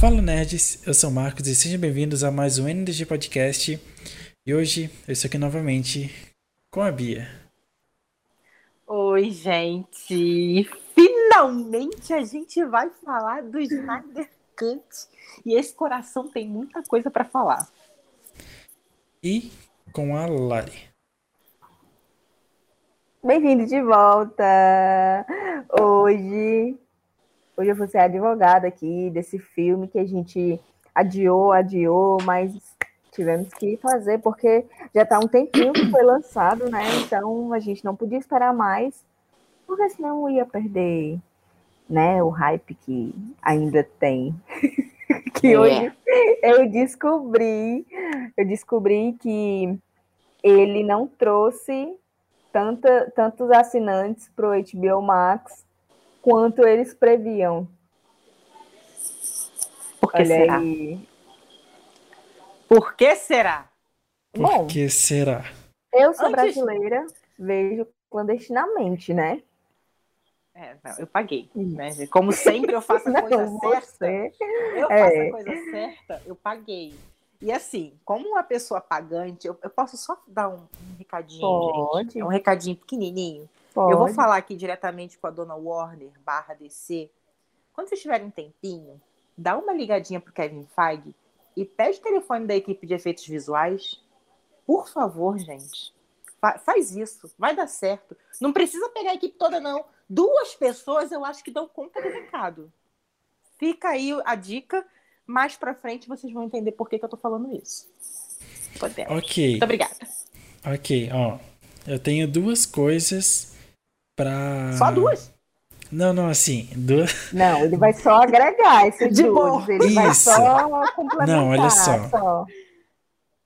Fala nerds, eu sou o Marcos e sejam bem-vindos a mais um NDG Podcast. E hoje eu estou aqui novamente com a Bia. Oi, gente! Finalmente a gente vai falar do Snyder Cut e esse coração tem muita coisa para falar. E com a Lari. Bem-vindo de volta! Hoje, hoje eu vou ser advogada aqui desse filme que a gente adiou, adiou, mas tivemos que fazer porque já está um tempinho que foi lançado, né? Então a gente não podia esperar mais, porque senão ia perder, né, o hype que ainda tem. que É. hoje eu descobri, eu descobri que ele não trouxe tanta, tantos assinantes para o HBO Max quanto eles previam. Por que Olha será? aí. Por que será? Por Bom, que será? eu sou Antes- brasileira, vejo clandestinamente, né? É, não, eu paguei. Né? Como sempre eu faço a Não, coisa certa. você. Eu faço É. a coisa certa, eu paguei. E assim, como uma pessoa pagante, eu, eu posso só dar um, um recadinho, Pode. gente? É um recadinho pequenininho. Pode. Eu vou falar aqui diretamente com a dona Warner barra DC. Quando vocês tiverem um tempinho, dá uma ligadinha pro Kevin Feige e pede o telefone da equipe de efeitos visuais. Por favor, gente. Fa- faz isso, vai dar certo. Não precisa pegar a equipe toda, não. Duas pessoas eu acho que dão conta do recado. Fica aí a dica. Mais pra frente vocês vão entender por que, que eu tô falando isso. Podemos. Ok, Muito obrigada. ok, ó. Eu tenho duas coisas pra. Só duas? Não, não, assim, duas. Não, ele vai só agregar esses De duas. boa. Ele vai Isso. só complementar. Não, olha só. só.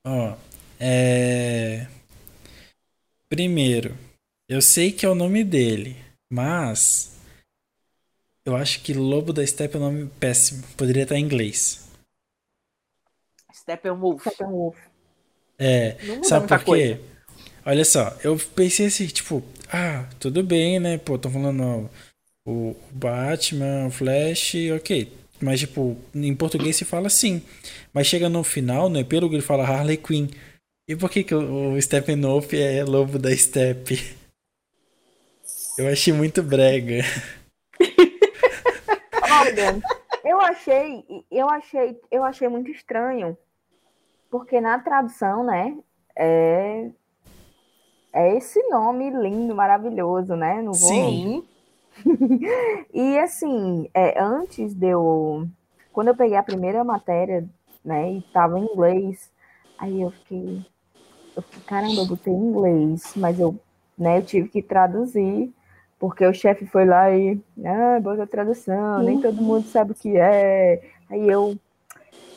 Ó, é. Primeiro, eu sei que é o nome dele, mas eu acho que Lobo da Steppe é um nome péssimo. Poderia estar em inglês. Steppenwolf. Steppenwolf. É, Não muda sabe por quê? coisa. Olha só, eu pensei assim, tipo, ah, tudo bem, né? Pô, tô falando ó, o Batman, o Flash, ok. Mas, tipo, em português se fala assim. Mas chega no final, no epílogo, ele fala Harley Quinn. E por que, que o o Steppenwolf é lobo da Steppe? Eu achei muito brega. Olha, eu achei, eu achei, eu achei muito estranho, porque na tradução, né, é, é esse nome lindo, maravilhoso, né? Não vou. Sim. E assim, é, antes de eu, quando eu peguei a primeira matéria, né, e tava em inglês, aí eu fiquei, eu fiquei, caramba, eu botei em inglês, mas eu, né, eu tive que traduzir. Porque o chefe foi lá e, ah, boa tradução, nem todo mundo sabe o que é. Aí eu,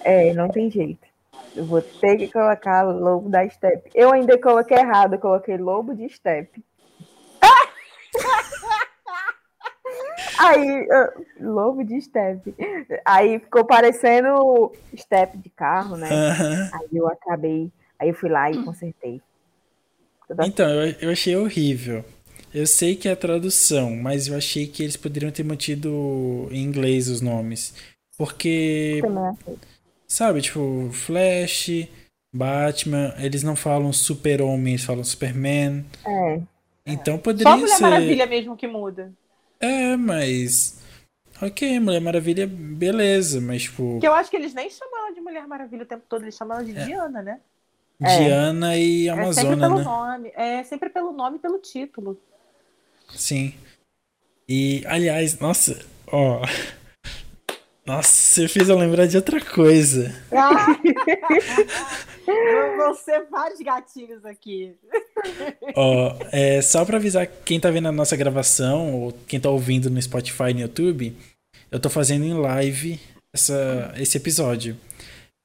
é, não tem jeito. Eu vou ter que colocar lobo da steppe. Eu ainda coloquei errado, eu coloquei lobo de steppe. Aí, eu- lobo de steppe. Aí ficou parecendo steppe de carro, né? Aí eu acabei, aí eu fui lá e consertei. Então, eu, eu achei horrível. Eu sei que é a tradução, mas eu achei que eles poderiam ter mantido em inglês os nomes. Porque, também achei. Sabe, tipo, Flash, Batman, eles não falam super-homem, eles falam Superman. É, Então Só a poderia Mulher ser. Maravilha mesmo que muda. É, mas. Ok, Mulher Maravilha, beleza, mas tipo. Porque eu acho que eles nem chamam ela de Mulher Maravilha o tempo todo, eles chamam ela de É. Diana, né? É. Diana e é sempre pelo né? nome. É sempre pelo nome e pelo título. Sim. E, aliás, nossa, ó. Nossa, você fez eu lembrar de outra coisa. Vão- Vão ser vários gatilhos aqui. Ó, é, só pra avisar quem tá vendo a nossa gravação, ou quem tá ouvindo no Spotify e no YouTube, eu tô fazendo em live essa, esse episódio.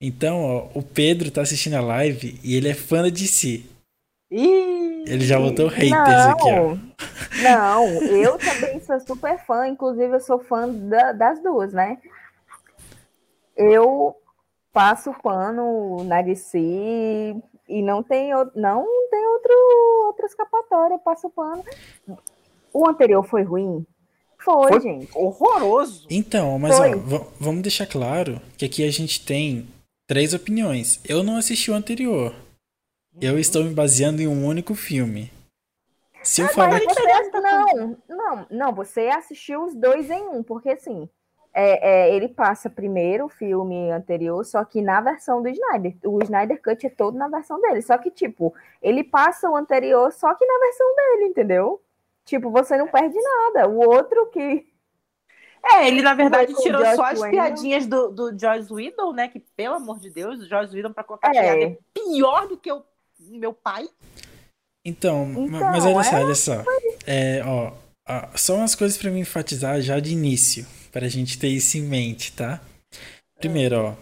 Então, ó, o Pedro tá assistindo a live e ele é fã de si. Ih, Ele já botou haters não, aqui, ó. Não, eu também sou super fã, inclusive eu sou fã da- das duas, né? Eu passo pano na DC e não tem, o- não tem outro, outra escapatória, eu passo pano. O anterior foi ruim, Foi, Foi gente. horroroso. Então, mas ó, va- vamos deixar claro que aqui a gente tem três opiniões. Eu não assisti o anterior. Eu estou me baseando em um único filme. Se eu falar mas que. tá Não, não, não, você assistiu os dois em um, porque assim, é, é, ele passa primeiro o filme anterior, só que na versão do Snyder. O Snyder Cut é todo na versão dele. Só que, tipo, ele passa o anterior só que na versão dele, entendeu? Tipo, você não perde nada. O outro que. É, ele na verdade tirou só as Whedon. piadinhas do, do Joss Whedon, né? Que, pelo amor de Deus, o Joss Whedon pra contar É. piada é pior do que o meu pai. Então, Então, mas olha só, é- olha só. É, ó, ó, só umas coisas pra me enfatizar já de início, pra gente ter isso em mente, tá? Primeiro, ó,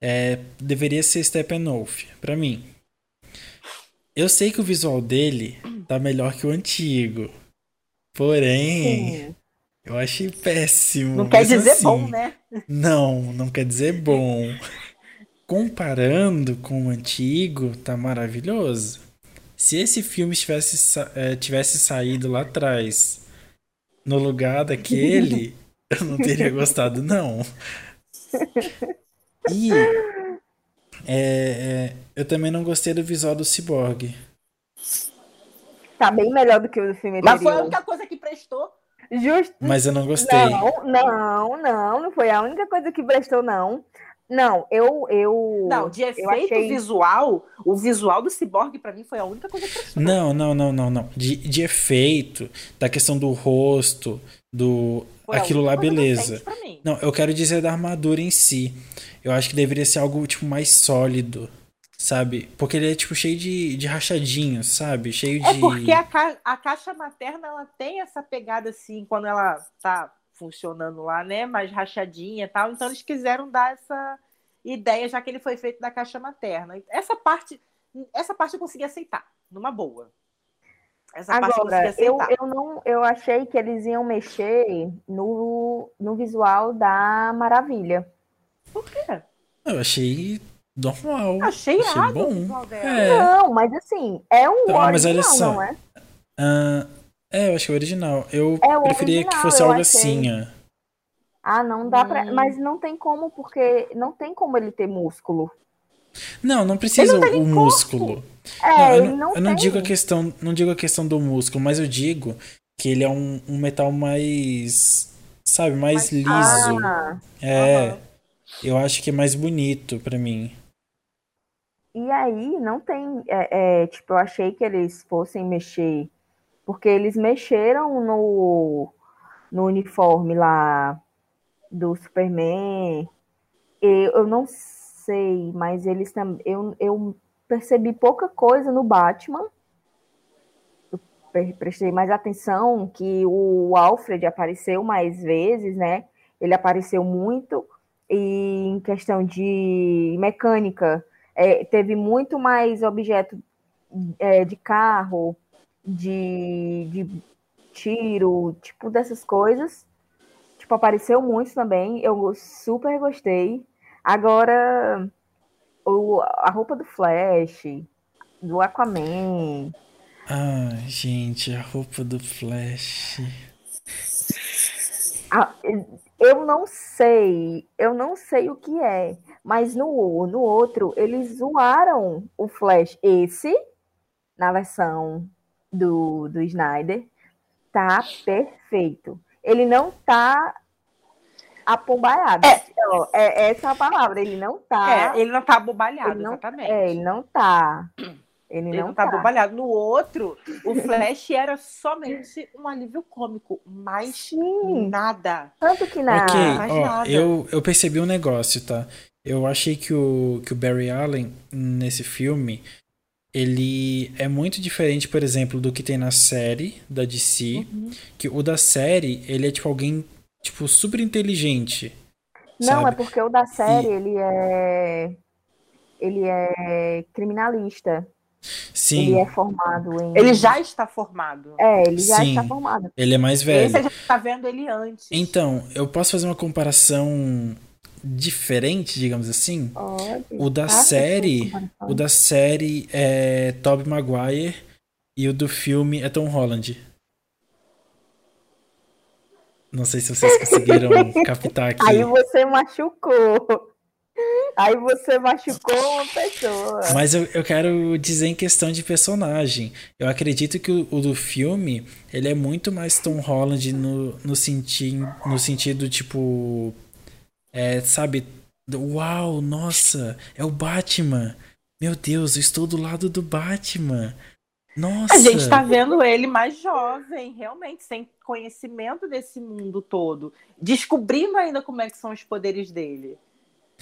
é, deveria ser Steppenwolf, pra mim. Eu sei que o visual dele tá melhor que o antigo. Porém, Sim. eu achei péssimo. Não quer dizer assim. bom, né? Não, não quer dizer bom. Comparando com o antigo, tá maravilhoso. Se esse filme tivesse, eh, tivesse saído lá atrás, no lugar daquele, eu não teria gostado, não. E é, é, eu também não gostei do visual do Cyborg. Tá bem melhor do que o do filme Mas foi a anterior. única coisa que prestou. Justo. Mas eu não gostei. Não, não, não, não foi a única coisa que prestou, não. Não, eu. eu Não, de efeito achei- visual, o visual do Cyborg pra mim foi a única coisa que prestou. Não, não, não, não, não. De, de efeito, da questão do rosto, do. Aquilo lá, coisa beleza. Não, eu quero dizer da armadura em si. Eu acho que deveria ser algo, tipo, mais sólido, sabe? Porque ele é, tipo, cheio de, de rachadinhos, sabe? Cheio É de... porque a, ca- a caixa materna ela tem essa pegada assim, quando ela tá funcionando lá, né? Mais rachadinha e tal. Então eles quiseram dar essa ideia, já que ele foi feito da caixa materna. Essa parte, essa parte eu consegui aceitar, numa boa. Essa Agora, eu, eu, não, eu achei que eles iam mexer no, no visual da Maravilha. Por quê? Eu achei normal. Achei achei errado o bom. visual dela. É. Não, mas assim, é um Ah, mas olha original, só. não é? Ah, é, eu acho que é o original. Eu É o preferia que original, fosse eu algo achei. assim, ó. Ah, não dá pra. Hum. Mas não tem como, porque não tem como ele ter músculo. Não, não precisa não o tem nem músculo. É, Não, eu não, eu não digo a questão, não digo a questão do músculo, mas eu digo que ele é um, um metal mais, sabe, mais Mais- liso. Ah, É, Aham. eu acho que é mais bonito pra mim. e aí não tem. é, é, tipo, eu achei que eles fossem mexer. Porque eles mexeram no, no uniforme lá do Superman. E eu não sei, mas eles também. Eu, eu percebi pouca coisa no Batman. Eu pre- prestei mais atenção que o Alfred apareceu mais vezes, né? Ele apareceu muito. E em questão de mecânica, é, teve muito mais objeto é, de carro, de, de tiro, tipo dessas coisas. Tipo, apareceu muito também. Eu super gostei. Agora, o, a roupa do Flash, do Aquaman. Ai, gente, a roupa do Flash. eu não sei, eu não sei o que é, mas no, no outro eles zoaram o Flash. Esse, na versão do, do Snyder, tá perfeito. Ele não tá apombaiado. Ó, É, essa é a palavra, ele não tá. É, ele não tá abobalhado, Ele não- exatamente. É, ele não tá. Ele, Ele não, não tá tá. abobalhado. No outro, o Flash era somente um alívio cômico, mais Sim, nada. tanto que na. Ok, mais ó, nada. eu, eu percebi um negócio, tá? Eu achei que o, que o Barry Allen, nesse filme, ele é muito diferente, por exemplo, do que tem na série da DC. Uhum. Que o da série, ele é tipo alguém, tipo, super inteligente. Não, sabe? é porque o da série, ele é. Ele é criminalista. Sim, Ele é formado em. Ele já está formado. É, ele já Sim. está formado. ele é mais velho. Esse a gente tá vendo ele antes. Então, eu posso fazer uma comparação diferente, digamos assim? Pode. O da Faça série, o da série é Tobey Maguire e o do filme é Tom Holland. Não sei se vocês conseguiram captar aqui. Aí você machucou. Aí você machucou uma pessoa. Mas eu, eu quero dizer em questão de personagem. Eu acredito que o, o do filme, ele é muito mais Tom Holland no, no, senti no sentido, tipo... É, sabe? Uau, nossa, é o Batman. Meu Deus, eu estou do lado do Batman. Nossa. A gente tá vendo ele mais jovem, realmente, sem conhecimento desse mundo todo. Descobrindo ainda como é que são os poderes dele.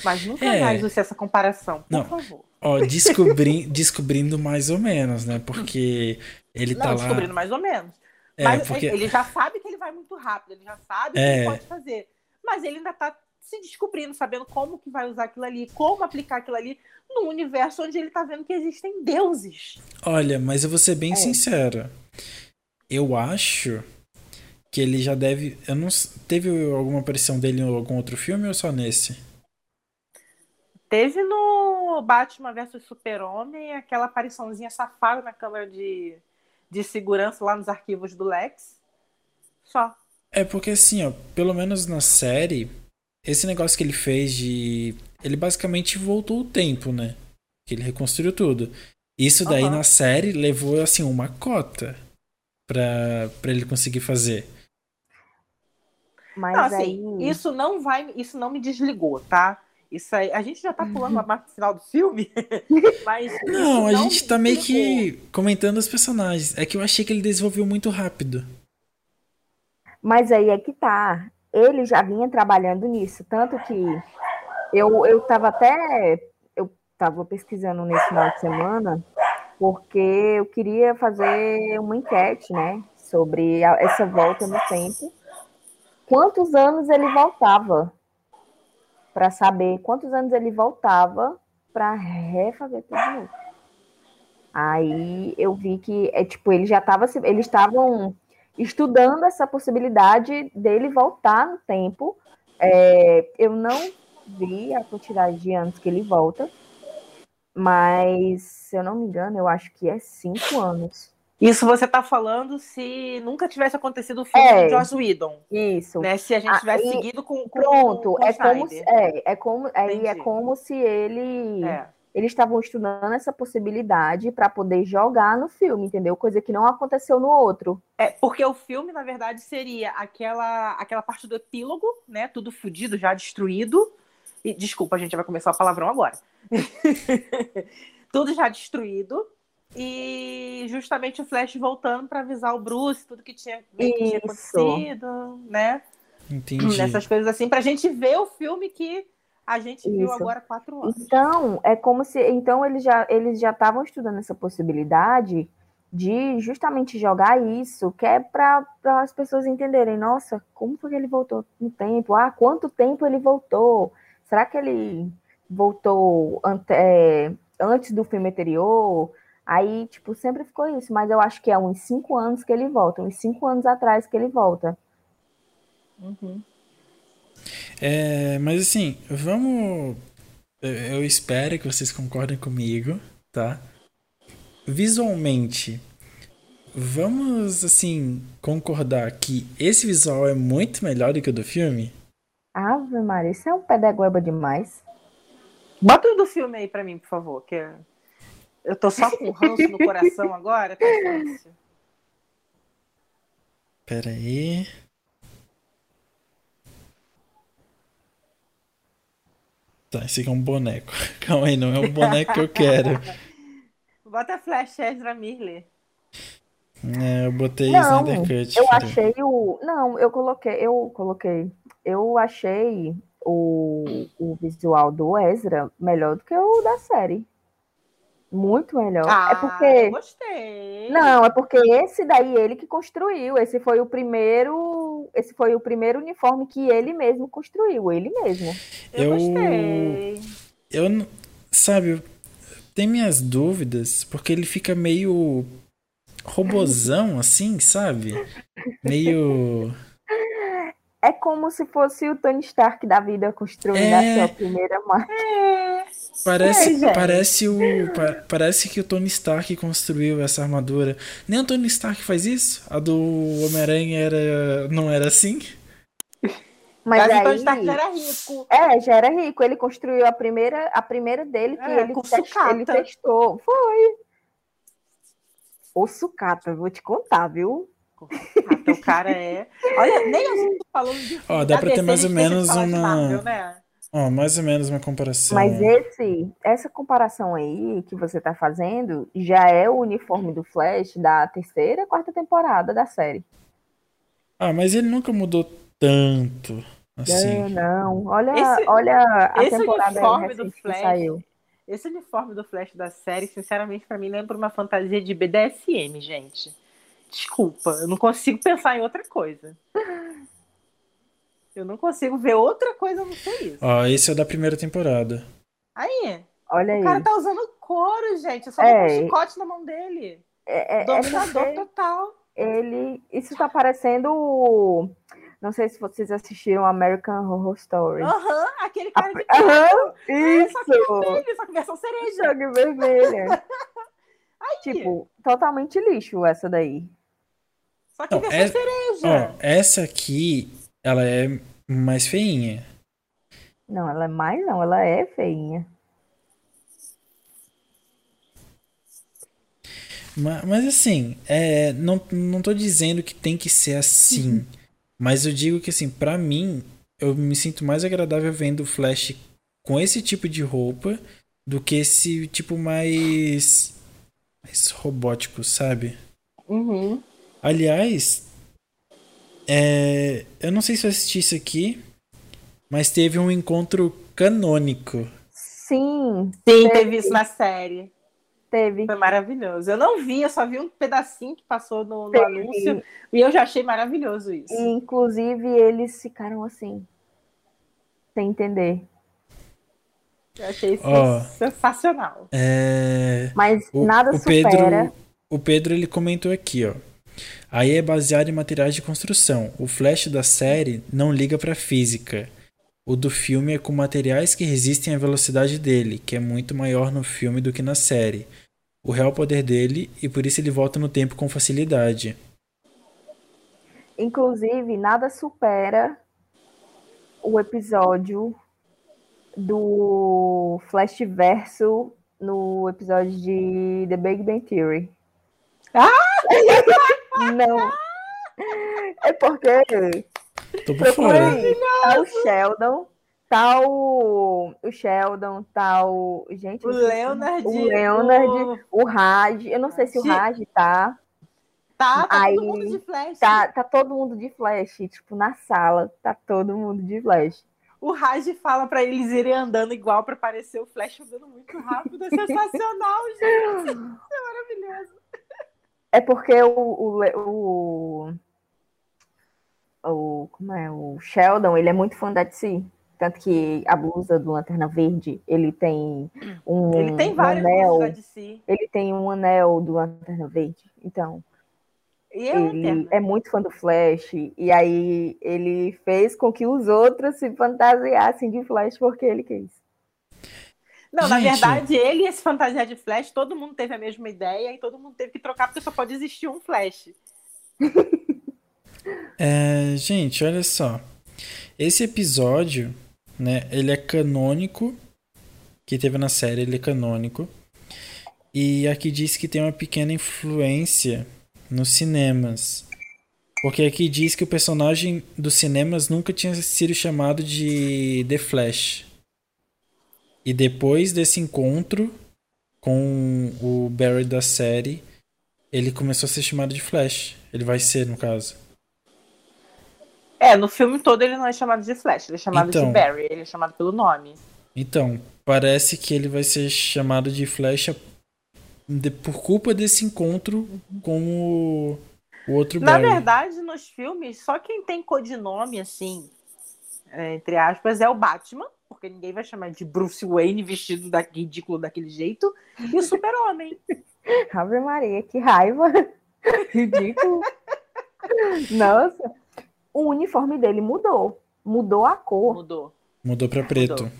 Mas nunca é. mais use essa comparação, por Não. favor. Ó, descobri... descobrindo mais ou menos, né? Porque ele Não, tá lá. descobrindo mais ou menos. É, Mas porque- ele já sabe que ele vai muito rápido, ele já sabe o que É. ele pode fazer. Mas ele ainda tá se descobrindo, sabendo como que vai usar aquilo ali, como aplicar aquilo ali num universo onde ele tá vendo que existem deuses. Olha, mas eu vou ser bem É. sincero. Eu acho que ele já deve. Eu não teve alguma aparição dele em algum outro filme ou só nesse? Teve no Batman vs Super-Homem aquela apariçãozinha safada na câmera de, de segurança lá nos arquivos do Lex. Só. É porque assim, ó, pelo menos na série, esse negócio que ele fez de. Ele basicamente voltou o tempo, né? Que ele reconstruiu tudo. Isso daí Aham. na série levou, assim, uma cota pra, pra ele conseguir fazer. Mas Não, assim, aí. isso não vai, isso não me desligou, tá? Isso aí, a gente já tá pulando a parte final do filme, mas Não, a isso gente tá meio que comentando os personagens. É que eu achei que ele desenvolveu muito rápido. Mas aí é que tá. Ele já vinha trabalhando nisso. Tanto que eu, eu tava até. Eu tava pesquisando nesse final de semana, porque eu queria fazer uma enquete, né? Sobre a- essa volta no tempo. Quantos anos ele voltava? Para saber quantos anos ele voltava para refazer tudo. Aí eu vi que é tipo, ele já tava, se- eles estavam estudando essa possibilidade dele voltar no tempo. É, eu não vi a quantidade de anos que ele volta, mas se eu não me engano, eu acho que é cinco anos. Isso você tá falando se nunca tivesse acontecido o filme É. do Joss Whedon, Isso. né? Se a gente Ah, tivesse seguido com, com Pronto, com é como, se- é, é como aí é como se ele É. eles estavam estudando essa possibilidade para poder jogar no filme, entendeu? Coisa que não aconteceu no outro. É, porque o filme, na verdade, seria aquela, aquela parte do epílogo, né? Tudo fudido, já destruído. E, desculpa, a gente vai começar o palavrão agora. tudo já destruído. E justamente o Flash voltando para avisar o Bruce, tudo que tinha, que tinha acontecido, né? Entendi. Nessas coisas assim, pra gente ver o filme que a gente viu Isso. agora há quatro anos. Então, é como se. Então, eles já eles já estavam estudando essa possibilidade de justamente jogar isso, que é para as pessoas entenderem, nossa, como foi que ele voltou no tempo? Ah, quanto tempo ele voltou? Será que ele voltou ante- é, antes do filme anterior? Aí, tipo, sempre ficou isso, mas eu acho que é uns cinco anos que ele volta, uns cinco anos atrás que ele volta. Uhum. É, mas assim, vamos. Eu espero que vocês concordem comigo, tá? Visualmente, vamos assim concordar que esse visual é muito melhor do que o do filme? Ave Maria, isso é um pé da goeba demais. Bota o do filme aí pra mim, por favor, que eu- tô só com ranço no coração agora, tá difícil. Pera aí. Tá, esse aqui é um boneco. Calma aí, não é o boneco que eu quero. Bota a Flash Ezra Miller. É, eu botei Não, Snyder Cut. Eu cara. achei o. Não, eu coloquei, eu coloquei. Eu achei o, o visual do Ezra melhor do que o da série. Muito melhor. Ah, é eu porque. gostei. Não, é porque esse daí ele que construiu. Esse foi o primeiro. Esse foi o primeiro uniforme que ele mesmo construiu, ele mesmo. Eu, Eu- gostei. Eu, não- sabe, tem minhas dúvidas, porque ele fica meio robozão, assim, sabe? Meio. É como se fosse o Tony Stark da vida construindo É. a sua primeira marca. Parece, É, parece o. pa- parece que o Tony Stark construiu essa armadura. Nem o Tony Stark faz isso? A do Homem-Aranha era. não era assim? Mas Gavião aí, de Stark já era rico. é, já era rico. Ele construiu a primeira, a primeira dele que É, ele, com test- sucata. ele testou. Foi. O sucata, vou te contar, viu? Ah, o cara é. Olha, nem a gente falando de. Ó, dá pra ter mais ou menos uma- Marvel, né? Ó, mais ou menos uma comparação. Mas esse, essa comparação aí que você tá fazendo já é o uniforme do Flash da terceira, quarta temporada da série. Ah, mas ele nunca mudou tanto. Assim. Não, não. Olha, Esse- olha a esse temporada uniforme do que Flash saiu. Esse uniforme do Flash da série, sinceramente, pra mim lembra uma fantasia de BDSM, gente. Desculpa, eu não consigo pensar em outra coisa. Eu não consigo ver outra coisa a não ser isso. Ó, esse é o da primeira temporada. Aí, Olha o aí. cara tá usando couro, gente. Eu só É. vi um chicote na mão dele. É, é- é Dominador porque total. ele. Isso tá parecendo. Não sei se vocês assistiram American Horror Story. Aham, aquele cara de Aham, É, só que isso! vermelho, só que versão cereja. Sangue vermelho. Tipo, totalmente lixo essa daí. Só que Não, versão é- cereja. Ó, essa aqui, ela é mais feinha. Não, ela é mais não, ela é feinha. Ma- Mas, assim, é, não, não tô dizendo que tem que ser assim. Mas eu digo que, assim, pra mim, eu me sinto mais agradável vendo o Flash com esse tipo de roupa do que esse tipo mais. mais robótico, sabe? Uhum. Aliás, é, eu não sei se eu assisti isso aqui, mas teve um encontro canônico. Sim, Sim, teve isso na série. teve. Foi maravilhoso. Eu não vi, eu só vi um pedacinho que passou no, no Teve. anúncio. E eu já achei maravilhoso isso. E, inclusive, eles ficaram assim, sem entender. Eu achei isso Ó. sensacional. É, Mas o, nada o supera. Pedro, o Pedro ele comentou aqui, ó. Aí é baseado em materiais de construção. O Flash da série não liga pra física. O do filme é com materiais que resistem à velocidade dele, que é muito maior no filme do que na série. O real poder dele e por isso ele volta no tempo com facilidade. Inclusive, nada supera o episódio do Flash Verso no episódio de The Big Bang Theory. Ah! Não. É porque Tô por fora. aí. Tá o Sheldon, tá o, o Sheldon, tá o. Gente, O. Leonard. O Leonard, o- o Raj. Eu não sei se o. Raj tá. Tá, tá Aí, todo mundo de flash. Tá, tá todo mundo de flash, tipo, na sala, tá todo mundo de flash. O Raj fala pra eles irem andando igual pra parecer o Flash andando muito rápido. É sensacional, gente. É maravilhoso. É porque o, o, o, o, como é, o Sheldon, ele é muito fã da DC. Tanto que a blusa do Lanterna Verde, ele tem um, Ele tem um vários anel, da DC. ele tem um anel do Lanterna Verde. Então, E é ele Lanterna. é muito fã do Flash, e aí ele fez com que os outros se fantasiassem de Flash porque ele quis. Não, na Gente. verdade, ele e esse fantasia de Flash, todo mundo teve a mesma ideia e todo mundo teve que trocar porque só pode existir um Flash. É, gente, olha só. Esse episódio, né, ele é canônico, que teve na série, ele é canônico. E aqui diz que tem uma pequena influência nos cinemas. Porque aqui diz que o personagem dos cinemas nunca tinha sido chamado de The Flash. E depois desse encontro com o Barry da série, ele começou a ser chamado de Flash. Ele vai ser, no caso. É, no filme todo ele não é chamado de Flash, ele é chamado Então. de Barry, ele é chamado pelo nome. Então, parece que ele vai ser chamado de Flash por culpa desse encontro com o, o outro Na Barry. verdade, nos filmes, só quem tem codinome, assim, é, entre aspas, é o Batman, porque ninguém vai chamar de Bruce Wayne vestido da, ridículo daquele jeito, e o Super-Homem. Ave Maria, que raiva! Ridículo! Nossa, o uniforme dele mudou. Mudou a cor. Mudou. Mudou pra preto. Mudou.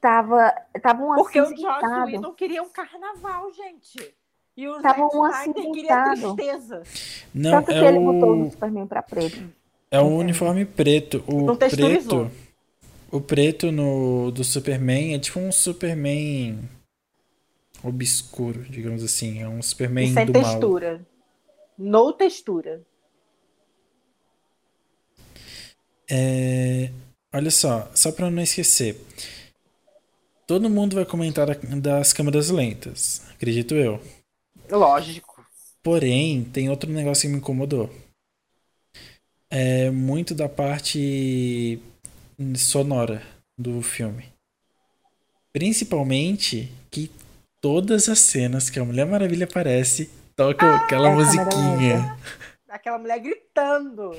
Tava, tava um Porque o Joss acinzentado. Whedon queria um carnaval, gente. E o Tava Zack um Snyder queria tristeza. Não, Tanto que é ele botou o o, Superman pra preto. É um uniforme preto. O Não texturizou. preto. O preto no, do Superman é tipo um Superman obscuro, digamos assim. É um E Superman sem do mal. textura. No textura. É, olha só, só pra não esquecer. Todo mundo vai comentar da- das câmeras lentas, acredito eu. Lógico. Porém, tem outro negócio que me incomodou. É muito da parte sonora do filme. Principalmente que todas as cenas que a Mulher Maravilha aparece tocam aquela é musiquinha. Aquela mulher gritando.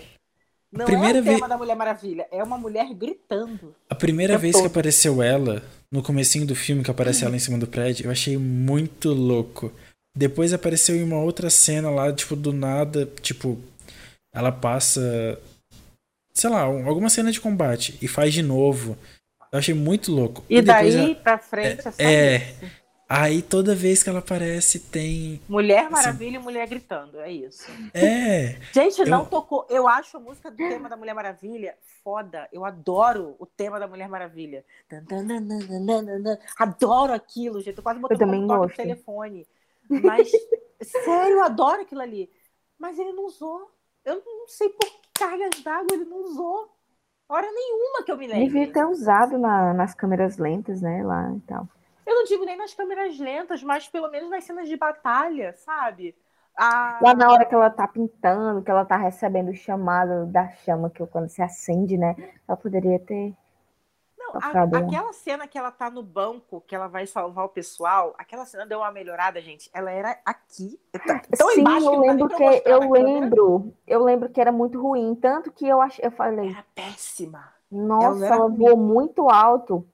Não Primeira é o tema vez- da Mulher Maravilha, é uma mulher gritando. A primeira vez que todo. apareceu ela, no comecinho do filme, que aparece ela em cima do prédio, eu achei muito louco. Depois apareceu em uma outra cena lá, tipo, do nada, tipo, ela passa, sei lá, um- alguma cena de combate e faz de novo. Eu achei muito louco. E, depois daí a- pra frente é só é. isso. Aí toda vez que ela aparece tem. Mulher Maravilha e mulher gritando, é isso. É! Gente, não Eu- tocou. Eu acho a música do tema da Mulher Maravilha foda. Eu adoro o tema da Mulher Maravilha. Adoro aquilo, gente. Eu quase botei Eu também como toque no telefone. Mas, sério, eu adoro aquilo ali. Mas ele não usou. Eu não sei por que cargas d'água ele não usou. Hora nenhuma que eu me Devia lembro. ter usado na- nas câmeras lentas, né? Lá e tal. Eu não digo nem nas câmeras lentas, mas pelo menos nas cenas de batalha, sabe? A... Lá na hora que ela tá pintando, que ela tá recebendo o chamado da chama, que quando se acende, né? Ela poderia ter. A- tocado. aquela cena que ela tá no banco, que ela vai salvar o pessoal, aquela cena deu uma melhorada, gente. Ela era aqui. Tão Sim, embaixo eu que lembro que mostrar eu câmera. lembro, eu lembro que era muito ruim, tanto que eu ach, eu falei, Era péssima. nossa, ela ruim. voou muito alto.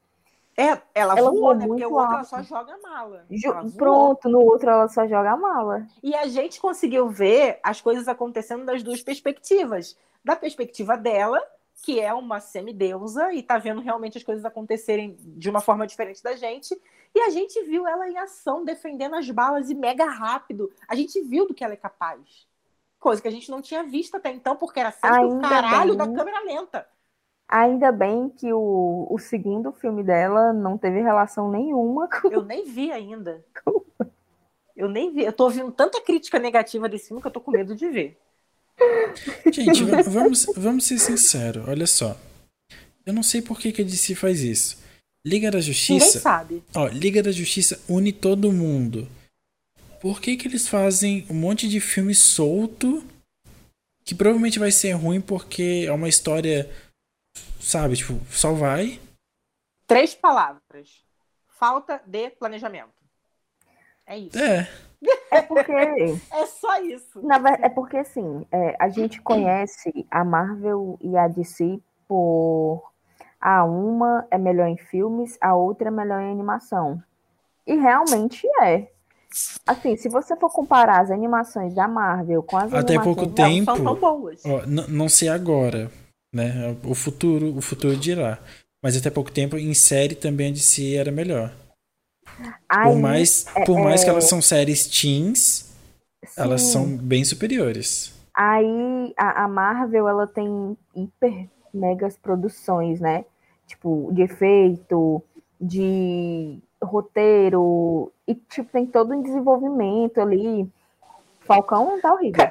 É, ela, Ela voou, voou né? Porque o outro ela alto. só joga mala. Ela. Pronto, no outro ela só joga mala. E a gente conseguiu ver as coisas acontecendo das duas perspectivas. Da perspectiva dela, que é uma semideusa e tá vendo realmente as coisas acontecerem de uma forma diferente da gente. E a gente viu ela em ação, defendendo as balas e mega rápido. A gente viu do que ela é capaz. Coisa que a gente não tinha visto até então, porque era sempre o Ainda caralho bem. da câmera lenta. Ainda bem que o, o segundo filme dela não teve relação nenhuma com. Eu nem vi ainda. Eu nem vi. Eu tô ouvindo tanta crítica negativa desse filme que eu tô com medo de ver. Gente, va- vamos, vamos ser sinceros, olha só. Eu não sei por que, que a DC faz isso. Liga da Ninguém Justiça. sabe. Ó, Liga da Justiça une todo mundo. Por que, que eles fazem um monte de filme solto que provavelmente vai ser ruim porque é uma história, sabe, tipo, só vai. Três palavras. Falta de planejamento. É isso. É, É porque. É só isso. Na ver- é porque assim, é, a gente conhece a Marvel e a DC por a uma é melhor em filmes, a outra é melhor em animação. E realmente é. Assim, se você for comparar as animações da Marvel com as Até animações pouco da- tempo. Não são tão boas. ó, não sei agora, né? O futuro, o futuro dirá. Mas até pouco tempo em série também a DC era melhor. Aí, Por mais, por mais que é- elas são séries teens, elas sim, são bem superiores. Aí a, a Marvel ela tem hiper megas produções, né? Tipo, de efeito, de roteiro, e tipo, tem todo um desenvolvimimento ali. Falcão tá horrível.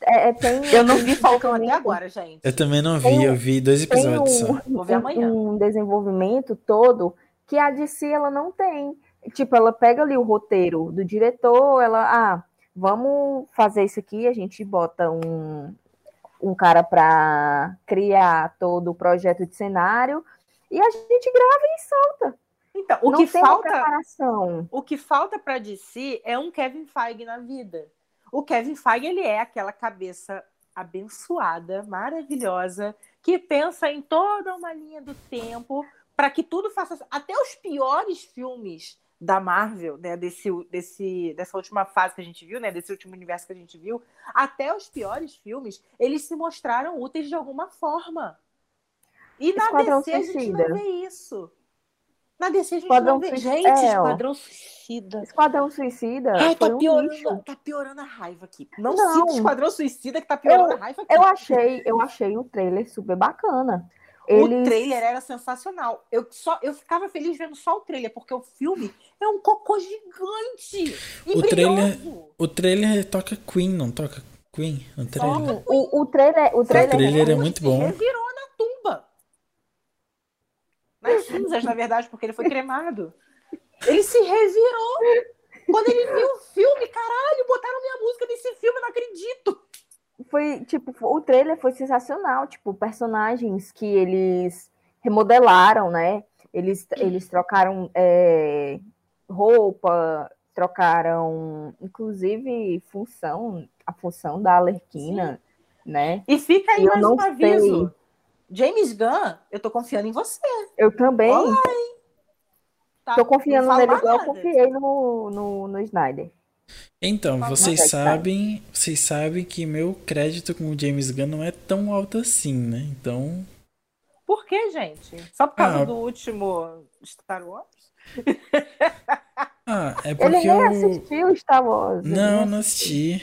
É, é, tem, Eu não vi Falcão até desenvolvimento- agora, gente. Eu também não vi, Tem- eu vi dois Tem episódios só. um, Vou ver amanhã. um desenvolvimento todo que a DC ela não tem. Tipo, ela pega ali o roteiro do diretor, ela, ah, vamos fazer isso aqui, a gente bota um, um cara para criar todo o projeto de cenário e a gente grava e solta. Então, o não que falta, o que falta para DC é um Kevin Feige na vida. O Kevin Feige ele é aquela cabeça abençoada, maravilhosa, que pensa em toda uma linha do tempo para que tudo faça até os piores filmes da Marvel, né, desse, desse, dessa última fase que a gente viu, né, desse último universo que a gente viu, até os piores filmes, eles se mostraram úteis de alguma forma. E na Esquadrão DC a gente Suicida. não vê isso. Na DC a gente Esquadrão não vê. Suicida- Gente, é. Esquadrão Suicida. Esquadrão Suicida Ai, tá um piorando, lixo. tá piorando a raiva aqui. Não, Não. sinta Esquadrão Suicida que tá piorando a raiva aqui. Eu achei, eu achei o trailer super bacana. O trailer era sensacional. Eu, só, eu ficava feliz vendo só o trailer, porque o filme é um cocô gigante. E O trailer-. O trailer toca Queen, não toca Queen no trailer? Sim, o, o trailer, o trailer, trailer é um- muito se bom. revirou na tumba. Nas cinzas, na verdade, porque ele foi cremado. Ele se revirou. Quando ele viu o filme, caralho, botaram minha música nesse filme, eu não acredito. Foi tipo, o trailer foi sensacional, tipo, personagens que eles remodelaram, né? Eles, eles trocaram é, roupa, trocaram, inclusive, função, a função da Alerquina, né? E fica aí E mais um aviso. James Gunn, eu tô confiando em você. Eu também Olá, Tá? tô confiando nele igual eu confiei no, no, no Snyder. Então, vocês sabem, vocês sabem que meu crédito com o James Gunn não é tão alto assim, né? Então, Por que, gente? Só por causa Ah. do último Star Wars? ah, é Ele porque nem eu assistiu Star Wars. ele não, não assisti.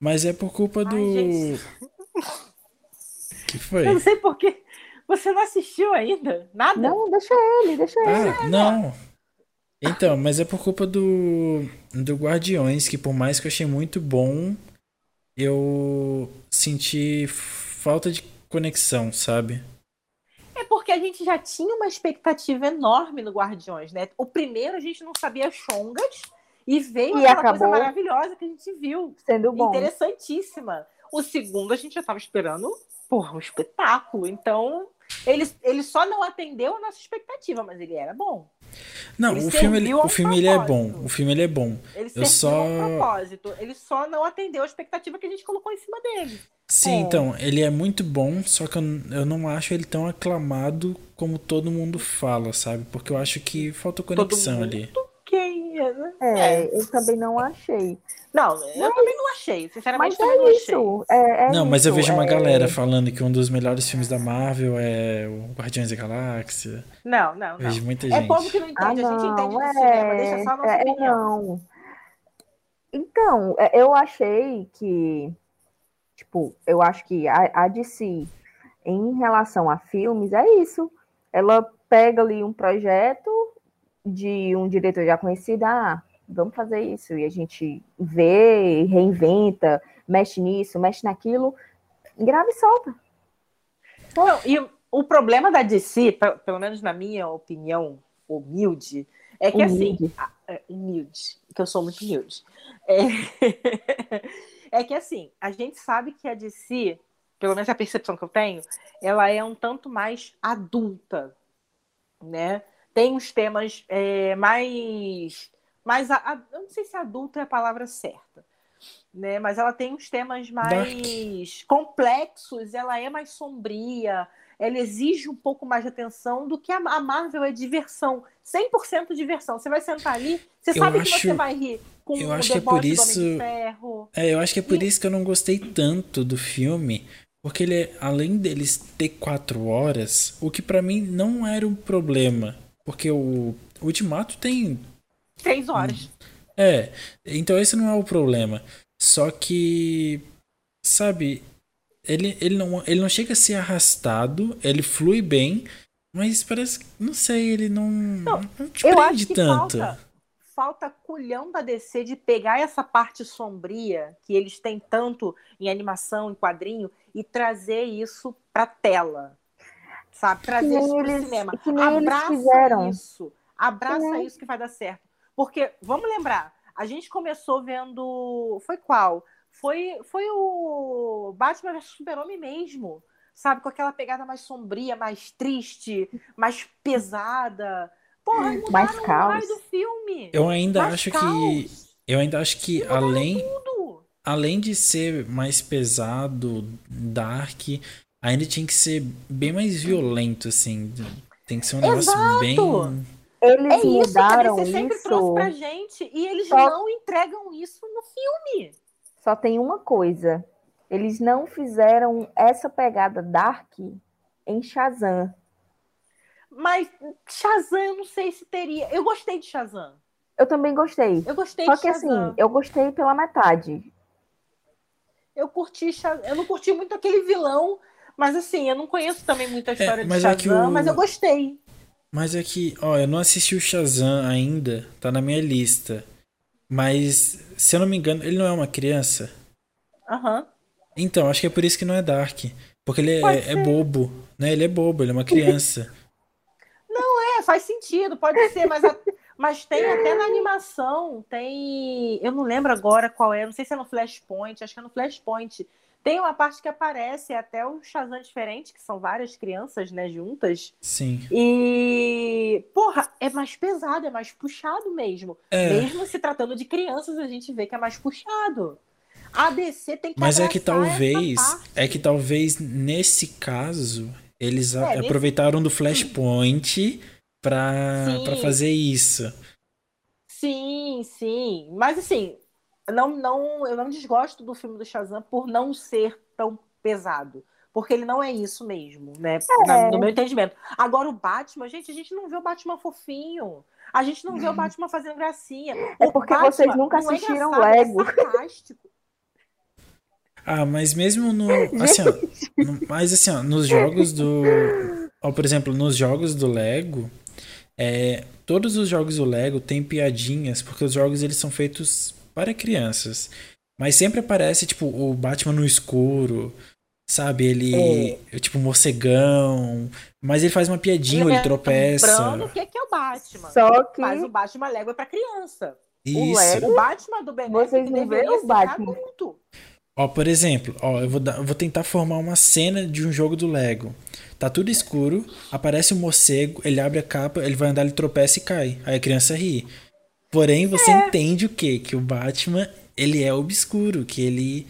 Mas é por culpa do Ai, que foi? Eu não sei por que você não assistiu ainda. Nada? Não, deixa ele, deixa ele. Ah, não. Então, mas é por culpa do do Guardiões, que por mais que eu achei muito bom, eu senti falta de conexão, sabe? É porque a gente já tinha uma expectativa enorme no Guardiões, né? O primeiro a gente não sabia chongas e veio E aquela acabou. coisa maravilhosa que a gente viu. Sendo bom. Interessantíssima. O segundo a gente já estava esperando, porra, um espetáculo. Então, ele, ele só não atendeu a nossa expectativa, mas ele era bom. Não, Ele o filme, ele, um o filme ele é bom. O filme ele é bom. Ele Eu só- propósito. Ele só não atendeu a expectativa que a gente colocou em cima dele. Sim, É. então, ele é muito bom, só que eu, eu não acho ele tão aclamado como todo mundo fala, sabe? Porque eu acho que falta conexão mundo ali. Quem é, né? É, eu também não achei. Não, eu também não achei. Sinceramente, Mas também não é achei. isso. É, é Não, mas eu isso, vejo uma é- galera falando que um dos melhores filmes da Marvel é o Guardiões da Galáxia. Não, não, Eu não. vejo muita É gente. povo que não Ah, entende, a gente entende não, é, cinema, deixa só a nossa é, é, opinião. não. Então, é, eu achei que, tipo, eu acho que a, a DC, em relação a filmes, é isso. Ela pega ali um projeto de um diretor já conhecido, ah, vamos fazer isso, e a gente vê, reinventa, mexe nisso, mexe naquilo, grava e solta. Não, e o problema da DC, pe- pelo menos na minha opinião humilde, é que assim, Humilde. a- é, humilde, que eu sou muito humilde, é, é que assim, a gente sabe que a DC, pelo menos a percepção que eu tenho, ela é um tanto mais adulta, né? Tem uns temas é, mais, mais, a- a- eu não sei se adulto é a palavra certa, né? Mas ela tem uns temas mais complexos, ela é mais sombria, ela exige um pouco mais de atenção do que a a Marvel é diversão, 100% diversão. Você vai sentar ali, você Eu sabe que acho- você vai rir com eu o acho que é por do Homem de isso- Ferro. É, eu acho que é por isso que eu não gostei tanto do filme. Porque ele, é- além deles ter quatro horas, o que pra mim não era um problema. Porque o Ultimato tem Três horas. É, então esse não é o problema. Só que, sabe, ele, ele, não, ele não chega a ser arrastado, ele flui bem, mas parece, não sei, ele não, não, te Eu prende tanto. falta, falta culhão da DC de pegar essa parte sombria que eles têm tanto em animação, em quadrinho, e trazer isso pra tela. Sabe? Trazer isso pro eles- cinema. que nem eles Abraça fizeram. isso. Abraça É. isso que vai dar certo. Porque, vamos lembrar, a gente começou vendo. Foi qual? Foi, foi o Batman vs Super-Homem mesmo. Sabe? Com aquela pegada mais sombria, mais triste, mais pesada. Porra, e Mais o caos. do filme. Eu ainda Mais acho que, caos. eu ainda acho que Mudaram além, Tudo. além de ser mais pesado, dark, ainda tinha que ser bem mais violento, assim. Tem que ser um negócio Exato. bem. Eles É isso que a mudaram DC sempre trouxe isso. pra gente. E eles Só- não entregam isso no filme. Só tem uma coisa. Eles não fizeram essa pegada dark em Shazam. Mas Shazam, eu não sei se teria. Eu gostei de Shazam. Eu também gostei. Eu gostei Só de que assim, Shazam. eu gostei pela metade. Eu curti Shazam. Eu não curti muito aquele vilão, mas assim, eu não conheço também muita história de mas é Shazam, que o- mas eu gostei. Mas é que, ó, eu não assisti o Shazam ainda, tá na minha lista. Mas, se eu não me engano, ele não é uma criança. Aham. Então, acho que é por isso que não é Dark. Porque ele é, é bobo, né? Ele é bobo, ele é uma criança. É, faz sentido, pode ser, mas, a- mas tem até na animação, tem. Eu não lembro agora qual é, não sei se é no Flashpoint, acho que é no Flashpoint. Tem uma parte que aparece até o Shazam diferente, que são várias crianças, né, juntas. Sim. E, porra, é mais pesado, é mais puxado mesmo. É, Mesmo se tratando de crianças, a gente vê que é mais puxado. A DC tem que mas é que talvez, é que talvez nesse caso, eles É, nesse- aproveitaram do Flashpoint pra, Sim. pra fazer isso. Sim, sim. Mas assim, não, não, eu não desgosto do filme do Shazam por não ser tão pesado. Porque ele não é isso mesmo, né? Na- no meu entendimento. Agora, o Batman, gente, a gente não vê o Batman fofinho. A gente não vê o Batman fazendo gracinha. É O porque Batman vocês nunca é assistiram engraçado, ele Lego. É sarcástico. Ah, mas mesmo no. Assim, ó, no- mas assim, ó, nos jogos do. Ó, por exemplo, nos jogos do Lego, é, todos os jogos do Lego têm piadinhas, porque os jogos eles são feitos para crianças. Mas sempre aparece, tipo, o Batman no escuro, sabe? Ele, tipo, morcegão. Mas ele faz uma piadinha, ele tropeça. Lembrando o que que é o Batman. Só que Mas o Batman Lego é pra criança. Isso. Lego- O Batman do Ben Vocês não veem o Batman? adulto. Ó, por exemplo, ó, eu vou, dar- eu vou tentar formar uma cena de um jogo do Lego. Tá tudo escuro, aparece um morcego, ele abre a capa, ele vai andar, ele tropeça e cai. Aí a criança ri. Porém, você É. entende o quê? Que o Batman, ele é obscuro, que ele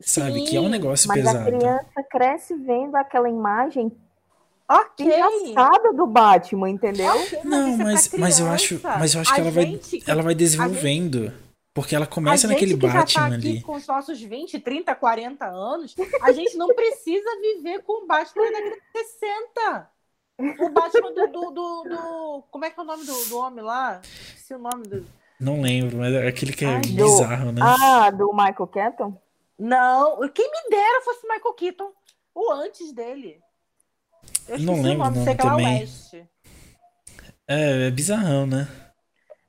sabe que é um Sim, negócio mas a pesado. criança cresce vendo aquela imagem Ok. engraçada do Batman, entendeu? Ok, Não, é mas, mas eu acho, mas eu acho que A ela vai, que- ela vai desenvolvendo, porque ela a começa naquele que já tá Batman aqui ali. com os nossos 20, 30, 40 anos, a gente não precisa viver com o Batman da década de 60. O Batman do, do, do, do- Como é que é o nome do, do homem lá? Esqueci o nome do. Não lembro, mas é aquele que é Ai, do- bizarro, né? Ah, do Michael Keaton? Não, quem me dera fosse Michael Keaton. O antes dele. Eu Não esqueci lembro o nome, sei que lá também. West. É, é bizarrão, né?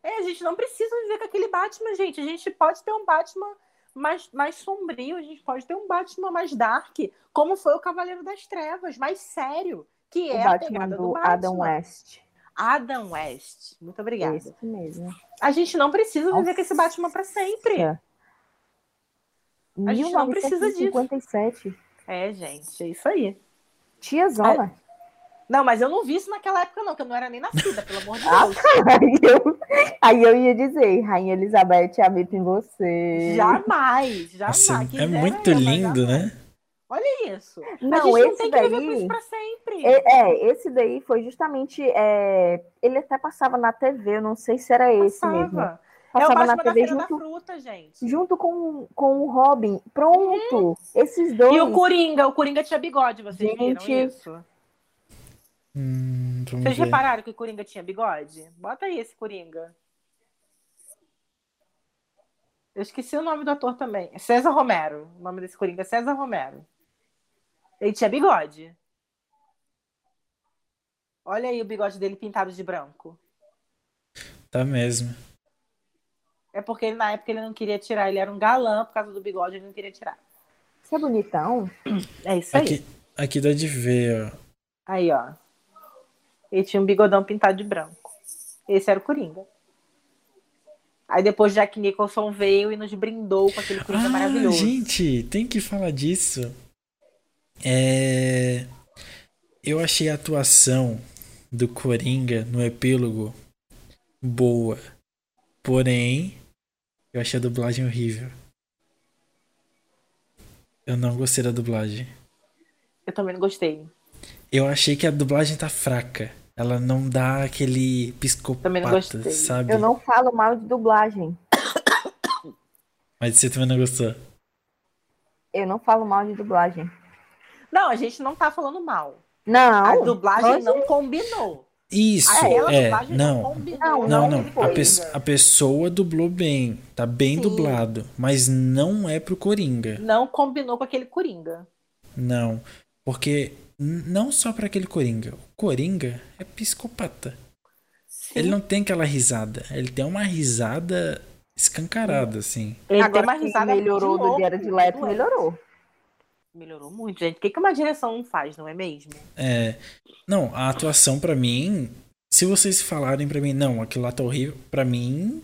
É, a gente não precisa viver com aquele Batman, gente. A gente pode ter um Batman mais, mais sombrio, a gente pode ter um Batman mais dark, como foi o Cavaleiro das Trevas, mais sério, que O é a Batman pegada do, do Batman. Adam West. Adam West. Muito obrigada. Esse mesmo. A gente não precisa viver Nossa. com esse Batman pra sempre. É. A gente não precisa disso. 1957. É, gente, é isso aí. Tia Zona. Não, mas eu não vi isso naquela época, não, que eu não era nem nascida, pelo amor de Ah, Deus. Aí eu, aí eu ia dizer, Rainha Elizabeth, habita em você. Jamais, jamais. Nossa, é Quisera muito eu, lindo, jamais. né? Olha isso. a Não, gente não esse tem que viver com daí. isso pra sempre. É, é, esse daí foi justamente. é, ele até passava na TV, eu não sei se era esse mesmo. Passava. É o Passava na TV Feira da junto, Fruta, gente. junto com, com o Robin. Pronto! Esses dois. E o Coringa, o Coringa tinha bigode, vocês Gente. viram isso? Hum, Vocês ver. repararam que o Coringa tinha bigode? Bota aí esse Coringa. Eu esqueci o nome do ator também. César Romero. O nome desse Coringa é César Romero. Ele tinha bigode. Olha aí o bigode dele pintado de branco. Tá mesmo. É porque ele, na época ele não queria tirar. Ele era um galã por causa do bigode, ele não queria tirar. Você é bonitão? É isso aí. Aqui, aqui dá de ver, ó. Aí, ó. Ele tinha um bigodão pintado de branco. Esse era o Coringa. Aí depois Jack Nicholson veio e nos brindou com aquele Coringa Ah, maravilhoso. gente, tem que falar disso. É... Eu achei a atuação do Coringa no epílogo boa. Porém, eu achei a dublagem horrível. Eu não gostei da dublagem. Eu também não gostei. Eu achei que a dublagem tá fraca. Ela não dá aquele Também não gostei. sabe? Eu não falo mal de dublagem. Mas você também não gostou. Eu não falo mal de dublagem. Não, a gente não tá falando mal. Não. A dublagem não combinou. Isso, Aquela é. dublagem Não, combinou. Não, não, não não. A, pe- a pessoa dublou bem. Tá bem Sim. dublado. Mas não é pro Coringa. Não combinou com aquele Coringa. Não. Porque não só pra aquele Coringa. O Coringa é psicopata. Sim. Ele não tem aquela risada. Ele tem uma risada escancarada, assim. Ele tem Agora uma que risada melhorou de do louco, Jared Leto, melhorou. Melhorou muito, gente. O que, que uma direção faz, não é mesmo? É. Não, a atuação pra mim. Se vocês falarem pra mim, não, aquilo lá tá horrível, pra mim.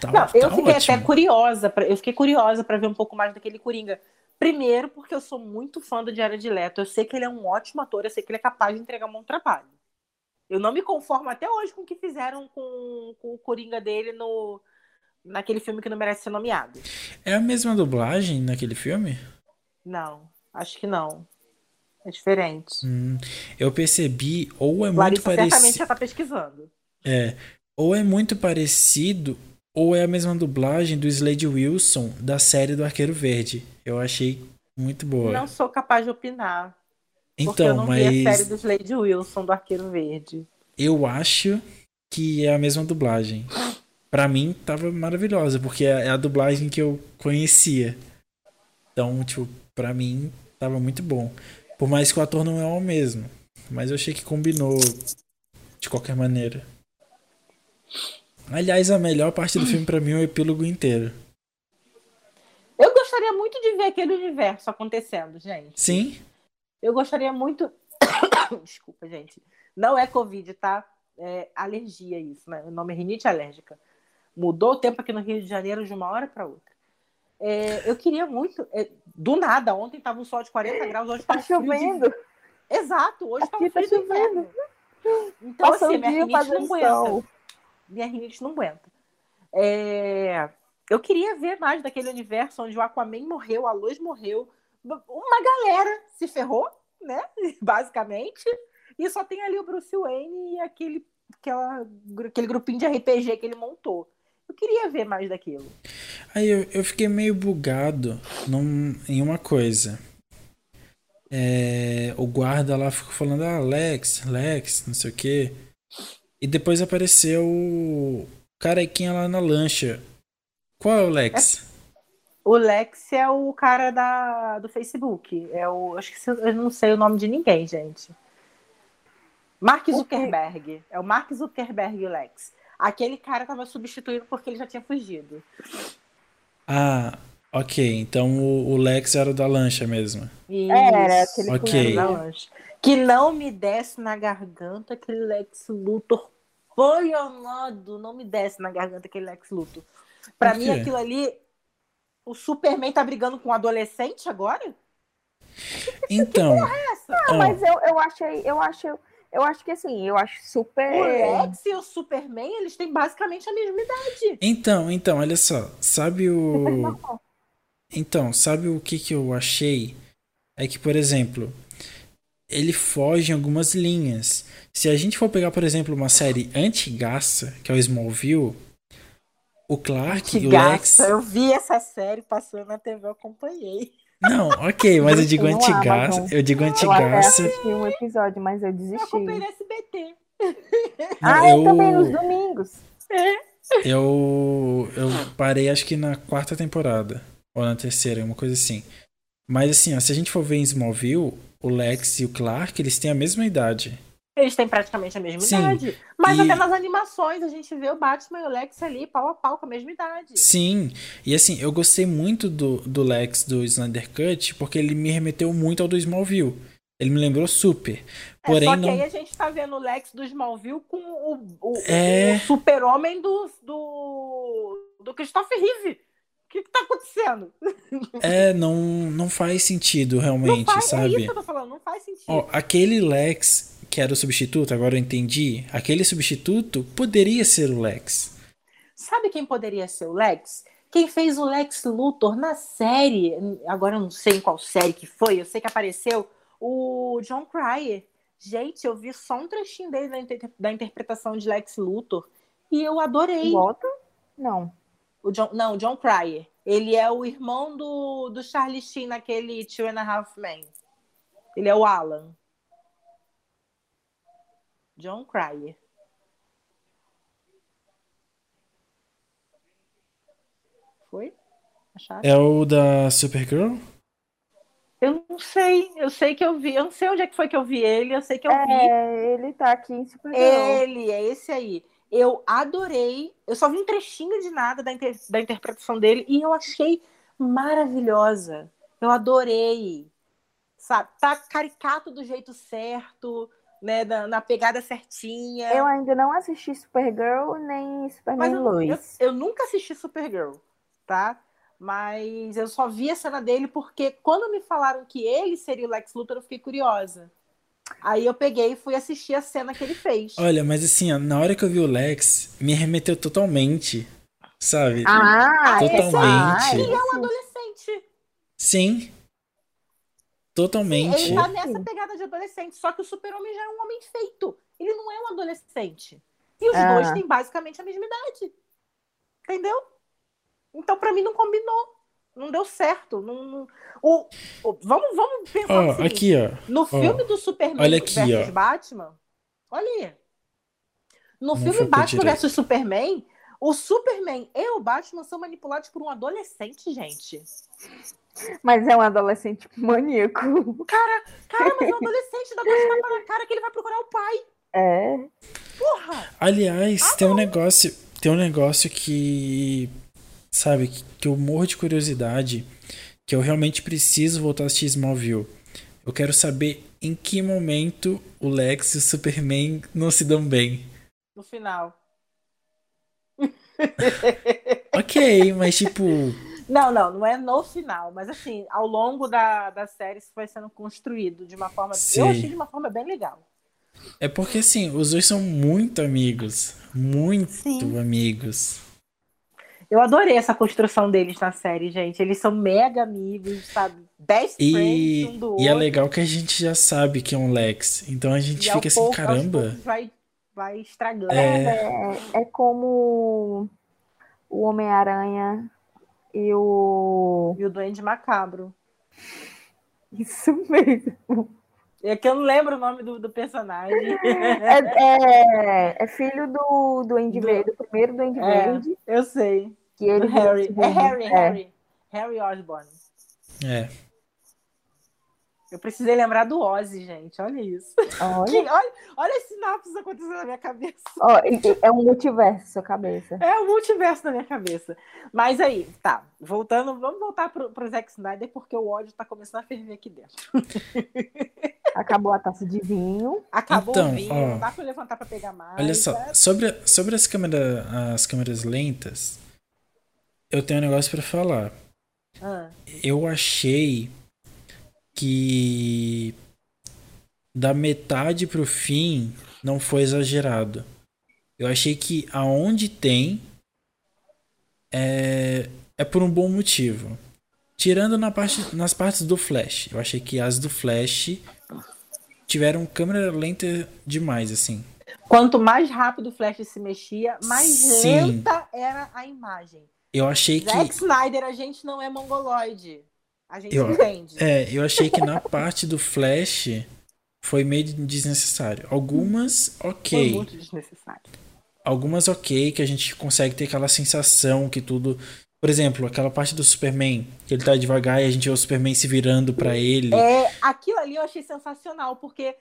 Tá, Não, eu tá fiquei ótimo. até curiosa, pra, eu fiquei curiosa para ver um pouco mais daquele Coringa. Primeiro, porque eu sou muito fã do Jared Leto. Eu sei que ele é um ótimo ator, eu sei que ele é capaz de entregar um bom trabalho. Eu não me conformo até hoje com o que fizeram com, com o Coringa dele no naquele filme que não merece ser nomeado. É a mesma dublagem naquele filme? Não, acho que não. É diferente. Hum, eu percebi, ou é muito Larissa certamente parecido. já tá pesquisando. É, ou é muito parecido, ou é a mesma dublagem do Slade Wilson da série do Arqueiro Verde. Eu achei muito boa. Não sou capaz de opinar. porque eu então, não vi a série mas do Slade Wilson do Arqueiro Verde. eu acho que é a mesma dublagem. Pra mim, tava maravilhosa, porque é a dublagem que eu conhecia. Então, tipo, pra mim, tava muito bom. Por mais que o ator não é o mesmo. Mas eu achei que combinou de qualquer maneira. Aliás, a melhor parte do filme pra mim é o epílogo inteiro. Eu gostaria muito de ver aquele universo acontecendo, gente. Sim, Eu gostaria muito. Desculpa, gente. Não é Covid, tá? É alergia isso, né? O nome é rinite alérgica. Mudou o tempo aqui no Rio de Janeiro de uma hora para outra. É, eu queria muito. é, do nada, ontem tava um sol de 40 graus, hoje tá, Tá um frio de- chovendo. Exato, hoje tá um Aqui tá de inverno. Então, Passa assim, o minha rinite não aguenta minha rinite não aguenta. É, Eu queria ver mais daquele universo onde o Aquaman morreu, a Luz morreu, uma galera se ferrou, né? Basicamente. E só tem ali o Bruce Wayne e aquele, aquela, aquele grupinho de RPG que ele montou. Eu queria ver mais daquilo. Aí eu, eu fiquei meio bugado num- em uma coisa. É, o guarda lá ficou falando, ah, Lex, Lex, não sei o quê. E depois apareceu o carequinha lá na lancha. Qual é o Lex? O Lex é o cara da, do Facebook. É o, acho que eu não sei o nome de ninguém, gente. Mark Zuckerberg. É o Mark Zuckerberg o Lex. Aquele cara tava substituído porque ele já tinha fugido. Ah, ok. Então o, o Lex era o da lancha mesmo. Era, Isso. aquele Ok. cunhado Da da- lancha. Que não me desce na garganta aquele Lex Luthor. Foi amado, não me desce na garganta aquele Lex Luthor. Pra mim, aquilo ali. O Superman tá brigando com um adolescente agora? Então, Essa? ó, Mas eu, eu achei, eu acho, eu acho que assim, eu acho super. O Lex e o Superman, eles têm basicamente a mesma idade. então, então, olha só. Sabe o. Então, sabe o que, que eu achei? É que, por exemplo, ele foge em algumas linhas. Se a gente for pegar, por exemplo, uma série antigaça, que é o Smallville, o Clark e o Lex. Eu vi essa série passando na TV, eu acompanhei. Não, ok, mas eu digo No antigaça. Eu digo Eu antigaça. assisti um episódio, mas eu Eu desisti. acompanhei no SBT. Ah, eu também nos domingos. Eu, eu parei acho que na quarta temporada. Ou na terceira, uma coisa assim. Mas assim, ó, se a gente for ver em Smallville, o Lex e o Clark, eles têm a mesma idade. Eles têm praticamente a mesma Sim, idade. Mas e- até nas animações a gente vê o Batman e o Lex ali pau a pau com a mesma idade. Sim, e assim, eu gostei muito do, do Lex do Snyder Cut, porque ele me remeteu muito ao do Smallville. Ele me lembrou super. Porém, é, só que não. aí a gente tá vendo o Lex do Smallville com o, o, É. o super-homem do, do, do Christopher Reeve. O que, que tá acontecendo? É, não, não faz sentido Não realmente, faz, é sabe? isso que eu tô falando, não faz sentido. Ó, aquele Lex que era o substituto, agora eu entendi. Aquele substituto poderia ser o Lex. Sabe quem poderia ser o Lex? Quem fez o Lex Luthor na série, agora eu não sei em qual série que foi, eu sei que apareceu o John Cryer. Gente, eu vi só um trechinho dele da, inter- da interpretação de Lex Luthor e eu adorei. Volta? Não. O John, não, o John Cryer. Ele é o irmão do, do Charlie Sheen naquele Two and a Half Men. Ele é o Alan. John Cryer. Foi? Acharam? É o da Supergirl? Eu não sei. Eu sei que eu vi. Eu não sei onde é que foi que eu vi ele. Eu sei que eu vi. É, ele tá aqui em Supergirl. Ele, é esse aí. Eu adorei. Eu só vi um trechinho de nada da, inter- da interpretação dele e eu achei maravilhosa. Eu adorei. Sabe? Tá caricato do jeito certo, né? Na, na pegada certinha. Eu ainda não assisti Supergirl nem Mas Superman eu, eu, Lois. eu nunca assisti Supergirl, tá? Mas eu só vi a cena dele porque quando me falaram que ele seria o Lex Luthor, eu fiquei curiosa. Aí eu peguei e fui assistir a cena que ele fez. Olha, mas assim, ó, na hora que eu vi o Lex, me remeteu totalmente, sabe? Ah, Totalmente. esse- Ele é um adolescente. Sim. Totalmente. Ele tá nessa pegada de adolescente, só que o super-homem já é um homem feito. Ele não é um adolescente. E os Ah. dois têm basicamente a mesma idade. Entendeu? Então, pra mim, não combinou. Não deu certo. Não, não- O, o- vamos, vamos pensar no seguinte. aqui, ó. No filme do Superman olha aqui, versus ó. Batman, olha aí. No Não filme Batman direito. versus Superman, o Superman e o Batman são manipulados por um adolescente, gente. Mas é um adolescente maníaco. Cara, mas é um adolescente, dá dois tapas na cara que ele vai procurar o pai. É. Porra! Aliás, tem um negócio, tem um negócio que, sabe, que, que eu morro de curiosidade, que eu realmente preciso voltar a assistir Smallville. Eu quero saber em que momento o Lex e o Superman não se dão bem. No final. Ok, mas tipo, Não, não, não é no final, mas assim, ao longo da, da série isso vai sendo construído de uma forma. Sei. Eu achei de uma forma bem legal. é porque assim, os dois são muito amigos, muito Sim. amigos. Eu adorei essa construção deles na série, gente. Eles são mega amigos, sabe? Best E, friends um do outro. e é legal que a gente já sabe que é um Lex, então a gente E fica assim, pouco- caramba. Vai, vai estragando. É. É, é como o Homem-Aranha e o. E o Duende Macabro. Isso mesmo. É que eu não lembro o nome do, do personagem. É, é, é filho do Duende Do- Verde, do primeiro Duende É. Verde. Eu sei. Que ele Do Harry. É Harry. Harry. Harry Osborn. É. Eu precisei lembrar do Ozzy, gente. Olha isso. Olha, Que- olha, olha esse sinapses acontecendo na minha cabeça. e- é um multiverso sua cabeça. É o multiverso na minha cabeça. Mas aí, tá. Voltando, vamos voltar pro, pro Zack Snyder, porque o ódio tá começando a ferver aqui dentro. Acabou a taça de vinho. Acabou Então, o vinho, ó. não dá pra levantar pra pegar mais. Olha só, né? sobre, sobre as, câmera, as câmeras lentas, eu tenho um negócio pra falar. Ah, Eu achei que da metade pro fim não foi exagerado. Eu achei que aonde tem é, é por um bom motivo. Tirando na parte, nas partes do Flash. Eu achei que as do Flash tiveram câmera lenta demais, assim. Quanto mais rápido o Flash se mexia, mais Sim. lenta era a imagem. Eu achei que. Zack Snyder, a gente não é mongoloide. A gente Eu- entende. É, eu achei que na parte do Flash foi meio desnecessário. Algumas, Foi ok. muito desnecessário. Algumas, ok, que a gente consegue ter aquela sensação que tudo. Por exemplo, aquela parte do Superman, que ele tá devagar e a gente vê o Superman se virando pra ele. É, aquilo ali eu achei sensacional, porque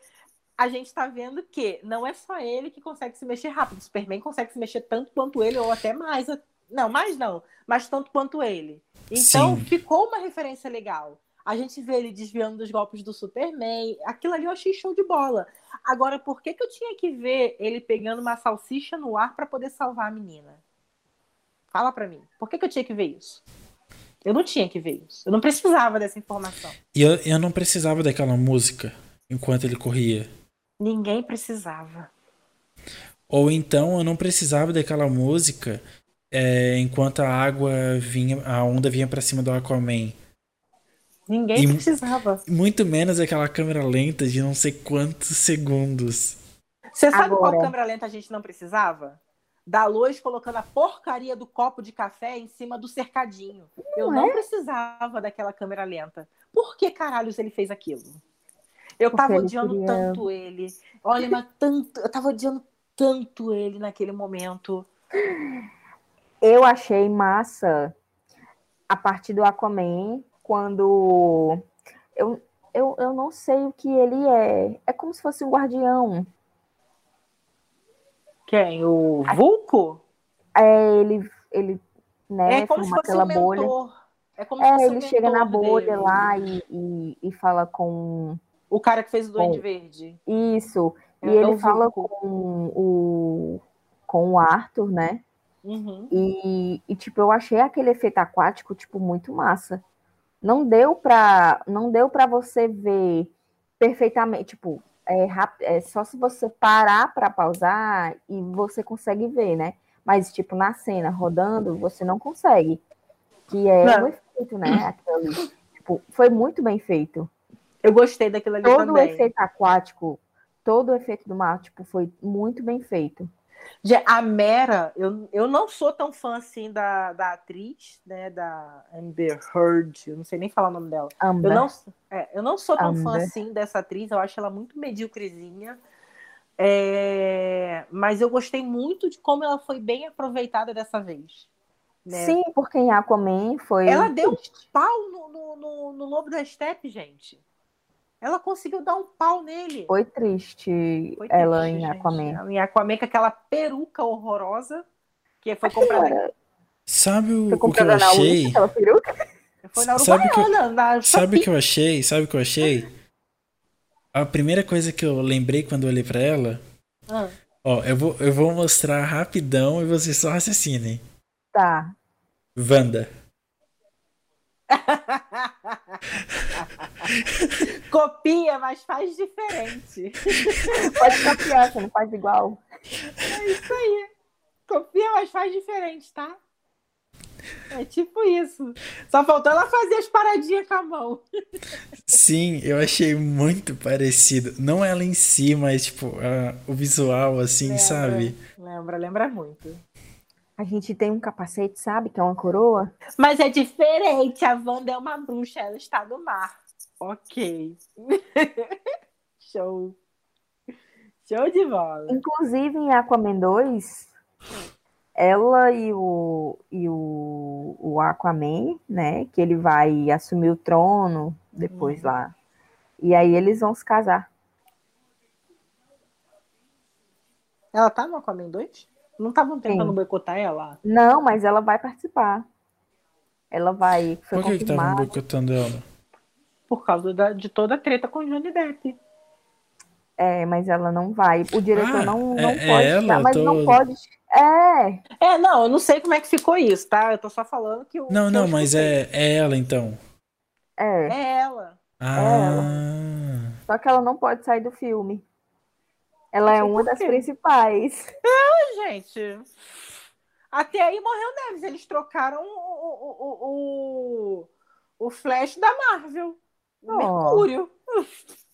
a gente tá vendo que não é só ele que consegue se mexer rápido. O Superman consegue se mexer tanto quanto ele, ou até mais. Não, mais não, mas tanto quanto ele. Então Sim. ficou uma referência legal. A gente vê ele desviando dos golpes do Superman. Aquilo ali eu achei show de bola. Agora, por que, que eu tinha que ver ele pegando uma salsicha no ar pra poder salvar a menina? Fala pra mim. Por que, que eu tinha que ver isso? Eu não tinha que ver isso. Eu não precisava dessa informação. E eu, eu não precisava daquela música enquanto ele corria. Ninguém precisava. Ou então eu não precisava daquela música é, enquanto a água vinha, a onda vinha pra cima do Aquaman. Ninguém E- precisava. Muito menos aquela câmera lenta de não sei quantos segundos. Você sabe qual Agora. câmera lenta a gente não precisava? Da luz colocando a porcaria do copo de café em cima do cercadinho. Eu Não não é? precisava daquela câmera lenta. Por que caralhos ele fez aquilo? Eu Porque tava ele odiando queria- tanto ele. Olha, mas tanto. Eu tava odiando tanto ele naquele momento. Eu achei massa a parte do Aquaman quando eu, eu, eu não sei o que ele é. É como se fosse um guardião. Quem? O Vulco? É, ele, ele né, É como se fosse aquela um bolha. mentor. É como É, ele chega na bolha dele. lá e, e, e fala com O cara que fez o Duende Bom. Verde. isso. É, E é ele fala Vulco. com o, com o Arthur, né? Uhum. E, e, tipo, eu achei aquele efeito aquático, tipo, muito massa. Não deu pra, não deu pra você ver perfeitamente, tipo, é, é só se você parar pra pausar e você consegue ver, né? Mas, tipo, na cena, rodando, você não consegue. Que é Não. um efeito, né? Tipo, foi muito bem feito. Eu gostei daquilo ali Todo o também. efeito aquático, todo o efeito do mar, tipo, foi muito bem feito. A Mera, eu, eu não sou tão fã assim da, da atriz, né? Da Amber Heard. Eu não sei nem falar o nome dela. Amber. Eu não, é, eu não sou tão fã Amber. assim dessa atriz, eu acho ela muito medíocrezinha. É, mas eu gostei muito de como ela foi bem aproveitada dessa vez. né? Sim, porque em Aquaman foi. Ela deu um pau no, no, no, no Lobo da Steppe, gente. Ela conseguiu dar um pau nele. Foi triste Foi ela triste, em gente. Aquaman. Em Aquaman com aquela peruca horrorosa que foi comprada, Sabe o, foi o que eu achei? Uruguai, peruca. foi na Sabe que eu- Uruguaiana, na Sabe o que eu achei? Sabe o que eu achei? A primeira coisa que eu lembrei quando eu olhei pra ela, Ah, ó, eu vou, eu vou mostrar rapidão e vocês só raciocinem. Tá. Wanda. Copia, mas faz diferente. Pode copiar, você não faz igual. É isso aí. Copia, mas faz diferente, tá? É tipo isso. Só faltou ela fazer as paradinhas com a mão. Sim, eu achei muito parecido. Não ela em si, mas tipo, a- o visual, assim, Lembra. sabe? Lembra, lembra muito. A gente tem um capacete, sabe? Que é uma coroa. Mas é diferente. A Wanda é uma bruxa, ela está no mar. Ok. Show. Show de bola. Inclusive em Aquaman 2, ela e o, e o, o Aquaman, né? Que ele vai assumir o trono depois Uhum. lá. E aí eles vão se casar. Ela tá no Aquaman 2? Não estavam tentando Sim. boicotar ela? Não, mas ela vai participar. Ela vai. Foi Por que estavam boicotando ela? Por causa da- de toda a treta com o Johnny Depp. É, mas ela não vai. O diretor Ah, não, é- não é pode. ela? tirar, mas Tô- não pode. É, É, não, eu não sei como é que ficou isso, tá? Eu tô só falando que o. Não, que não, mas é, é ela então. é. É ela. Ah. Só que ela não pode sair do filme. Ela é uma das principais. Gente, até aí morreu Neves. Eles trocaram o, o, o, o, o Flash da Marvel. O Oh. Mercúrio.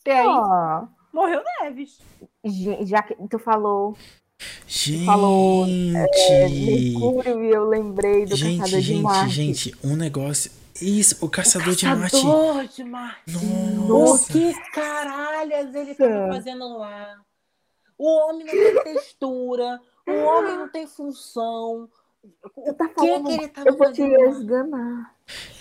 Até aí morreu Neves. já que tu falou Gente. falou, Mercúrio e eu lembrei do gente, Caçador de gente, Marte. gente, um negócio. Isso, o caçador, de Marte. Caçador de Marte. O Nossa. que caralhas ele tava fazendo lá? O homem não tem textura. O homem não tem função. O tá que, falando- que ele tava Eu vou te esganar.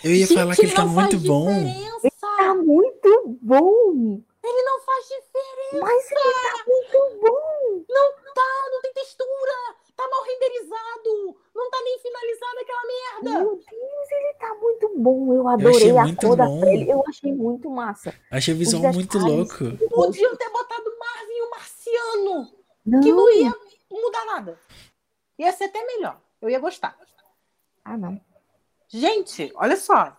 Eu ia falar que ele tá não muito faz bom. diferença. Tá muito bom! Ele não faz diferença. Mas ele tá muito bom! Não tá, não tem textura. Tá mal renderizado. Não tá nem finalizada aquela merda. Meu Deus, ele tá muito bom. Eu adorei achei a cor da pele. Eu achei muito massa. Achei o Os visual muito louco. Podiam ter botado Marvin e o Marciano. Não. Que não ia mudar nada. Ia ser até melhor. Eu ia gostar. Ah, não. Gente, olha só.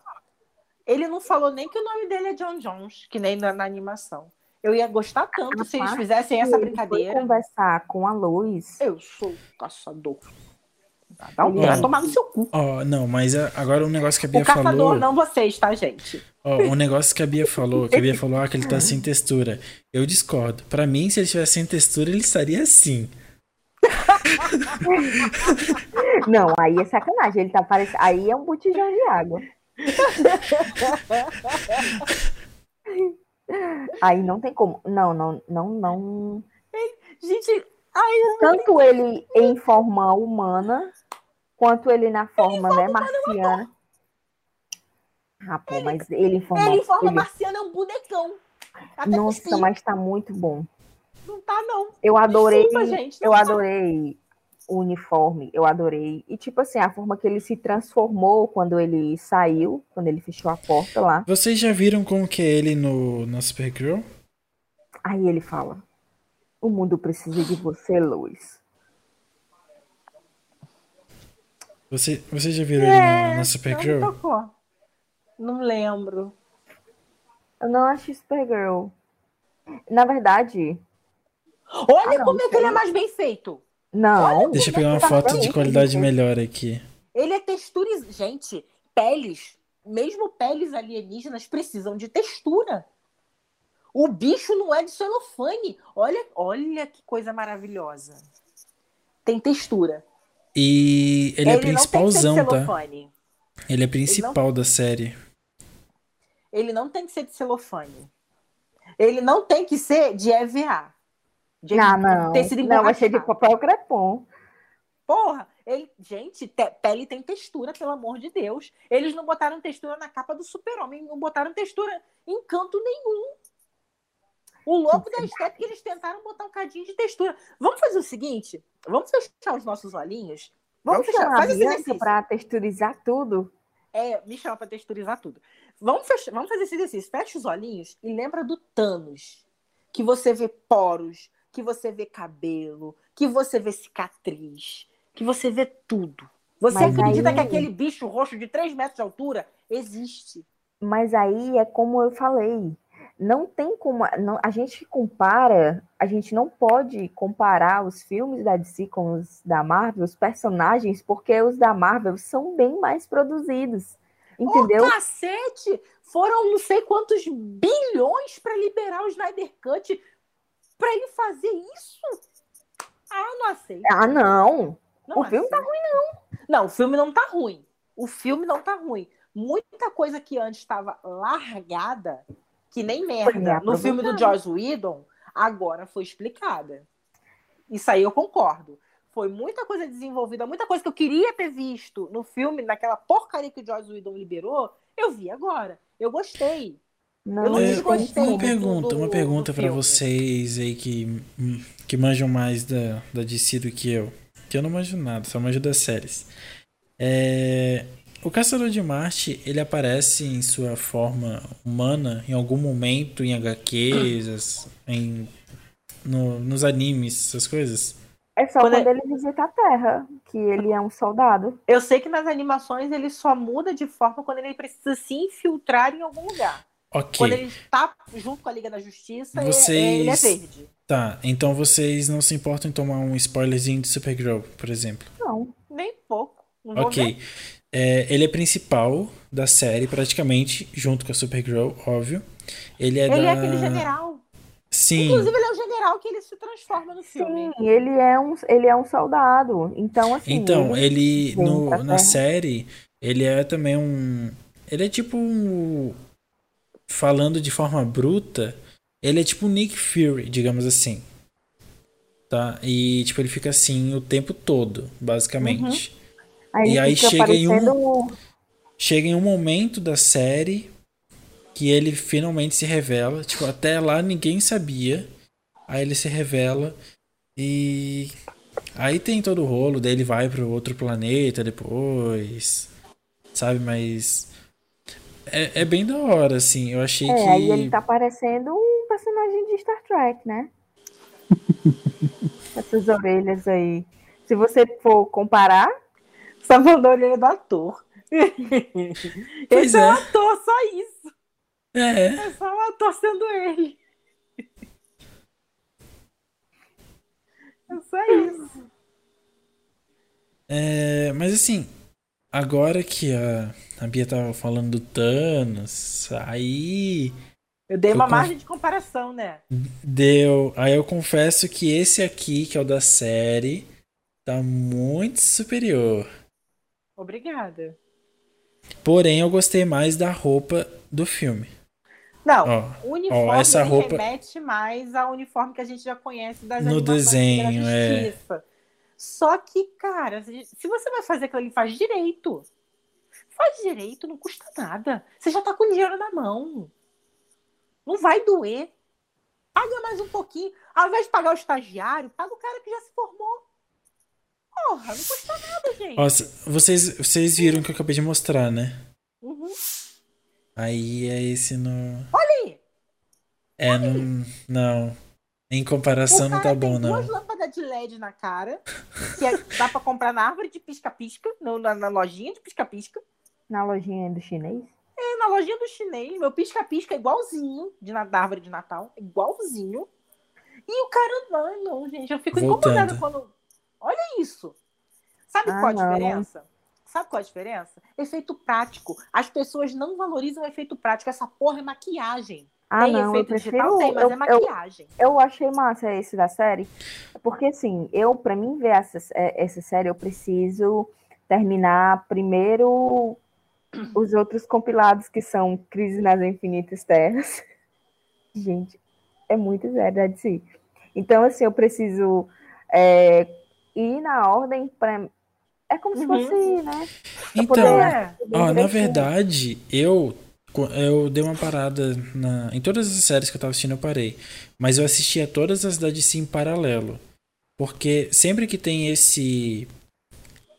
Ele não falou nem que o nome dele é John Jones, que nem na, na animação. Eu ia gostar tanto A se eles fizessem essa foi brincadeira. conversar com a Luz. Eu sou caçador. Dá um é. tomar no seu cu. Ó, não, mas agora um negócio que a Bia O caçador, falou. não vocês, tá, gente? Ó, um negócio que a Bia falou, que a Bia falou ah, que ele tá sem textura. Eu discordo. Pra mim, se ele tivesse sem textura, ele estaria assim. Não, aí é sacanagem. Ele tá parecendo. Aí é um botijão de água. Aí não tem como. Não, não, não, não. Gente, ai, Tanto ele em forma humana, quanto ele na forma, né, marciana. Ah, pô, mas ele em forma. ele em forma ele- marciana é um bonecão. Até Nossa, mas tá muito bom. Não tá, não. Eu adorei. Desculpa, gente, não eu tá. adorei o uniforme, eu adorei. E, tipo assim, a forma que ele se transformou quando ele saiu, quando ele fechou a porta lá. Vocês já viram como que é ele no, na Supergirl? Aí ele fala: O mundo precisa de você, Lois. Você, vocês já viram ele na, na Não me Supergirl? tocou. Não lembro. Eu não acho Supergirl. Na verdade, Olha Ah, não, como é que ele é mais bem feito. Não. Deixa eu pegar uma Tá foto de qualidade gente. melhor aqui. Ele é texturizado. Gente, peles, mesmo peles alienígenas precisam de textura. O bicho não é de celofane. Olha, olha que coisa maravilhosa. Tem textura. E ele é não que ser de principalzão, tá? Ele é principal da série. Ele não tem que ser de celofane. Ele não tem que ser de EVA. De Ah, não. tecido Não, vai ser de papel crepom. Porra, ele, gente, te- pele tem textura, pelo amor de Deus. Eles não botaram textura na capa do super-homem, não botaram textura em canto nenhum. O louco da estética, eles tentaram botar um cadinho de textura. Vamos fazer o seguinte: vamos fechar os nossos olhinhos. Vamos Vamos fechar, faz esse exercício. pra texturizar tudo. É, me chama pra texturizar tudo. Vamos, fechar, vamos fazer esse exercício. Fecha os olhinhos e lembra do Thanos. Que você vê poros, que você vê cabelo, que você vê cicatriz, que você vê tudo. Você Mas acredita aí- que aquele bicho roxo de 3 metros de altura existe? Mas aí é como eu falei. Não tem como. não- a gente compara. A gente não pode comparar os filmes da DC com os da Marvel, os personagens, porque os da Marvel são bem mais produzidos. Entendeu? Ô, cacete! Foram não sei quantos bilhões para liberar o Snyder Cut para ele fazer isso? Ah, não aceito. Ah, não. Não o filme tá ruim, não. Não, o filme não tá ruim. O filme não tá ruim. Muita coisa que antes estava largada, que nem merda, no filme do Joss Whedon, agora foi explicada. Isso aí eu concordo. Foi muita coisa desenvolvida, muita coisa que eu queria ter visto no filme, naquela porcaria que o Joss Whedon liberou, eu vi agora. Eu gostei. Não, Eu não É, desgostei uma pergunta, do- uma pergunta pra filme. vocês aí que, que manjam mais da, da DC do que eu. Que eu não manjo nada, só manjo das séries. É, o Caçador de Marte, ele aparece em sua forma humana em algum momento em HQs, em, no- nos animes, essas coisas? É só Quando quando, é- ele visita a Terra, que ele é um soldado. Eu sei que nas animações ele só muda de forma quando ele precisa se infiltrar em algum lugar. Ok. Quando ele está junto com a Liga da Justiça, é- Vocês- é- ele é verde. Tá, então vocês não se importam em tomar um spoilerzinho de Supergirl, por exemplo. Não. Nem pouco. Não. Ok. É, ele é principal da série, praticamente, junto com a Supergirl, óbvio. Ele é Ele da. é aquele general. Sim. Inclusive, ele é o general que ele se transforma no filme. Sim, ele é um, ele é um soldado. Então, assim. Então, ele vem no, na série, ele é também um. Ele é tipo um. Falando de forma bruta, ele é tipo um Nick Fury, digamos assim. Tá? E tipo, ele fica assim o tempo todo, basicamente. Aí e aí chega em um- Chega em um momento da série que ele finalmente se revela. Tipo, até lá ninguém sabia. Aí ele se revela e. Aí tem todo o rolo, daí ele vai pro outro planeta depois. Sabe, mas. É, é bem da hora, assim. Eu achei É, que. aí ele tá parecendo um personagem de Star Trek, né? Essas orelhas aí. Se você for comparar, Só mandou a orelha do ator. Pois Esse é. é. um ator, só isso. É. É só um ator sendo ele. É só isso. É, mas assim, agora que a, a Bia tava falando do Thanos, aí Eu dei Eu uma conf- margem de comparação, né? deu. Aí eu confesso que esse aqui, que é o da série, tá muito superior. Obrigada. Porém, eu gostei mais da roupa do filme. Não, o uniforme ó, essa roupa- remete mais ao uniforme que a gente já conhece das No desenho, da é. Justiça. Só que, cara, se você vai fazer aquilo ali, faz direito. Faz direito, não custa nada. Você já tá com dinheiro na mão. Não vai doer. Paga mais um pouquinho. Ao invés de pagar o estagiário, paga o cara que já se formou. Porra, não custa nada, gente. C- vocês, vocês viram que eu acabei de mostrar, né? Uhum. Aí é esse no. aí. É, não. Não. Em comparação O não tá bom, tem não. duas lâmpadas de LED na cara, que é- dá pra comprar na árvore de pisca-pisca, na, na lojinha de pisca-pisca. Na lojinha do chinês. E na lojinha do chinês, meu pisca-pisca é igualzinho de, na, da árvore de Natal, é igualzinho. E o cara, não, não, gente, eu fico Voltando. incomodada quando. Olha isso! Sabe Ah, qual a não. diferença? Sabe qual a diferença? Efeito prático. As pessoas não valorizam o efeito prático. Essa porra é maquiagem. Ah, tem não, eu efeito prefiro. digital? Tem, mas eu, é eu, maquiagem. eu achei massa esse da série, porque assim, eu, pra mim ver essa, é, essa série, eu preciso terminar primeiro os outros compilados que são Crise nas Infinitas Terras. Gente, é muito verdade, sim. Então, assim, eu preciso é, ir na ordem para. É como se Uhum. fosse, né? pra Então, poder É. ó, na verdade, eu. Eu dei uma parada na, em todas as séries que eu tava assistindo, eu parei. Mas eu assistia todas as da DC em paralelo. Porque sempre que tem esse.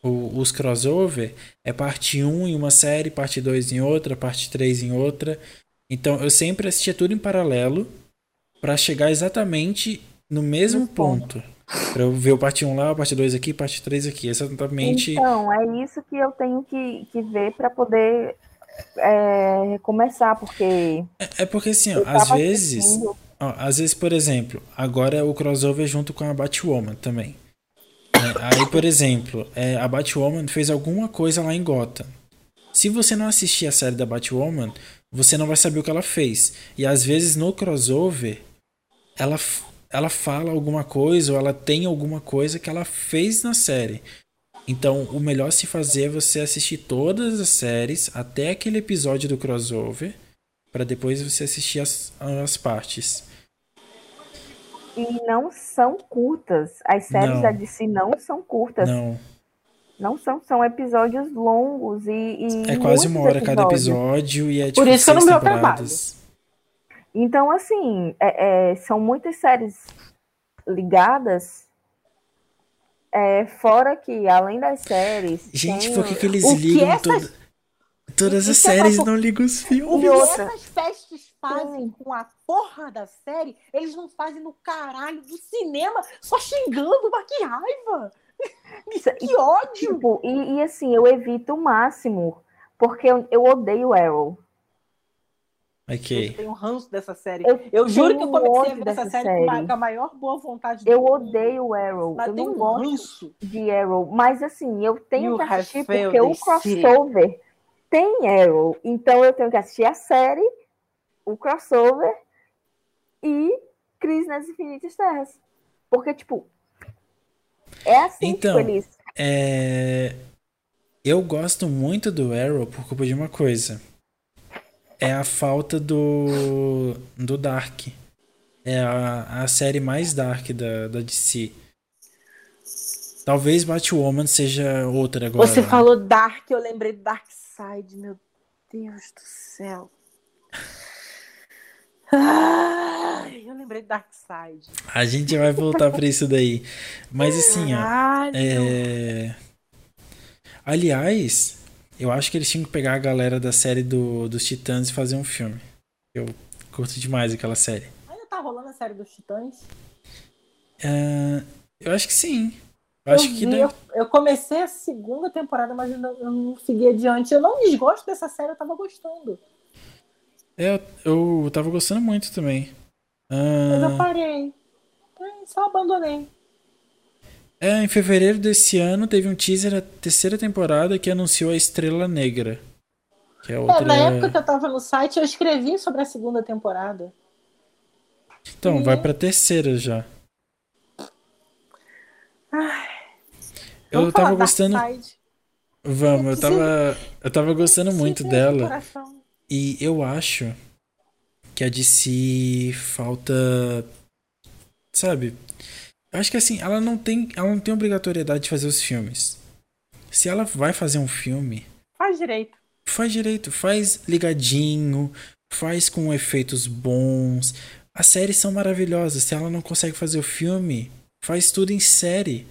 O- os crossover, é parte 1 em uma série, parte 2 em outra, parte 3 em outra. Então eu sempre assistia tudo em paralelo pra chegar exatamente no mesmo ponto. ponto. Pra eu ver o parte 1 lá, o parte 2 aqui, parte 3 aqui. Exatamente. Então, é isso que eu tenho que, que ver para poder é, começar, porque É porque assim, ó, às vezes. Ó, às vezes, por exemplo, agora o crossover junto com a Batwoman também. Né? Aí, por exemplo, é, a Batwoman fez alguma coisa lá em Gotham. Se você não assistir a série da Batwoman, você não vai saber o que ela fez. E às vezes no crossover, ela, ela fala alguma coisa ou ela tem alguma coisa que ela fez na série. Então, o melhor se fazer é você assistir todas as séries até aquele episódio do crossover, para depois você assistir as, as partes. E não são curtas. As séries Não. da DC não são curtas. Não, Não, são, são episódios longos e. e é quase uma hora cada episódios. episódio e é Por tipo isso que eu não me temporadas. Então, assim, é- é, são muitas séries ligadas. é, fora que, além das séries. Gente, tem por que, que eles O que ligam essas- toda- todas as é séries e não ligam os filmes? outra. essas festas fazem Sim. com a porra da série, eles não fazem no caralho do cinema, só xingando, mas que raiva! Que ódio! Tipo, e, e, assim, eu evito o máximo, porque eu, eu odeio Arrow. Eu Ok. tenho ranço dessa série. Eu, Eu juro que eu comecei a ver essa dessa série, com, a, série. com a maior boa vontade do Eu mundo. odeio Arrow. Mas eu não um gosto ranço. de Arrow. Mas assim, eu tenho You que assistir porque o crossover tem Arrow. Então eu tenho que assistir a série, o crossover e Crise nas Infinitas Terras. Porque, tipo, é assim Então, tipo, eles. É... Eu gosto muito do Arrow por culpa de uma coisa. É a falta do, do Dark. É a, a série mais dark da, da DC. Talvez Batwoman seja outra agora. Você falou Dark, eu lembrei do Dark Side, meu Deus do céu. Ai, eu lembrei do Dark Side. A gente vai voltar pra isso daí. Mas assim, ó. É... Aliás, eu acho que eles tinham que pegar a galera da série do, dos Titãs e fazer um filme. Eu curto demais aquela série. Ainda tá rolando a série dos Titãs? É, Eu acho que sim. Eu acho eu, que vi, deve- eu, eu comecei a segunda temporada, mas eu não, eu não segui adiante. Eu não desgosto dessa série, eu tava gostando. É, eu, eu tava gostando muito também. Mas eu Ah, parei. É, Só abandonei. é, em fevereiro desse ano teve um teaser da terceira temporada que anunciou a Estrela Negra. Que é É, outra. na época que eu tava no site, eu escrevi sobre a segunda temporada. Então, vai pra terceira já. Eu Vamos tava gostando. Vamos, eu tava. Eu tava gostando muito dela. coração. E eu acho que a DC falta. Sabe? Eu acho que assim, ela não tem, ela não tem obrigatoriedade de fazer os filmes. Se ela vai fazer um filme, Faz direito. faz direito, faz ligadinho, faz com efeitos bons. As séries são maravilhosas. Se ela não consegue fazer o filme, faz tudo em série.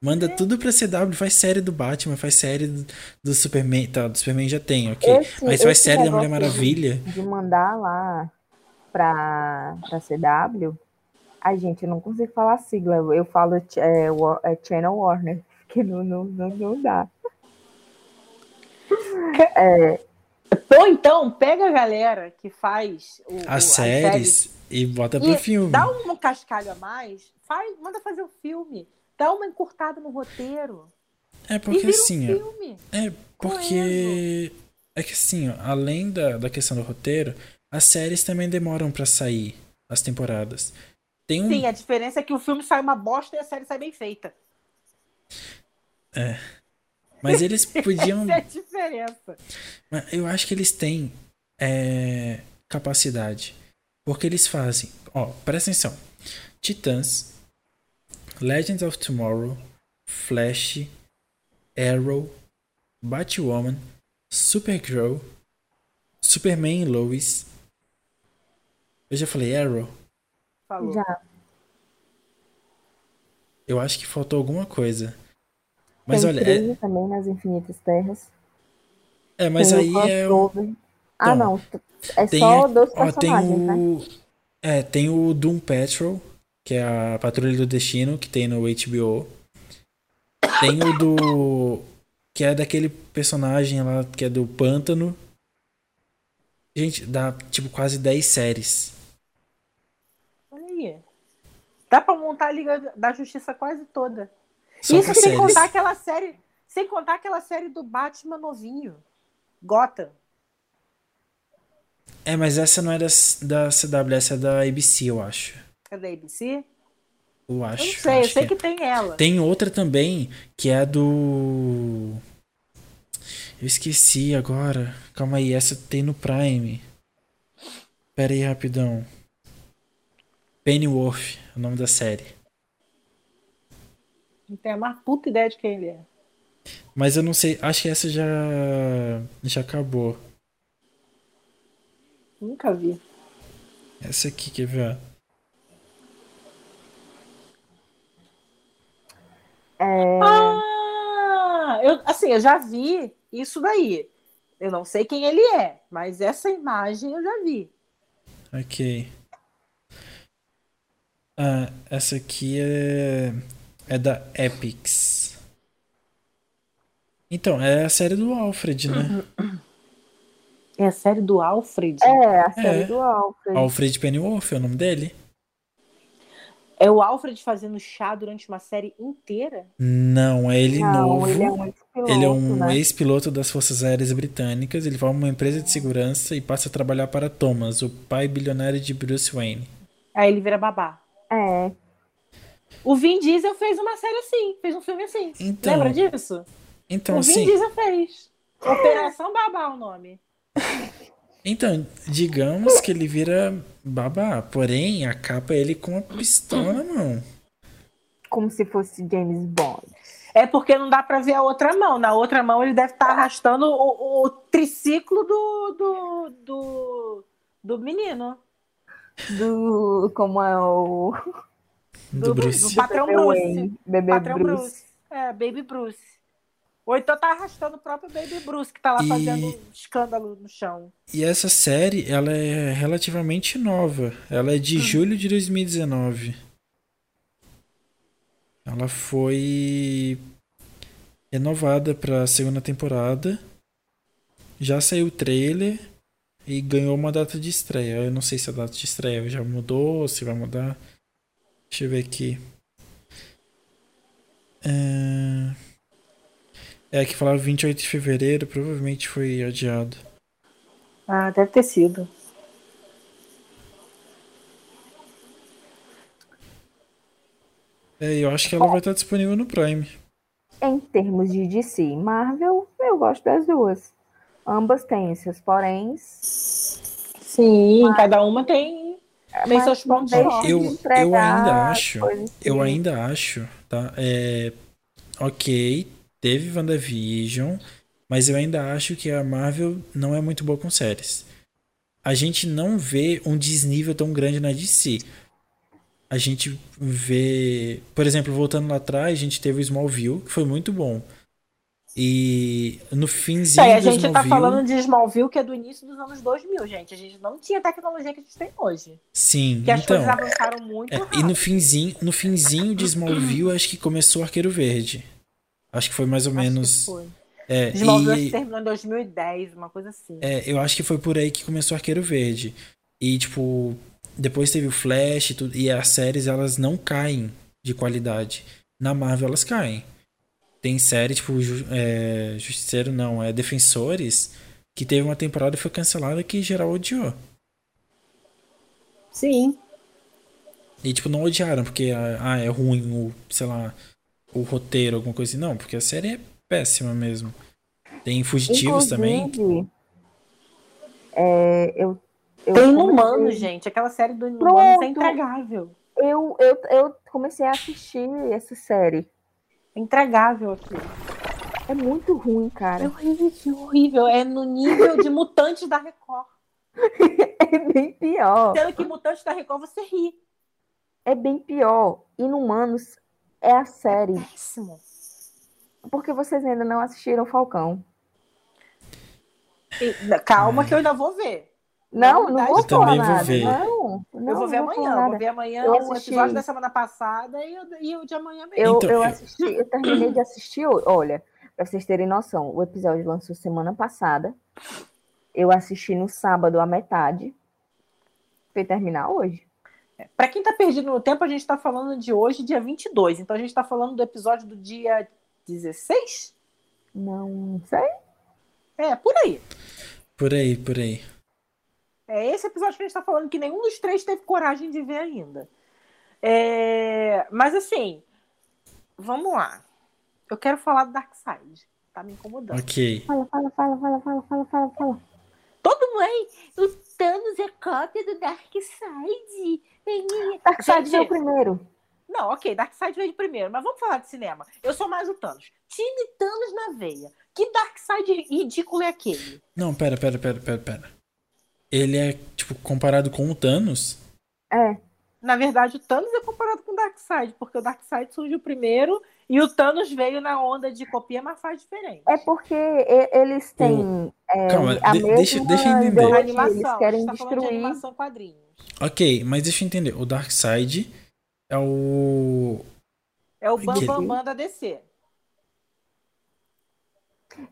Manda tudo pra CW, faz série do Batman, faz série do, do Superman. Tá, do Superman já tem, ok. Esse- Mas faz série da Mulher Maravilha. De mandar lá pra, pra CW. Ai, gente, eu não consigo falar a sigla. Eu falo é, Wa- é Channel Warner, que não, não, não, não dá. Ou então, pega a galera que faz o, o- As séries e bota pro e filme. dá um cascalho a mais, faz, manda fazer o filme. Dá uma encurtada no roteiro. É e porque vira assim, um. É, porque. É que assim, além da, da questão do roteiro, as séries também demoram pra sair, as temporadas. Tem um. Sim, a diferença é que o filme sai uma bosta e a série sai bem feita. Mas eles podiam. Essa é a diferença. Eu acho que eles têm é, capacidade. Porque eles fazem. Ó, presta atenção: Titãs, Legends of Tomorrow, Flash, Arrow, Batwoman, Supergirl, Superman e Lois. Eu já falei Arrow? Falou. Já. Eu acho que faltou alguma coisa. Mas Tem olha, é, também nas Infinitas Terras. é, mas Tem aí é. o- crossover. Ah, Então, não. É Tem, só a- dois ó, tem personagens, né? o. É, tem o Doom Patrol, que é a Patrulha do Destino, que tem no HBO. Tem o do. Que é daquele personagem lá que é do Pântano. Gente, dá tipo quase 10 séries. Olha aí. Dá pra montar a Liga da Justiça quase toda. Só Isso sem séries. contar aquela série. Sem contar aquela série do Batman novinho. Gotham. É, mas essa não é da, da CW, essa é da ABC, eu acho. É da ABC? Eu acho. Eu não sei, eu acho sei que que tem ela. Tem outra também, que é a do. Eu esqueci agora. Calma aí, essa tem no Prime. Pera aí, rapidão. Pennyworth, é o nome da série. Não tenho a mais puta ideia de quem ele é. Mas eu não sei, acho que essa já. já acabou. Nunca vi. Essa aqui, quer ver? É, Ah! Eu, assim, eu já vi isso daí. Eu não sei quem ele é, mas essa imagem eu já vi. Ok. Ah, essa aqui é. é da Epics. Então, é a série do Alfred, né? É a série do Alfred. é a série É. do Alfred. Alfred Pennyworth é o nome dele? É o Alfred fazendo chá durante uma série inteira? Não, é ele não, novo. ele é um ex-piloto, Ele é um né? ex-piloto das Forças Aéreas Britânicas. Ele forma uma empresa de segurança e passa a trabalhar para Thomas, o pai bilionário de Bruce Wayne. Aí ele vira babá. É, O Vin Diesel fez uma série assim, fez um filme assim. Então, Lembra disso? então o Vin assim, Diesel fez. Operação Babá o nome. então, digamos que ele vira babá, porém a capa é ele com uma pistola na mão. como se fosse James Bond. É porque não dá pra ver a outra mão. Na outra mão ele deve estar arrastando o, o triciclo do, do, do, do menino. Do, como é o Do, Do- Bruce. do patrão Bebê Bruce. Wayne, Bebê Patrão Bruce. Bruce. É, Baby Bruce. Ou então tá arrastando o próprio Baby Bruce, que tá lá E- fazendo escândalo no chão. E essa série, ela é relativamente nova. Ela é de julho de 2019. Ela foi renovada para a segunda temporada. Já saiu o trailer e ganhou uma data de estreia. Eu não sei se a data de estreia já mudou, se vai mudar. Deixa eu ver aqui. É, é que falava 28 de fevereiro, provavelmente foi adiado. Ah, deve ter sido. É, eu acho que ela vai estar disponível no Prime. Em termos de DC e Marvel, eu gosto das duas. Ambas têm seus poréns. Sim, cada uma tem, tem Mas seus pontos Eu- eu ainda acho- Eu ainda acho, tá? É, ok, teve WandaVision, mas eu ainda acho que a Marvel não é muito boa com séries. A gente não vê um desnível tão grande na DC. A gente vê, por exemplo, voltando lá atrás, a gente teve o Smallville, que foi muito bom. E no finzinho a gente tá Smallville, falando de Smallville, que é do início dos anos 2000, gente. A gente não tinha a tecnologia que a gente tem hoje. sim, Que as então, coisas avançaram muito É, e no finzinho, no finzinho de Smallville, acho que começou o Arqueiro Verde. Acho que foi mais ou Acho que menos. foi. É, Smallville acho e- que terminou em 2010, uma coisa assim. é, eu acho que foi por aí que começou Arqueiro Verde. E, tipo, depois teve o Flash e tudo. E as séries, elas não caem de qualidade. Na Marvel, elas caem. Tem série, tipo, Ju- é, Justiceiro não, é Defensores, que teve uma temporada e foi cancelada que geral odiou. Sim. E, tipo, não odiaram porque, ah, é ruim o, sei lá, o roteiro, alguma coisa assim. Não, porque a série é péssima mesmo. Tem Fugitivos também. Inclusive, é, eu, eu Tem comecei- Inumano, gente. Aquela série do Inumano é intragável. Eu, eu, eu comecei a assistir essa série. É intragável aquilo. É muito ruim, É cara. horrível, horrível. É no nível de Mutantes da Record. É bem pior. Sendo que Mutantes da Record você ri. É bem pior. Inumanos é a série. Péssimo. Porque vocês ainda não assistiram Falcão. E- calma que eu ainda vou ver. Não, Não, não eu vou também falar vou nada. ver. Não, não, eu vou ver não amanhã. Vou ver amanhã Eu o assisti- episódio da semana passada e, o- e o de amanhã mesmo. Eu, Então, eu eu- assisti, eu terminei de assistir. Olha, pra vocês terem noção, o episódio lançou semana passada. Eu assisti no sábado a metade. Foi terminar hoje. Pra quem tá perdido no tempo, a gente tá falando de hoje, dia 22. Então a gente tá falando do episódio do dia 16? Não sei. É, por aí. Por aí, por aí. É esse episódio que a gente tá falando que nenhum dos três teve coragem de ver ainda. É, Mas assim, vamos lá. Eu quero falar do Darkseid. Tá me incomodando. Ok. Fala, fala, fala, fala, fala, fala, fala, fala. Todo mundo, o Thanos é cópia do Darkseid. Darkseid veio primeiro. Não, ok, Darkseid veio primeiro, mas vamos falar de cinema. Eu sou mais o Thanos. Time Thanos na veia. Que Darkseid ridículo é aquele? Não, pera, pera, pera, pera, pera. Ele é, tipo, comparado com o Thanos. É. Na verdade, o Thanos é comparado com o Darkseid, porque o Darkseid surgiu primeiro e o Thanos veio na onda de copia, mas faz diferente. É porque eles têm é, Calma, a de- mesma deixa- deixa eu entender. ideologia, A Eles animação, querem tá falando de destruir. animação quadrinhos. Ok, mas deixa eu entender. O Darkseid é o. É o Que- Bambam Bam da DC.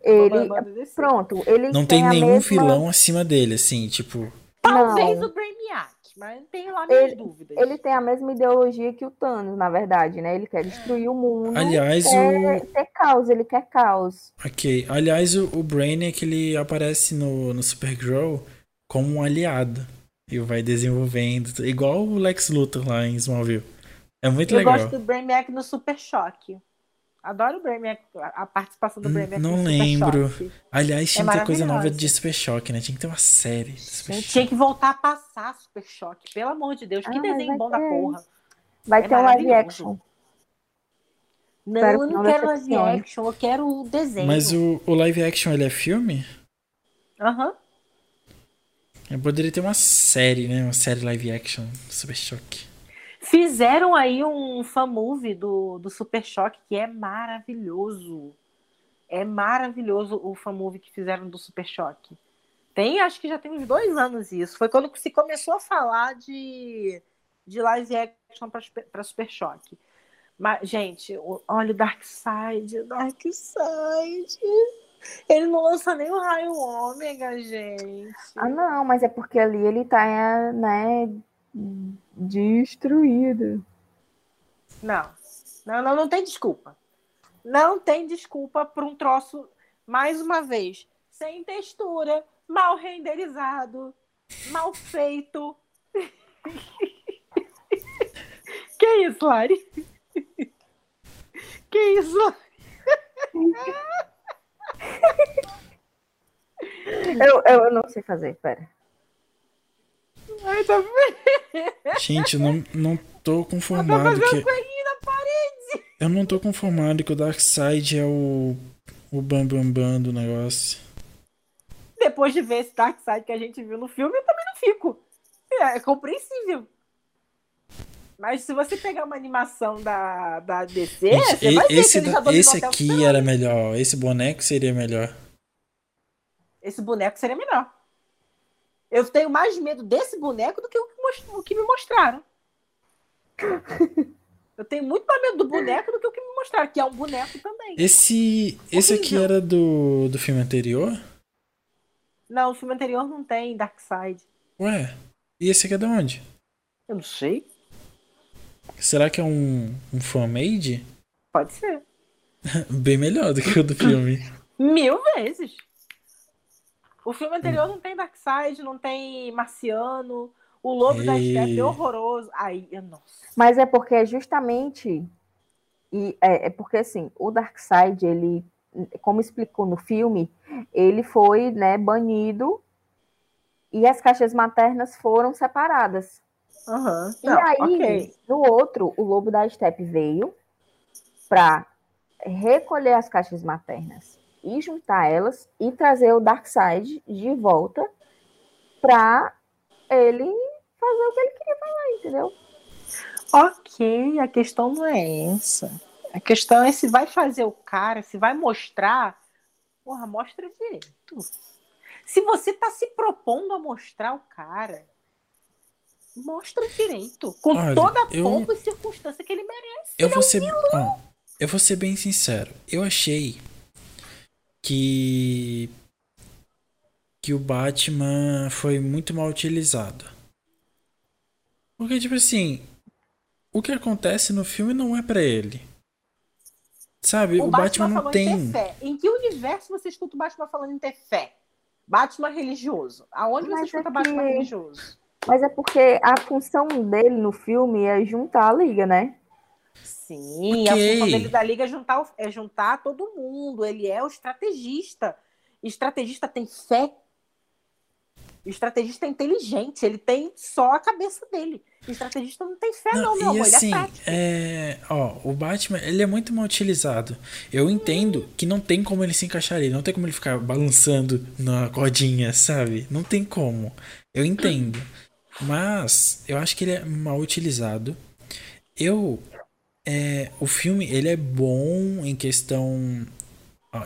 Ele, Bam Bam da DC. pronto, ele Não tem a nenhum mesma- vilão acima dele, assim, tipo. Talvez Não. o Brainiac, mas tenho lá minhas Ele- dúvidas. Ele tem a mesma ideologia que o Thanos, na verdade, né? Ele quer destruir o mundo. Aliás, quer o. ter caos, ele quer caos. Ok. Aliás, o, o Brainiac ele aparece no, no Supergirl como um aliado. E vai desenvolvendo. Igual o Lex Luthor lá em Smallville. É muito Eu legal. gosto do Brainiac no Super Choque. Adoro o Brainiac, a participação do Hum, Brainiac não no Super lembro. Aliás, tinha É muita coisa nova de Super Choque, né? Tinha que ter uma série. de Super Gente, Choque. tinha que voltar a passar Super Choque. Pelo amor de Deus, que Ah, mas desenho bom da ter. porra. Vai É ter um live action. Não, Espero eu que não não quero live action, eu quero o desenho. Mas o, o live action ele é filme? Aham. Eu poderia ter uma série, né? Uma série live action Super Choque. Fizeram aí um fan movie do, do Super Choque que é maravilhoso. É maravilhoso o fan movie que fizeram do Super Choque. Tem, acho que já tem uns dois anos isso. Foi quando se começou a falar de, de live action para Super Choque. Mas, gente, olha o Darkseid, o Darkseid. Ele não lança nem o raio ômega, gente. Ah, não, mas é porque ali ele tá, né, destruído. Não. Não, não, não tem desculpa. Não tem desculpa para um troço, mais uma vez, sem textura, mal renderizado, mal feito. que isso, Lari? que isso, Lari? Eu, eu não sei fazer, pera. Ai, tá Gente, eu não, não tô Tá conformado que. Eu não tô conformado que o Darkseid é o. O Bambambam Bam Bam do negócio. Depois de ver esse Dark Side que a gente viu no filme, eu também não fico. É, é compreensível. Mas se você pegar uma animação da, da DC, Gente, você vai ver esse, que dominou esse aqui era melhor. Esse boneco seria melhor. Esse boneco seria melhor. Eu tenho mais medo desse boneco do que o que, me mostraram. Eu tenho muito mais medo do boneco do que o que me mostraram, que é um boneco também. Esse. Esse aqui era do, do filme anterior? Não, o filme anterior não tem Darkseid. Ué? E esse aqui é de onde? Eu não sei. Será que é um, um fan-made? Pode ser. Bem melhor do que o do filme. Mil vezes. O filme anterior não tem Darkseid, não tem Marciano. O Lobo da Ei. Steppe é horroroso. Aí, nossa. Mas é porque justamente. E é, é porque assim, o Darkseid, ele, como explicou no filme, ele foi né, banido e as caixas maternas foram separadas. Aham. E Não, aí, ok. no outro, o lobo da Steppe veio para recolher as caixas maternas e juntar elas e trazer o Darkseid de volta para ele fazer o que ele queria fazer, entendeu? Ok, a questão não é essa. A questão é se vai fazer o cara, se vai mostrar. Porra, mostra direito. Se você tá se propondo a mostrar o cara, mostra direito. Com Olha, toda a eu- pompa e circunstância que ele merece. Eu vou ser. ó, eu vou ser bem sincero. Eu achei que. Que o Batman foi muito mal utilizado. Porque, tipo assim. O que acontece no filme não é pra ele. Sabe? O, Batman, não falou tem. em. Em que universo você escuta o Batman falando em ter fé? Batman religioso. Aonde você Mas é escuta que- Batman religioso? Mas é porque a função dele no filme é juntar a liga, né? Sim, Ok. a função dele da liga é juntar, é juntar todo mundo. Ele é o estrategista. Estrategista tem fé. Estrategista é inteligente. Ele tem só a cabeça dele. Estrategista não tem fé, não, Não, meu amor. assim, ele é prático. é, ó, o Batman, ele é muito mal utilizado. Eu entendo que não tem como ele se encaixar ali, não tem como ele ficar balançando na cordinha, sabe? Não tem como. Eu entendo. Mas eu acho que ele é mal utilizado. Eu é, o filme, ele é bom em questão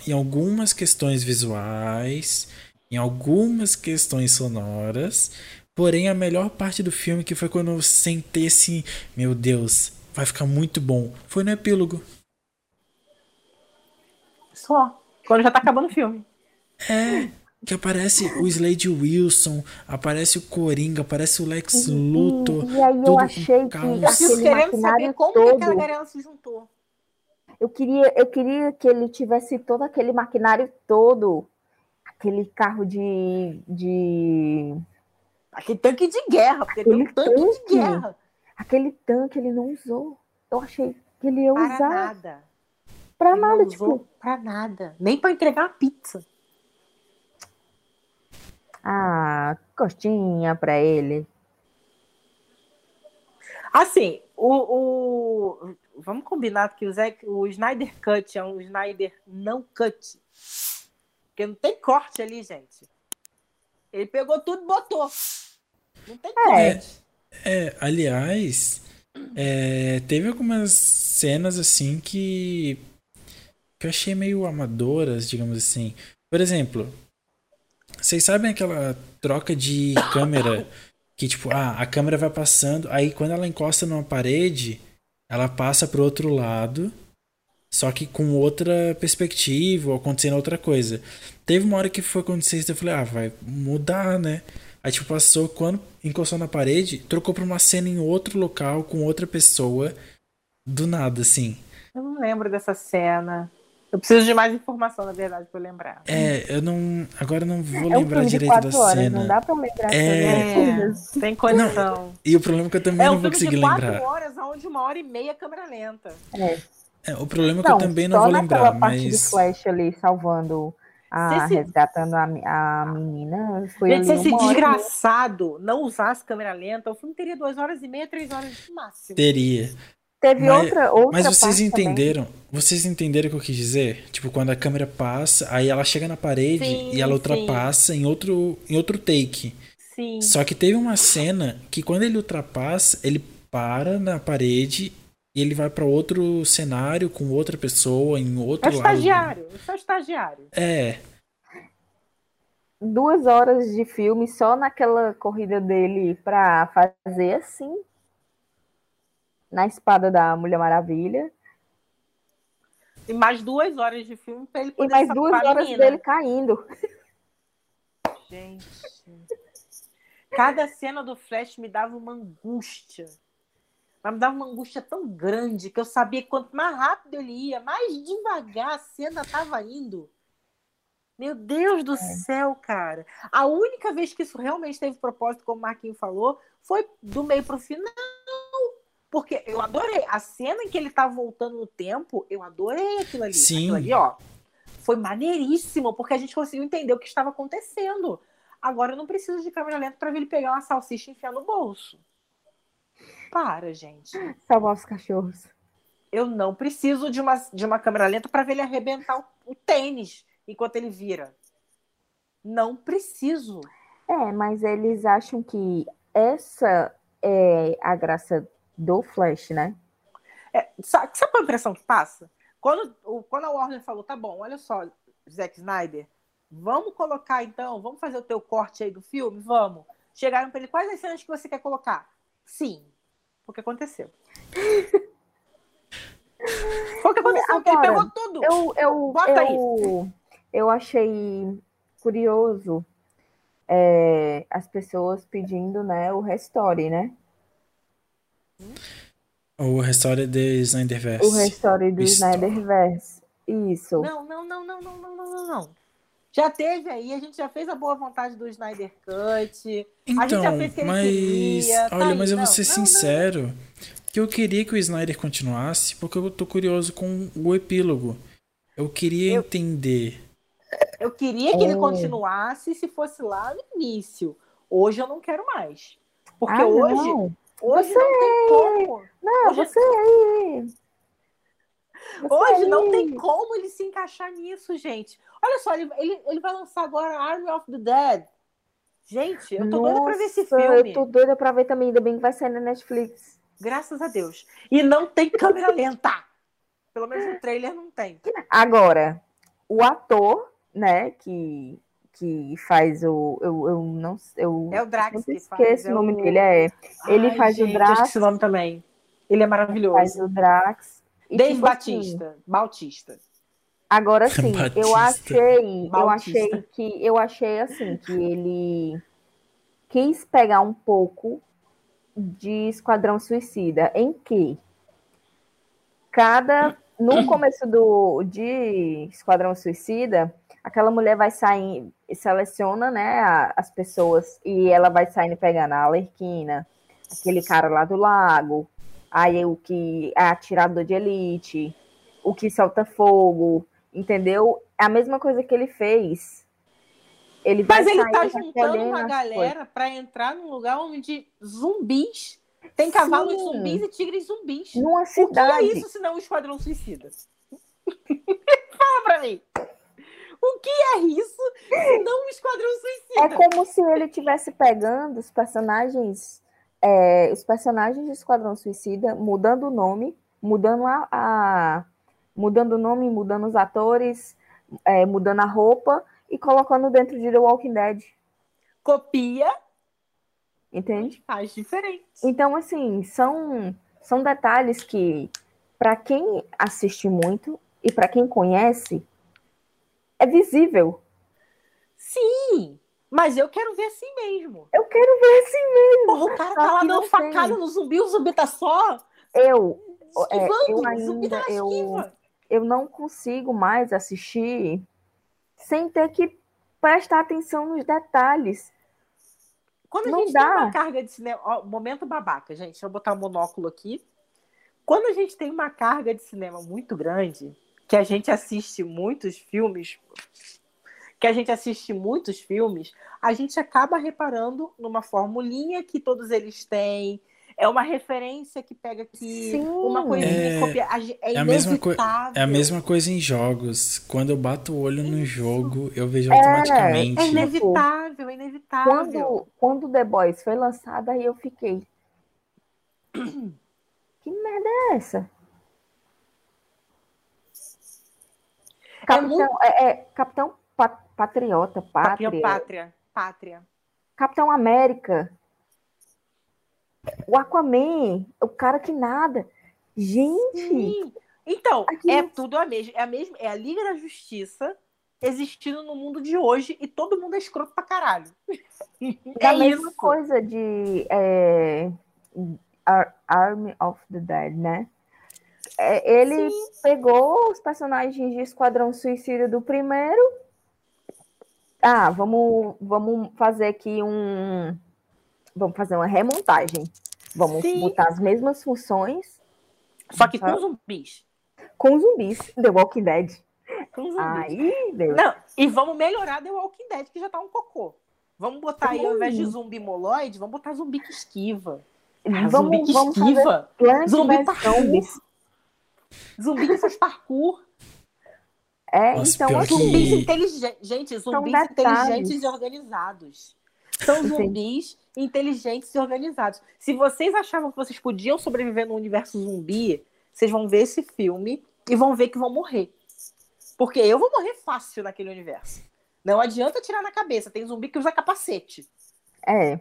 em algumas questões visuais, em algumas questões sonoras, Porém, a melhor parte do filme, que foi quando eu sentei assim, meu Deus, vai ficar muito bom, foi no epílogo. Só. Quando já tá acabando o filme. É, que aparece o Slade Wilson, aparece o Coringa, aparece o Lex Luthor. E, e aí eu tudo com achei que aquele querendo saber maquinário como que aquela todo. galera se juntou. Eu queria, eu queria que ele tivesse todo aquele maquinário todo. Aquele carro de. de Aquele tanque de guerra, porque tem um Aquele tanque de tanque. guerra. aquele tanque ele não usou. Eu achei que ele ia Para usar nada. pra Ele não nada, usou tipo. pra nada. Nem pra entregar uma pizza. Ah, costinha pra ele. Assim, o, o- vamos combinar que o, Zack, o Snyder Cut é um Snyder não cut. Porque não tem corte ali, gente. Ele pegou tudo e botou. Não tem É. corte. É, aliás, é, teve algumas cenas assim que, que eu achei meio amadoras, digamos assim. Por exemplo, vocês sabem aquela troca de câmera que tipo, ah, a câmera vai passando, aí quando ela encosta numa parede, ela passa pro outro lado, só que com outra perspectiva, ou acontecendo outra coisa. Teve uma hora que foi acontecer isso, eu falei, ah, vai mudar, né? Aí, tipo, passou, quando encostou na parede, trocou pra uma cena em outro local, com outra pessoa, do nada, assim. Eu não lembro dessa cena. Eu preciso de mais informação, na verdade, pra eu lembrar. É, eu não. Agora eu não vou É um lembrar de direito da quatro horas, cena. não dá pra lembrar É. coisas. tem condição. E o problema é que eu também É não um vou filme de conseguir quatro lembrar. horas, onde uma hora e meia é câmera lenta. É. É, o problema é que Não, eu também não só vou naquela lembrar, parte do mas. Flash ali salvando a, Se esse- resgatando a, a menina. Foi Gente, se esse e desgraçado não usasse câmera lenta, o filme teria duas horas e meia, três horas no máximo. Teria. Teve Mas- outra, outra Mas vocês parte também. entenderam? Vocês entenderam o que eu quis dizer? Tipo, quando a câmera passa, aí ela chega na parede Sim, e ela sim. ultrapassa em outro, em outro take. Sim. Só que teve uma cena que quando ele ultrapassa, ele para na parede e ele vai pra outro cenário com outra pessoa em É outro lado. estagiário, é o estagiário. É, Duas horas de filme só naquela corrida dele pra fazer assim. Na espada da Mulher Maravilha. E mais duas horas de filme pra ele E poder mais salvar duas horas dele caindo. Gente. Cada cena do Flash me dava uma angústia. Mas me dava uma angústia tão grande que eu sabia que quanto mais rápido ele ia, mais devagar a cena tava indo. Meu Deus do céu, cara. A única vez que isso realmente teve propósito, como o Marquinho falou, foi do meio pro final. Porque eu adorei. A cena em que ele tá voltando no tempo, eu adorei aquilo ali. Sim. Aquilo ali, ó. Foi maneiríssimo, porque a gente conseguiu entender o que estava acontecendo. Agora eu não preciso de câmera lenta para ver ele pegar uma salsicha e enfiar no bolso. Para, gente. Salvar os cachorros. Eu não preciso de uma, de uma câmera lenta para ver ele arrebentar o, o tênis enquanto ele vira. Não preciso. É, mas eles acham que essa é a graça do Flash, né? É, sabe, sabe qual a impressão que passa? Quando, o- quando a Warner falou, tá bom, olha só, Zack Snyder, vamos colocar então, vamos fazer o teu corte aí do filme? Vamos. Chegaram para ele, quais as cenas que você quer colocar? Sim. O que aconteceu. Foi o que aconteceu, porque ele Agora, pegou tudo. Eu, eu, Bota eu, eu achei curioso é, as pessoas pedindo, né, o restore, né? O Restore de Snyderverse. O Restore do Snyderverse. Isso. Não, não, não, não, não, não, não, não. Já teve aí, a gente já fez a boa vontade do Snyder Cut. Então, a gente já fez então, que ele mas, queria. Tá olha, tá mas aí, eu não. vou ser não, sincero não. que eu queria que o Snyder continuasse, porque eu tô curioso com o epílogo. Eu queria eu... entender. Eu queria que ele é. continuasse se fosse lá no início. Hoje eu não quero mais. Porque ah, hoje não hoje Você- não tem como. Não, Hoje- você aí. Você Hoje aí. não tem como ele se encaixar nisso, gente. Olha só, ele, ele, ele vai lançar agora Army of the Dead. Gente, eu tô doida pra ver esse Nossa, filme. Eu tô doida pra ver também, ainda bem que vai sair na Netflix. Graças a Deus. E não tem câmera lenta. Pelo menos no trailer não tem. Agora, o ator, né, que, que faz o. Eu, eu não eu É o Drax que faz. esqueço é o nome o- dele, é. Ele Ai, faz o gente, Drax. Eu esqueci o nome também. Ele é maravilhoso. Faz o Drax. E, Dave tipo assim, Batista. Bautista. Agora sim, eu achei, eu Bautista. achei que eu achei assim que ele quis pegar um pouco de Esquadrão Suicida, em que cada no começo do de Esquadrão Suicida, aquela mulher vai sair, seleciona, né, a- as pessoas e ela vai saindo pegando a Alerquina, aquele cara lá do lago, aí o que é atirador de elite, o que solta fogo, entendeu? É a mesma coisa que ele fez. Ele vai Mas ele tá juntando uma galera pra entrar num lugar onde zumbis. Tem cavalos Sim. zumbis e tigres zumbis. Numa O que é cidade. isso se não um esquadrão suicida? Fala pra mim. O que é isso se não um esquadrão É suicida? como se ele estivesse pegando os personagens, é, os personagens de Esquadrão Suicida, mudando o nome, mudando a, a- mudando o nome, mudando os atores, é, mudando a roupa e colocando dentro de The Walking Dead, Copia, entende? faz diferente. Então, assim, são, são detalhes que, para quem assiste muito e para quem conhece, é visível. Sim, mas eu quero ver assim mesmo. Eu quero ver assim Porra, o cara Só tá lá dando não facada tem. no zumbi, o zumbi tá só Eu, É, esquivando. eu o zumbi tá ainda- eu- esquiva. eu não consigo mais assistir sem ter que prestar atenção nos detalhes. Quando a Não gente tem dá. uma carga de cinema. Ó, momento babaca, gente. Deixa eu botar o monóculo aqui. Quando a gente tem uma carga de cinema muito grande, que a gente assiste muitos filmes, que a gente assiste muitos filmes, a gente acaba reparando numa formulinha que todos eles têm. É uma referência que pega aqui, Sim. uma coisinha É- copia. É, É a, mesma é a mesma coisa em jogos. Quando eu bato o olho no jogo, eu vejo automaticamente. É inevitável, é inevitável. Quando, quando The Boys foi lançado, aí eu fiquei. Que merda é essa? Capitão, muito- é, é, Capitão Pa- Patriota, Pátria, Pátria, pátria, pátria. Capitão América, o Aquaman, o cara que nada. Gente, Sim. Então, Aqui- é tudo a mesma, é a mesma, é a Liga da Justiça existindo no mundo de hoje e todo mundo é escroto pra caralho. da é mesma isso. coisa de é, Ar- Army of the Dead, né? É, ele pegou os personagens de Esquadrão Suicida do primeiro. Ah, vamos, vamos fazer aqui um. Vamos fazer uma remontagem. Vamos Sim. botar as mesmas funções Só que com zumbis. com zumbis. The Walking Dead. Com zumbis. Aí, Deus. Não, e vamos melhorar The Walking Dead, que já tá um cocô. Vamos botar aí, ao invés de Sim. zumbi moloide, vamos botar zumbi que esquiva. Ah, vamos, zumbi que vamos esquiva. Zumbi vs. parkour. Zombies. Zumbi que faz parkour. É, Nossa, então, assim, que- Zumbis inteligentes. Gente, zumbis inteligentes e organizados. São Sim. zumbis inteligentes e organizados. Se vocês achavam que vocês podiam sobreviver no universo zumbi, vocês vão ver esse filme e vão ver que vão morrer. Porque eu vou morrer fácil naquele universo. Não adianta tirar na cabeça. Tem zumbi que usa capacete. é.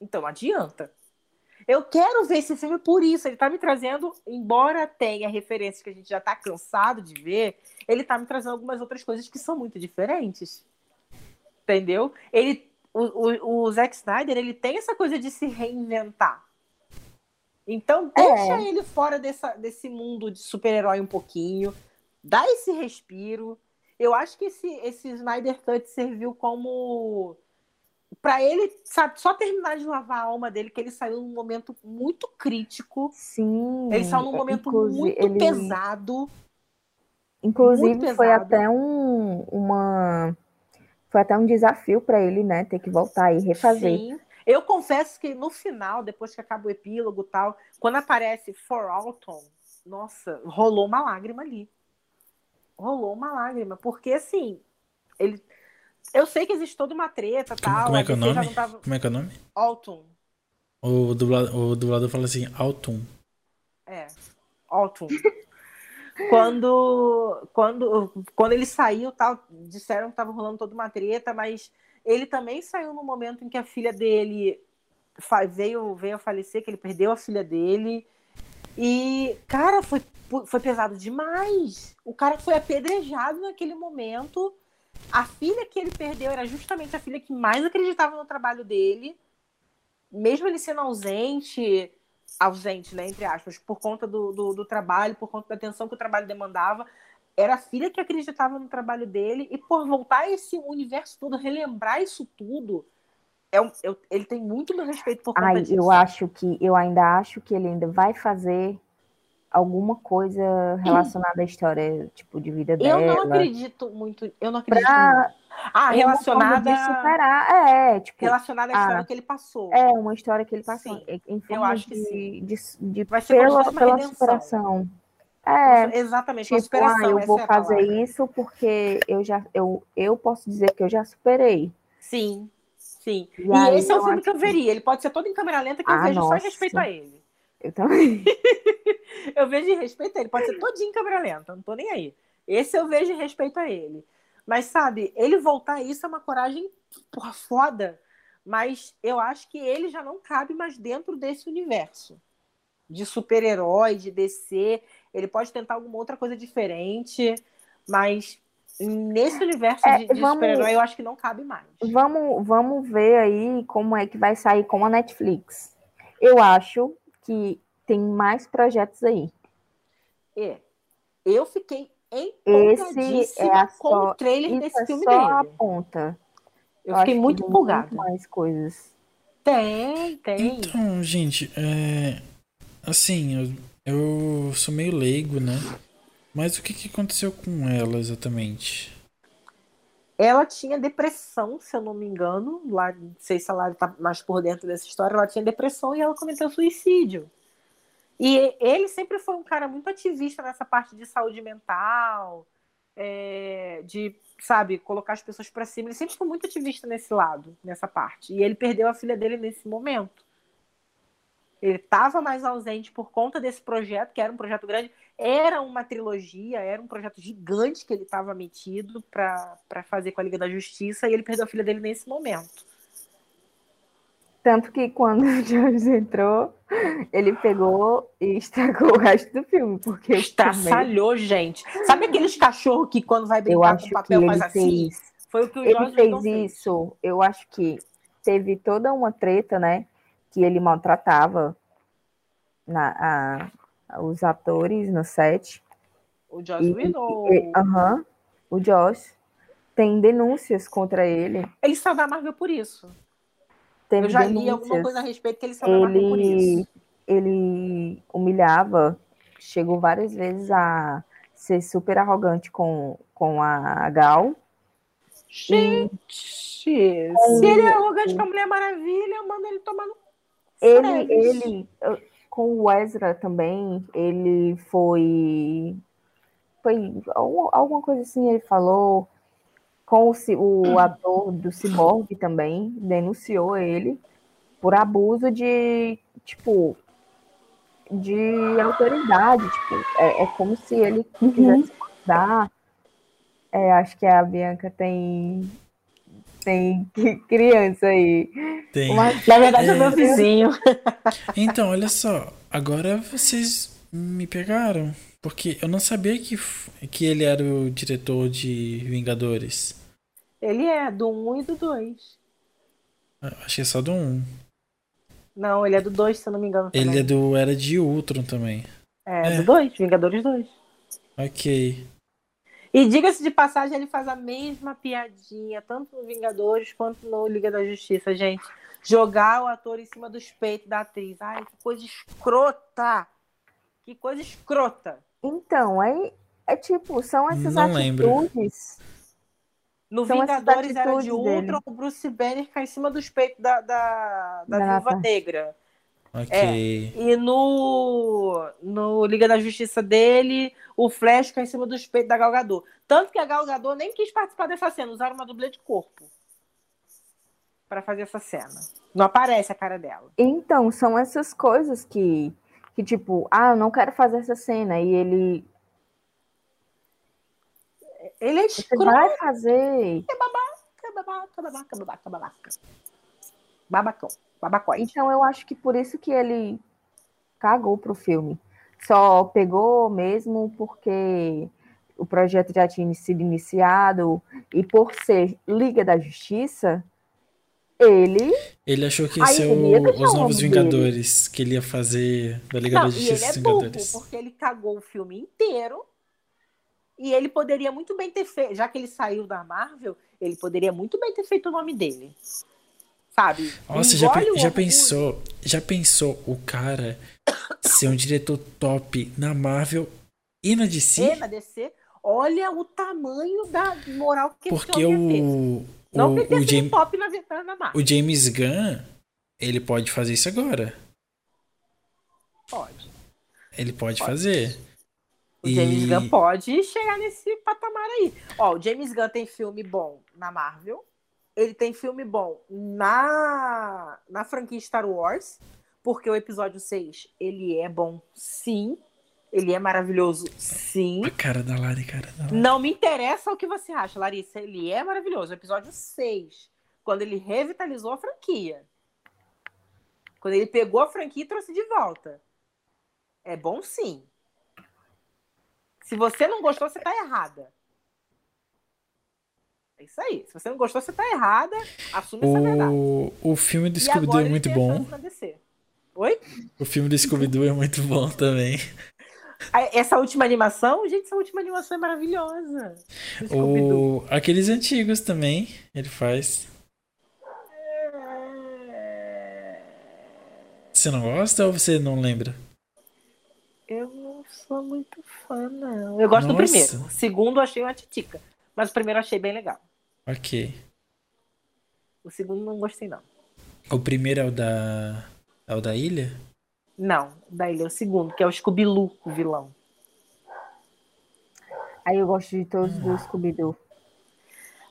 Então não adianta. Eu quero ver esse filme por isso. Ele tá me trazendo, embora tenha referências que a gente já tá cansado de ver, ele tá me trazendo algumas outras coisas que são muito diferentes. Entendeu? Ele, o, o, o Zack Snyder, ele tem essa coisa de se reinventar. Então, deixa É. ele fora dessa, desse mundo de super-herói um pouquinho. Dá esse respiro. Eu acho que esse, esse Snyder Cut serviu como Pra ele, sabe, só terminar de lavar a alma dele, que ele saiu num momento muito crítico. Sim. Ele saiu num momento muito ele- pesado. Inclusive, muito foi pesado. até um, uma. Foi até um desafio para ele, né? Ter que voltar e refazer. Sim. Eu confesso que no final, depois que acaba o epílogo e tal, quando aparece For Alton, nossa, rolou uma lágrima ali. Rolou uma lágrima. Porque, assim, ele. Eu sei que existe toda uma treta e tal. como é que é o nome? não tava- Como é que é o nome? Alton. O dublador, o dublador fala assim, Altum. É, Autumn. quando, quando, quando ele saiu, tal, disseram que estava rolando toda uma treta, mas ele também saiu no momento em que a filha dele veio, veio a falecer, que ele perdeu a filha dele. E, cara, foi, foi pesado demais. O cara foi apedrejado naquele momento. A filha que ele perdeu era justamente a filha que mais acreditava no trabalho dele. Mesmo ele sendo ausente, ausente, né, entre aspas, por conta do, do, do trabalho, por conta da atenção que o trabalho demandava, era a filha que acreditava no trabalho dele, e por voltar a esse universo todo, relembrar isso tudo, é um- eu- ele tem muito meu respeito por conta Ai, disso. eu acho que eu ainda acho que ele ainda vai fazer alguma coisa relacionada à história, tipo, de vida Eu dela. não acredito muito, eu não acredito Pra muito. Ah, relacionada, de superar. É, tipo, relacionada à Ah, história que ele passou. é uma história que ele passou Sim, em- forma acho que de, sim. de, de, Vai ser pela, uma pela superação. É, Exatamente, tipo, superação, ah, eu vou é fazer isso porque eu já eu, eu posso dizer que eu já superei. Sim, sim. E E, aí esse é o eu filme que eu veria. Ele pode ser todo em câmera lenta que eu Ah, vejo só em nossa. respeito a ele. Eu também. Eu vejo em respeito a ele. Pode ser todinho câmera lenta, não tô nem aí. Esse eu vejo em respeito a ele. Mas, sabe, ele voltar a isso é uma coragem porra, foda. Mas eu acho que ele já não cabe mais dentro desse universo. De super-herói, de DC. Ele pode tentar alguma outra coisa diferente. Mas nesse universo É, de, de vamos- super-herói, eu acho que não cabe mais. Vamos, vamos ver aí como é que vai sair com a Netflix. Eu acho que tem mais projetos aí. É. Eu fiquei Esse empolgadíssima é a com só, o trailer isso desse é filme só a dele. ponta. Eu acho fiquei que muito tem empolgada. mais coisas. Tem, tem. Então, gente, é... Assim, eu, eu sou meio leigo, né? Mas o que, que aconteceu com ela exatamente? Ela tinha depressão, se eu não me engano. Lá, não sei se ela está mais por dentro dessa história. Ela tinha depressão e ela cometeu suicídio. E ele sempre foi um cara muito ativista nessa parte de saúde mental, é, de, sabe, colocar as pessoas para cima. Ele sempre foi muito ativista nesse lado, nessa parte. E ele perdeu a filha dele nesse momento. Ele estava mais ausente por conta desse projeto, que era um projeto grande. Era uma trilogia, era um projeto gigante que ele estava metido para fazer com a Liga da Justiça, e ele perdeu a filha dele nesse momento. Tanto que quando o George entrou, ele pegou e estragou o resto do filme, porque estraçalhou, gente. Sabe aqueles cachorros que quando vai brincar com papel faz assim? Fez... Foi o que o ele fez isso. Eu acho que teve toda uma treta, né? Que ele maltratava na, a, os atores no set. O Josh Whedon? Aham. o Josh. Tem denúncias contra ele. Ele saiu da Marvel por isso. Teve eu já denúncias. li alguma coisa a respeito que ele saiu da Marvel por isso. Ele humilhava, chegou várias vezes a ser super arrogante com, com a Gal. Gente, e... se ele é arrogante com a Mulher Maravilha, manda ele tomar no ele, ele, com o Ezra também, ele foi. Foi alguma coisa assim, ele falou. Com o, o ator do Cyborg também, denunciou ele por abuso de, tipo, de autoridade. Tipo, é, é como se ele uhum. quisesse dar. É, acho que a Bianca tem tem criança aí. Tem. Mas, na verdade, é... é meu vizinho. Então, olha só. Agora vocês me pegaram. Porque eu não sabia que, que ele era o diretor de Vingadores. Ele é, do 1 e do 2. Acho que é só do 1. Não, ele é do 2, se eu não me engano. Também. Ele é do Era de Ultron também. É, é. do 2, Vingadores 2. Ok. E diga-se de passagem, ele faz a mesma piadinha, tanto no Vingadores quanto no Liga da Justiça, gente. Jogar o ator em cima dos peitos da atriz. Ai, que coisa escrota! Que coisa escrota! Então, aí é tipo, são essas Não atitudes. Lembro. No são Vingadores era de Ultron, o Bruce Banner cai em cima dos peitos da, da, da Viúva Negra. Ok. É, e no, no Liga da Justiça dele, o Flash cai em cima dos peitos da Galgador. Tanto que a Galgador nem quis participar dessa cena, usaram uma dublê de corpo para fazer essa cena. Não aparece a cara dela. Então, são essas coisas que, que tipo, ah, eu não quero fazer essa cena. E ele. Ele é escroto. Você vai fazer. É babaca, babaca, babaca, babaca, babaca. Babacão. Babacóide. Então eu acho que por isso que ele cagou pro filme. Só pegou mesmo porque o projeto já tinha sido iniciado e por ser Liga da Justiça, ele. Ele achou que ia ser o, os Novos Vingadores, dele. que ele ia fazer da Liga Não, da Justiça e ele é Vingadores. Burro, porque ele cagou o filme inteiro e ele poderia muito bem ter feito, já que ele saiu da Marvel, ele poderia muito bem ter feito o nome dele sabe? Nossa, já, já pensou, já pensou o cara ser um diretor top na Marvel e na DC? E na DC? Olha o tamanho da moral que Porque o, Não o, o, James, top na, na Marvel. o James Gunn, ele pode fazer isso agora. Pode. Ele pode, pode. fazer. O e... James Gunn pode chegar nesse patamar aí. Ó, o James Gunn tem filme bom na Marvel ele tem filme bom na, na franquia Star Wars, porque o episódio 6, ele é bom, sim. Ele é maravilhoso, sim. A cara da Lari, cara da Lari. Não me interessa o que você acha, Larissa. Ele é maravilhoso. O episódio 6, quando ele revitalizou a franquia. Quando ele pegou a franquia e trouxe de volta. É bom, sim. Se você não gostou, você tá errada. É isso aí. Se você não gostou, você tá errada. Assume o... essa verdade. O filme do Scooby-Doo é muito bom. Oi? O filme do Scooby-Doo é muito bom também. Essa última animação, gente, essa última animação é maravilhosa. O... Aqueles antigos também, ele faz. É... Você não gosta ou você não lembra? Eu não sou muito fã, não. Eu gosto Nossa. do primeiro. O segundo, eu achei uma titica. Mas o primeiro eu achei bem legal. Ok. O segundo não gostei, não. O primeiro é o da. É o da ilha? Não, da ilha é o segundo, que é o Scooby-Loo, o vilão. Aí eu gosto de todos do Scooby-Doo.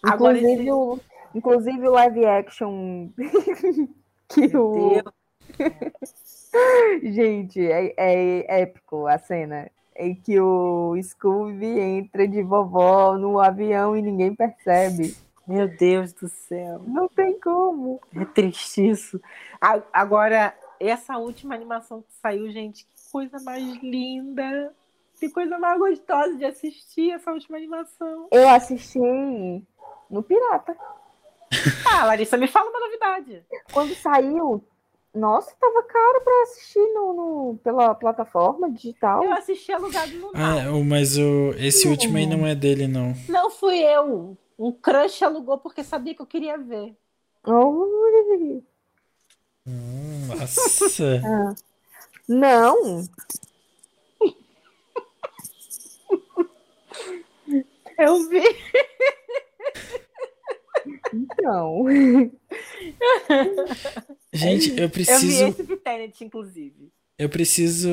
Agora Inclusive, esse- o, inclusive o live action que Meu o. Gente, é, é épico a cena. Em que o Scooby entra de vovó no avião e ninguém percebe. Meu Deus do céu. Não tem como. É triste isso. Agora, essa última animação que saiu, gente, que coisa mais linda. Que coisa mais gostosa de assistir essa última animação. Eu assisti no Pirata. Ah, Larissa, me fala uma novidade. Quando saiu, nossa, tava caro pra assistir no, no- pela plataforma digital. Eu assisti alugado no. Ah, o- mas o, esse último aí não é dele, não. Não fui eu. Um crush alugou porque sabia que eu queria ver. Ui. Nossa. Não, Eu vi. então. Gente, eu Eu vi preciso. esse de Tenet, inclusive. Eu preciso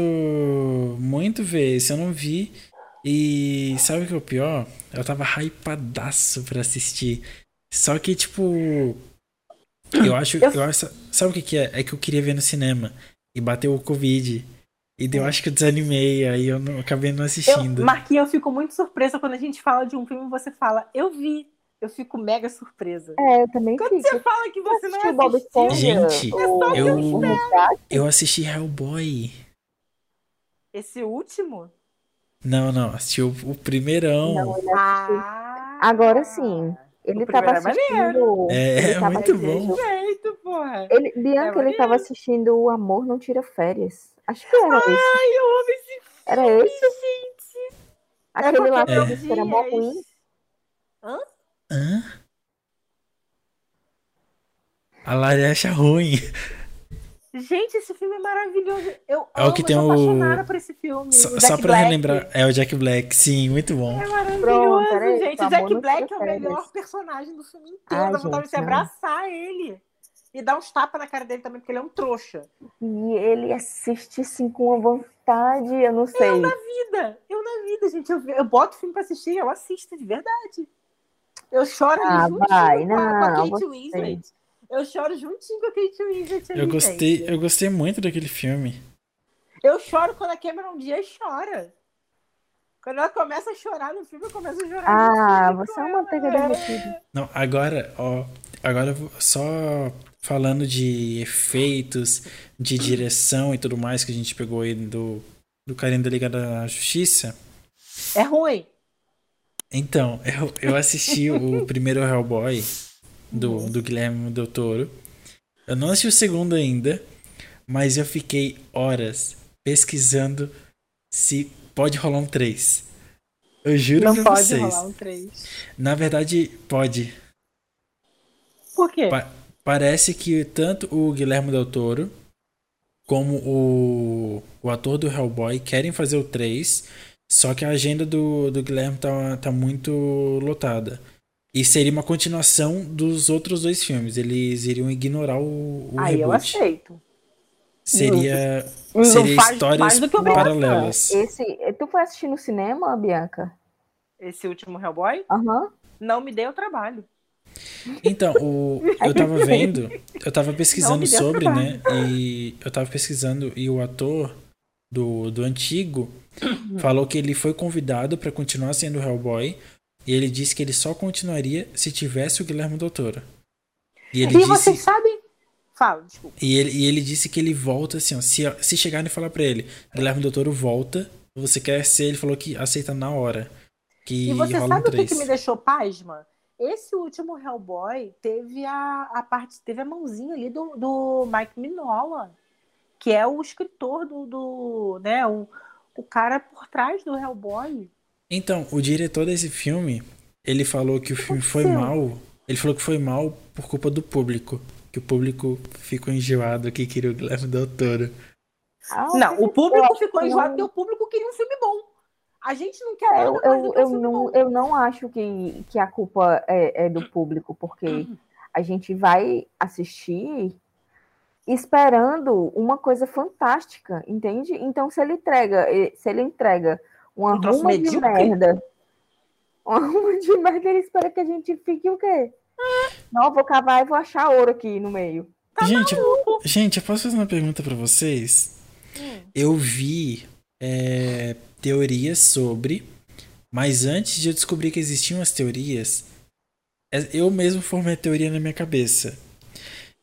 muito ver esse, eu não vi. E sabe o que é o pior? Eu tava hypadaço pra assistir. Só que, tipo. Eu acho. Eu- Eu acho sabe o que, que é? É que eu queria ver no cinema. E bateu o Covid. E eu acho que eu desanimei, aí eu não, acabei não Eu, assistindo. Marquinhos, eu fico muito surpresa quando a gente fala de um filme e você fala, eu vi. Eu fico mega surpresa. É, eu também Quando fico. você fala que você não assistiu? Gente, o, eu- Resgate? Eu assisti Hellboy. esse último? Não, não, assisti o, o primeirão. Não, ele assistiu. Ah! Agora sim. Ele tava é assistindo. É, ele é tava muito assistindo- bom. Perfeito, porra. Ele, Bianca, É ele tava assistindo O Amor Não Tira Férias. Acho que era esse. Ai, eu amo esse Era esse? gente. Aquele é lá que eu disse que era mó vi ruim. esse- Hã? A Lari acha ruim. Gente, esse filme é maravilhoso. Eu É o que tem eu sou o- apaixonada por esse filme. Só, O só Jack pra Black. relembrar, é o Jack Black, sim, muito bom. É maravilhoso, Pronto, peraí, gente. o O Jack não Black é o melhor personagem do filme inteiro. Ai, Dá vontade de gente, se não. abraçar ele. E dar uns tapas na cara dele também, porque ele é um trouxa. E ele assiste assim com uma vontade, eu não sei. Vida, eu na vida, gente. Eu, eu boto filme pra assistir, eu assisto de verdade. Eu choro ali Ah, juntinho vai, com, a, com a não, Kate você. Winslet. Eu choro juntinho com a Kate Winslet ali, Eu gostei, gente. eu gostei muito daquele filme. Eu choro quando a Cameron Diaz chora. Quando ela começa a chorar no filme, eu começo a chorar. Ah, juntinho você é uma manteiga derretida. Não, agora, ó, agora só falando de efeitos, de direção e tudo mais que a gente pegou aí do, do carinho da Liga da Justiça. É ruim. Então, eu, eu assisti o primeiro Hellboy do, do Guilherme Del Toro. Eu não assisti o segundo ainda, mas eu fiquei horas pesquisando se pode rolar um 3. Eu juro Não pra pode vocês. rolar um 3. Na verdade, pode. Por quê? Pa- parece que tanto o Guilherme Del Toro como o, o ator do Hellboy querem fazer o 3, só que a agenda do, do Guilherme tá, tá muito lotada. E seria uma continuação dos outros dois filmes. Eles iriam ignorar o, o Aí eu reboot. aceito. Seria, Não seria faz histórias mais do que obrigação. paralelas. Esse, tu foi assistir no cinema, Bianca? Esse último Hellboy Aham. não me deu trabalho. Então, o, eu tava vendo, eu tava Não pesquisando sobre, trabalho. né? E eu tava pesquisando e o ator do, do antigo falou que ele foi convidado pra continuar sendo Hellboy e ele disse que ele só continuaria se tivesse o Guilherme Del Toro. E ele e disse vocês sabem? Fala, desculpa. e ele, e ele disse que ele volta assim, ó, se, se chegarem e falar pra ele, Guilherme Del Toro volta, você quer ser, ele falou que aceita na hora. Que E você rola um sabe o que, 3. que me deixou pasma? Esse último Hellboy teve a, a parte, teve a mãozinha ali do, do Mike Mignola, que é o escritor do, do né, o, o cara por trás do Hellboy. Então, o diretor desse filme, ele falou que o filme foi mal. Ele falou que foi mal por culpa do público. Que o público ficou enjoado que queria o Guilherme Del Toro. Ah, Não, o público ficou enjoado não. porque o público queria um filme bom. A gente não quer É, nada eu, mais eu, do que um eu, filme não, bom. eu não acho que, que a culpa é, é do público, porque a gente vai assistir esperando uma coisa fantástica, entende? Então, se ele entrega, eh, se ele entrega uma Um troço de merda, uma ruma de merda, ele espera que a gente fique o quê? Não, vou cavar e vou achar ouro aqui no meio. gente, gente, eu posso fazer uma pergunta pra vocês? Eu vi é, teorias sobre, mas antes de eu descobrir que existiam as teorias, é, eu mesmo formei a teoria na minha cabeça.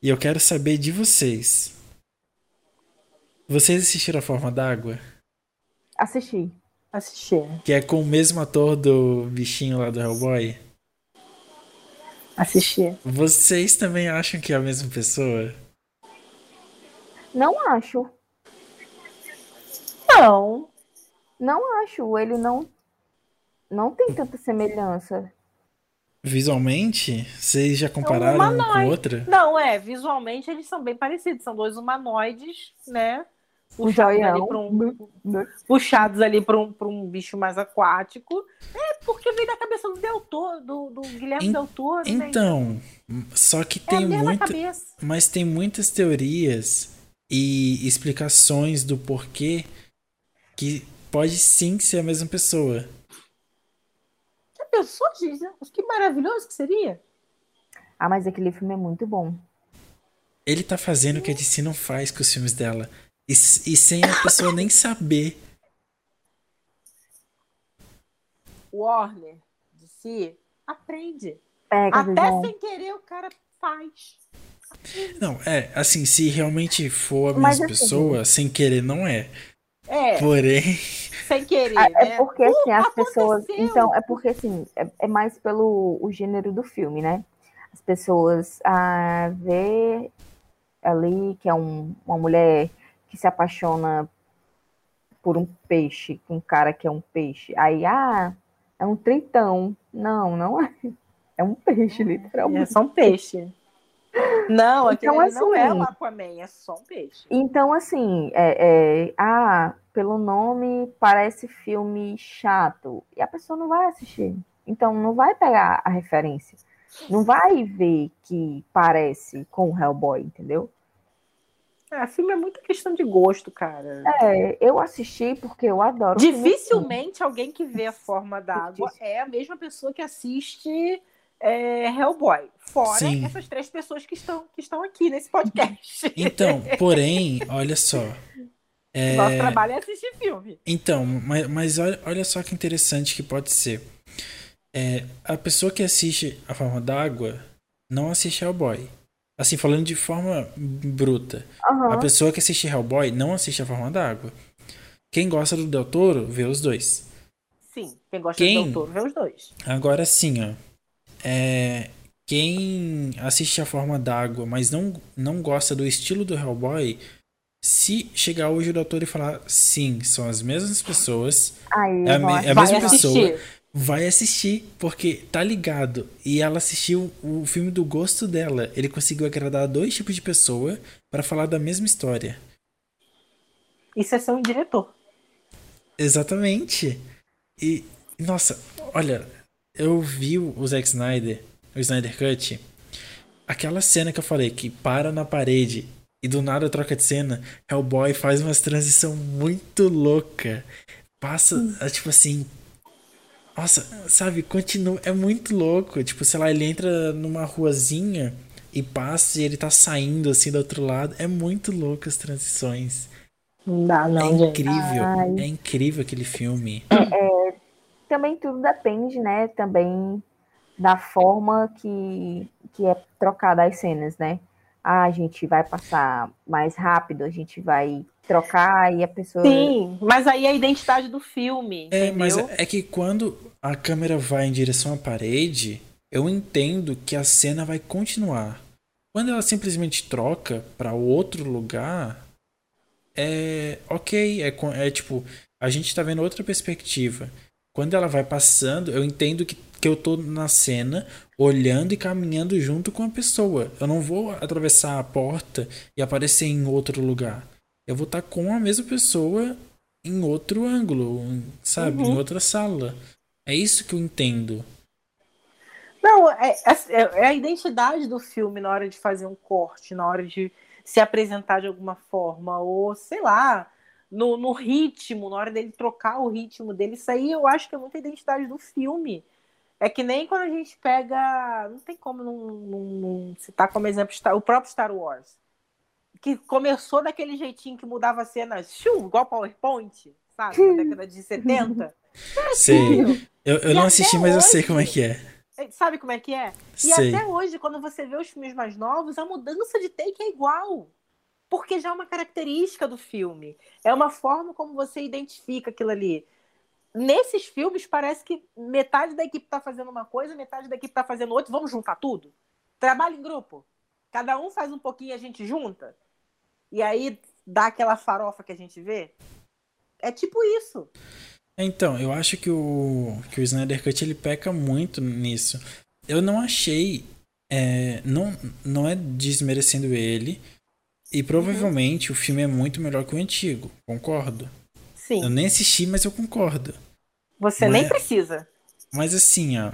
E eu quero saber de vocês. Vocês assistiram A Forma d'Água? Assistir. Assistir. Que é com o mesmo ator do bichinho lá do Hellboy? Assistir. Vocês também acham que é a mesma pessoa? Não acho. Não. Não acho. Ele não. Não tem tanta semelhança. Visualmente? Vocês já compararam um com humanoide. outra? Não, é, visualmente eles são bem parecidos. São dois humanoides, né? Um Puxados ali joião. para um, puxados ali para um, pra um bicho mais aquático. É, porque vem da cabeça do Del Toro, do, do Guilherme En- Del Toro, né? Então, só que é tem muita. cabeça. Mas tem muitas teorias e explicações do porquê que pode sim ser a mesma pessoa. Já pensou, gente? Que maravilhoso que seria? Ah, mas aquele filme é muito bom. Ele tá fazendo o que a DC não faz com os filmes dela. E, e sem a pessoa nem saber. Warner, de si, aprende. Pega, Até visão. sem querer o cara faz. Não, é, assim, se realmente for a Mas mesma assim- pessoa, sem querer não é. É, Porém, sem querer, Ah, né? É porque assim, as aconteceu. pessoas. Então, é porque assim, é, é mais pelo o gênero do filme, né? As pessoas ah, vê ali que é um- uma mulher que se apaixona por um peixe, com um cara que é um peixe. Aí, ah, é um tritão. Não, não é. É um peixe, É literalmente. só um peixe. Não, aquele Então, ali não é assim- o Aquaman, é só um peixe. Então, assim, é, é, ah, pelo nome parece filme chato. E a pessoa não vai assistir. Então, não vai pegar a referência. Não vai ver que parece com o Hellboy, entendeu? É, filme é muita questão de gosto, cara. É, eu assisti porque eu adoro. filme assim. Dificilmente alguém que vê a forma d'água é a mesma pessoa que assiste é, Hellboy. Fora Sim. essas três pessoas que estão, que estão aqui nesse podcast. então, porém, olha só. É, Nosso trabalho é assistir filme. Então, mas, mas olha, olha só que interessante que pode ser. É, a pessoa que assiste A Forma d'Água não assiste Hellboy. Assim, falando de forma bruta. Aham. A pessoa que assiste Hellboy não assiste A Forma d'Água. Quem gosta do Del Toro, vê os dois. Sim, quem gosta Quem? do Del Toro vê os dois. Agora sim, ó. É, quem assiste A Forma d'Água, mas não, não gosta do estilo do Hellboy, se chegar hoje o doutor e falar sim, são as mesmas pessoas, Aí, É a me- é a mesma assistir. pessoa. Vai assistir, porque tá ligado. E ela assistiu o filme do gosto dela. Ele conseguiu agradar dois tipos de pessoa pra falar da mesma história. Isso é ser um diretor. Exatamente. E, nossa, olha, eu vi o Zack Snyder, o Snyder Cut, aquela cena que eu falei, que para na parede e do nada troca de cena, Hellboy faz umas transição muito louca. Passa, é, tipo assim. Nossa, sabe, continua. É muito louco. Tipo, sei lá, ele entra numa ruazinha e passa e ele tá saindo assim do outro lado. É muito louco as transições. Não dá, É não, gente. incrível. Ai. É incrível aquele filme. Também tudo depende, né? Também da forma que, que é trocada as cenas, né? Ah, a gente vai passar mais rápido, a gente vai trocar e a pessoa. Sim, mas aí é a identidade do filme, É, entendeu? mas é que quando a câmera vai em direção à parede, eu entendo que a cena vai continuar. Quando ela simplesmente troca pra outro lugar, é ok, é, é tipo, a gente tá vendo outra perspectiva. Quando ela vai passando, eu entendo que, que eu tô na cena, olhando e caminhando junto com a pessoa. Eu não vou atravessar a porta e aparecer em outro lugar. Eu vou estar com a mesma pessoa em outro ângulo, sabe? Uhum. Em outra sala. É isso que eu entendo. Não, é, é, é a identidade do filme na hora de fazer um corte, na hora de se apresentar de alguma forma, ou sei lá, no, no ritmo, na hora dele trocar o ritmo dele. Isso aí eu acho que é muita identidade do filme. É que nem quando a gente pega. Não tem como não, não, não citar como exemplo o próprio Star Wars. Que começou daquele jeitinho que mudava a cena, shoo, igual PowerPoint, sabe? Na década de 70. Sei. Eu, eu E não assisti, mas eu sei hoje- como é que é. Sabe como é que é? E Sei. até hoje, quando você vê os filmes mais novos, a mudança de take é igual. Porque já é uma característica do filme. É uma forma como você identifica aquilo ali. Nesses filmes, parece que metade da equipe está fazendo uma coisa, metade da equipe está fazendo outra. Vamos juntar tudo? Trabalho em grupo. Cada um faz um pouquinho e a gente junta. E aí dá aquela farofa que a gente vê. É tipo isso. Então, eu acho que o, que o Snyder Cut ele peca muito nisso. Eu não achei. é, não, não é desmerecendo ele. E provavelmente o filme é muito melhor que o antigo. Concordo. Sim. Eu nem assisti, mas eu concordo. Você Não nem é- precisa. Mas assim, ó.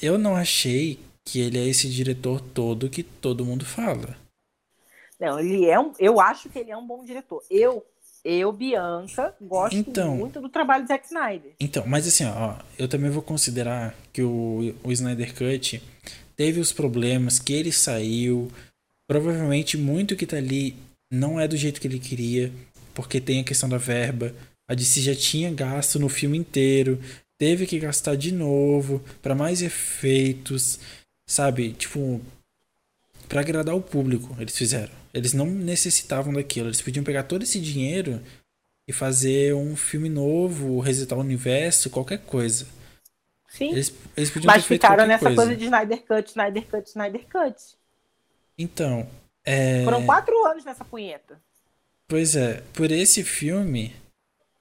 Eu não achei que ele é esse diretor todo que todo mundo fala. Não, ele é um. Eu acho que ele é um bom diretor. Eu, eu Bianca, gosto Então. muito do trabalho do Zack Snyder. Então, mas assim, ó, eu também vou considerar que o, o Snyder Cut teve os problemas, que ele saiu. Provavelmente muito que tá ali não é do jeito que ele queria, porque tem a questão da verba. A DC já tinha gasto no filme inteiro, teve que gastar de novo para mais efeitos, sabe? Tipo, para agradar o público, eles fizeram. Eles não necessitavam daquilo, eles podiam pegar todo esse dinheiro e fazer um filme novo, resetar o universo, qualquer coisa. Sim. Eles, eles podiam Mas ficaram nessa coisa. coisa. de Snyder Cut, Snyder Cut, Snyder Cut. Então, é... Foram quatro anos nessa punheta. pois é, por esse filme,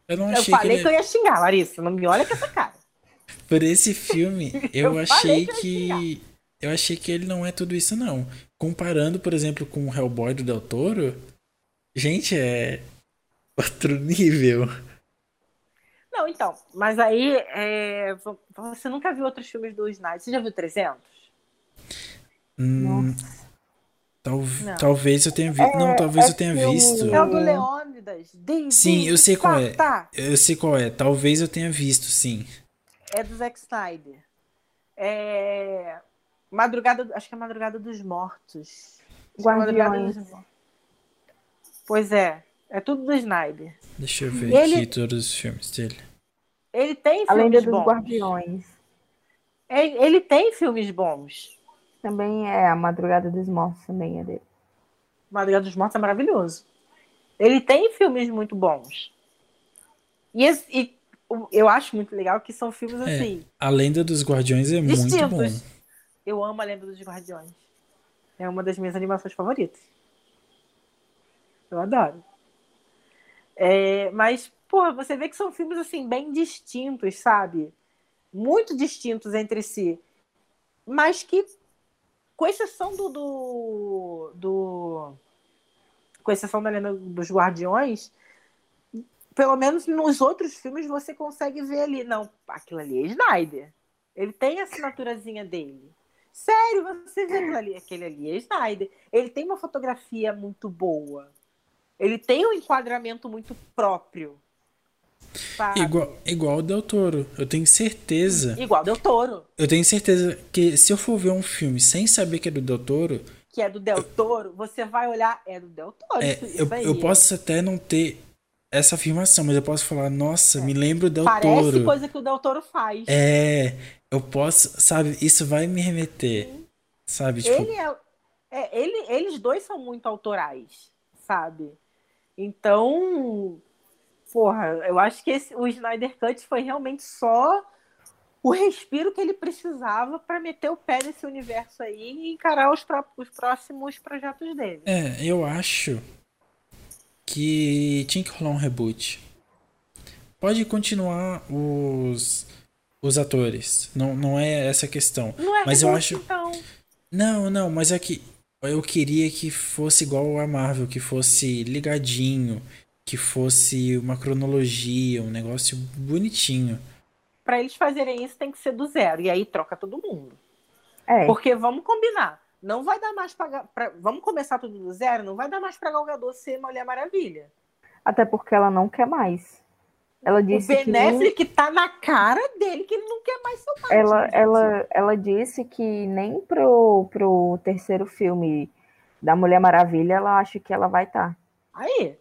eu não Eu achei falei que, que, ele... eu ia xingar, Larissa. Não me olha com essa cara. por esse filme, eu, Eu achei que eu que eu achei que ele não é tudo isso não. Comparando, por exemplo, com o Hellboy do Del Toro, gente, é outro nível. Não, então. Mas aí, é, você nunca viu outros filmes do Snyder. Você já viu 300? Hum, Nossa. tal- Não. talvez eu tenha visto. não, talvez é eu tenha filme- visto. É o do Leônidas. Desde Sim, eu sei qual é. Tá, Eu sei qual é. Talvez eu tenha visto, sim. é do Zack Snyder. É... Madrugada, acho que é Madrugada dos Mortos. É Madrugada Guardiões. dos Mortos. Pois é, é tudo do Snyder. Deixa eu ver Ele- aqui todos os filmes dele. Ele tem A Lenda filmes dos bons. Guardiões. Ele, ele tem filmes bons. Também é a Madrugada dos Mortos, também é dele. Madrugada dos Mortos é maravilhoso. Ele tem filmes muito bons. E, e eu acho muito legal que são filmes É, assim, A Lenda dos Guardiões é muito bom. Eu amo a Lenda dos Guardiões. É uma das minhas animações favoritas. Eu adoro. É, mas, pô, você vê que são filmes assim, bem distintos, sabe? Muito distintos entre si. Mas que, com exceção do. do, do com exceção da Lenda dos Guardiões, pelo menos nos outros filmes você consegue ver ali. Não, aquilo ali é Snyder. Ele tem a assinaturazinha dele. Sério, você vê aquilo ali, aquele ali é Snyder. Ele tem uma fotografia muito boa. Ele tem um enquadramento muito próprio. sabe? Igual, igual o Del Toro. Eu tenho certeza. Igual Del Toro, Eu tenho certeza que se eu for ver um filme sem saber que é do Del Toro, que é do Del Toro, você vai olhar, é do Del Toro. é, isso, eu, isso eu posso até não ter essa afirmação, mas eu posso falar, nossa, me lembro do Del Parece Toro. coisa que o Del Toro faz. É, eu posso, sabe, isso vai me remeter. Sabe, tipo, ele é, é, ele, eles dois são muito autorais, sabe? Então, porra, eu acho que esse, o Snyder Cut foi realmente só o respiro que ele precisava para meter o pé nesse universo aí e encarar os, os próximos projetos dele. É, eu acho que tinha que rolar um reboot. Pode continuar os os atores, não, não é essa a questão. Não é Mas eu acho-. Não, não, mas é que eu queria que fosse igual a Marvel, que fosse ligadinho, que fosse uma cronologia, um negócio bonitinho. Pra eles fazerem isso tem que ser do zero. E aí troca todo mundo. É, Porque vamos combinar. Não vai dar mais pra, pra- Vamos começar tudo do zero? Não vai dar mais pra Gal Gadot ser Mulher Maravilha. até porque ela não quer mais. Ela O disse Ben que nem- Affleck tá na cara dele que ele não quer mais ser o ela, ela, ela disse que nem pro, pro terceiro filme da Mulher Maravilha ela acha que ela vai tá. estar. Aí,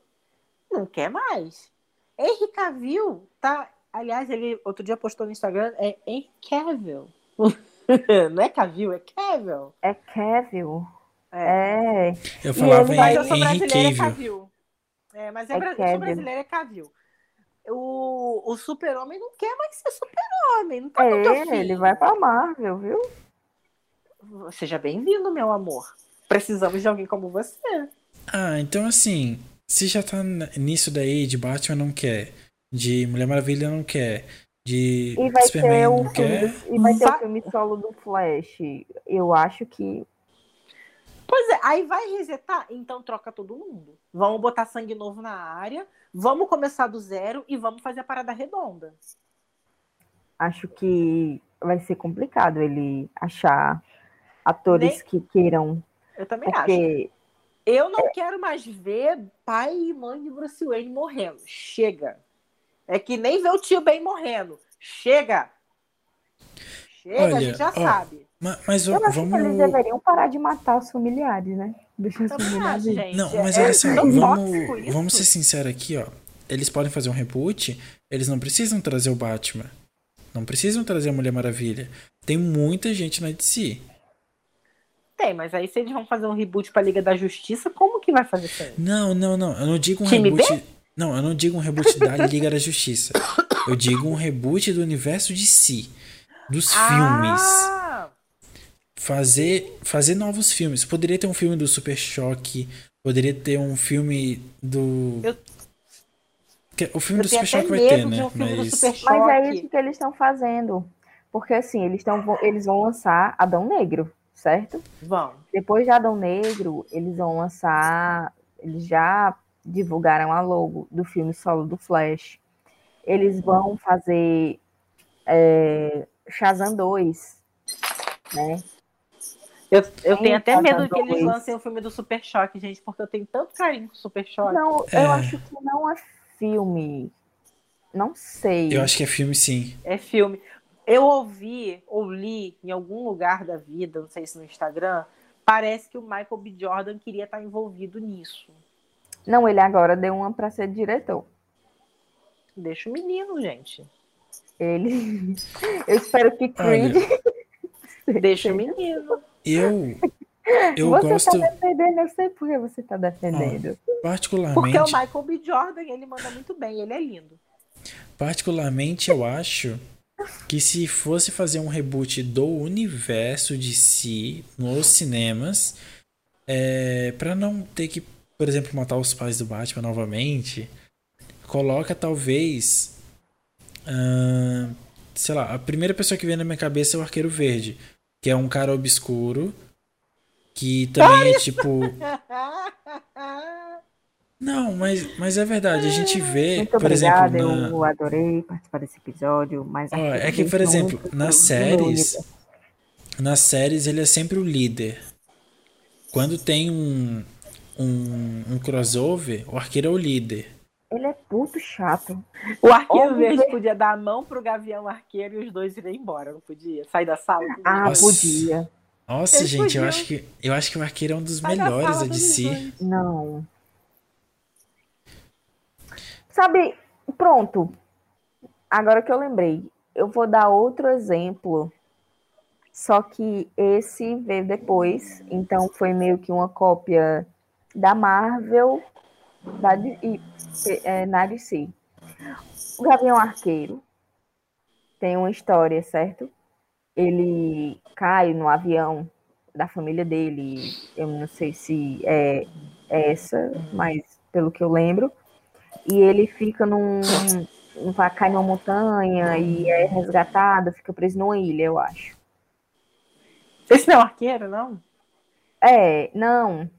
não quer mais. Henry Cavill tá. Aliás, ele outro dia postou no Instagram, é Henry Cavill. não é Cavill, é Cavill. É Kevin. É. É. Eu E falava ele Mas em eu sou brasileira, é Cavill. Cavill. É, mas é, É bra- eu sou Cavill. brasileira, é Cavill. O, o super-homem não quer mais ser super-homem. Não tá muito É, afim. ele vai pra Marvel, viu? Seja bem-vindo, meu amor. Precisamos de alguém como você. Ah, então assim, se já tá nisso daí de Batman não quer, de Mulher Maravilha não quer, de E vai ter Superman o não filme, quer. do- e vai ter o filme solo do Flash. Eu acho que Pois é, aí vai resetar, então troca todo mundo. Vamos botar sangue novo na área, vamos começar do zero e vamos fazer a parada redonda. acho que vai ser complicado ele achar atores Nem- que queiram, Eu também acho. porque Eu não quero mais ver pai e mãe de Bruce Wayne morrendo. Chega. É que nem ver o tio Ben morrendo. Chega. Chega, a Olha, gente já ó, sabe. Ma- Mas eu acho que eles vamos. deveriam parar de matar os familiares, né? Deixa gente. Não, mas É olha só, tão vamos, vamos ser sinceros aqui, ó. Eles podem fazer um reboot, eles não precisam trazer o Batman. Não precisam trazer a Mulher Maravilha. Tem muita gente na DC. Tem, mas aí se eles vão fazer um reboot pra Liga da Justiça, como que vai fazer isso aí? Não, não, não. Eu não digo um Time reboot. Não, eu não digo um reboot da Liga da Justiça. Eu digo um reboot do universo DC. Dos filmes. Fazer, fazer novos filmes. Poderia ter um filme do Super Choque. Poderia ter um filme do. Eu- Que- O filme eu do Super Choque vai ter, né? um Mas. Super Mas é isso que eles estão fazendo. Porque assim, eles, tão, eles vão lançar Adão Negro, certo? Vão. Depois de Adão Negro, eles vão lançar. Eles já divulgaram a logo do filme solo do Flash. Eles vão fazer é, Shazam 2, né? Eu, eu tenho até medo que eles 2. lancem o filme do Super Choque, gente, porque eu tenho tanto carinho com o Super Choque. Não, É. eu acho que não é filme. Não sei. Eu acho que é filme sim. É filme. Eu ouvi ou li em algum lugar da vida, não sei se no Instagram, parece que o Michael B. Jordan queria estar envolvido nisso. Não, ele agora deu uma para ser diretor. Deixa o menino, gente. Ele. Eu espero que Creed. Deixa o menino. Eu. Eu você gosto tá defendendo, eu sei por que você tá defendendo. Porque o particularmente. Michael B. Jordan, ele manda muito bem, ele é lindo. Particularmente, eu acho que se fosse fazer um reboot do universo de si nos cinemas, é, para não ter que, por exemplo, matar os pais do Batman novamente, coloca talvez, ahn, sei lá, a primeira pessoa que vem na minha cabeça é o Arqueiro Verde, que é um cara obscuro que também é tipo não, mas, mas é verdade. A gente vê, Muito por obrigada, exemplo, na, eu adorei participar desse episódio, mas Ó, é que, por exemplo, nas séries, nas séries ele é sempre o líder. Quando tem um, um, um crossover, o arqueiro é o líder. Ele é puto chato. O arqueiro Ou verde podia dar a mão pro gavião arqueiro e os dois irem embora, não podia? Sair da sala. Ah. Nossa. podia. Nossa, Eles gente, eu acho, que, eu acho que o arqueiro é um dos Sai melhores a DC. os dois. Não. Sabe, pronto. Agora que eu lembrei, eu vou dar outro exemplo. Só que esse veio depois, então foi meio que uma cópia da Marvel da, e, é, na DC. O Gavião Arqueiro tem uma história, certo? Ele cai no avião da família dele. Eu não sei se é essa, mas pelo que eu lembro. E ele fica num. num- vai cair numa montanha e é resgatado, fica preso numa ilha, eu acho. Esse não é o arqueiro, não? É, não.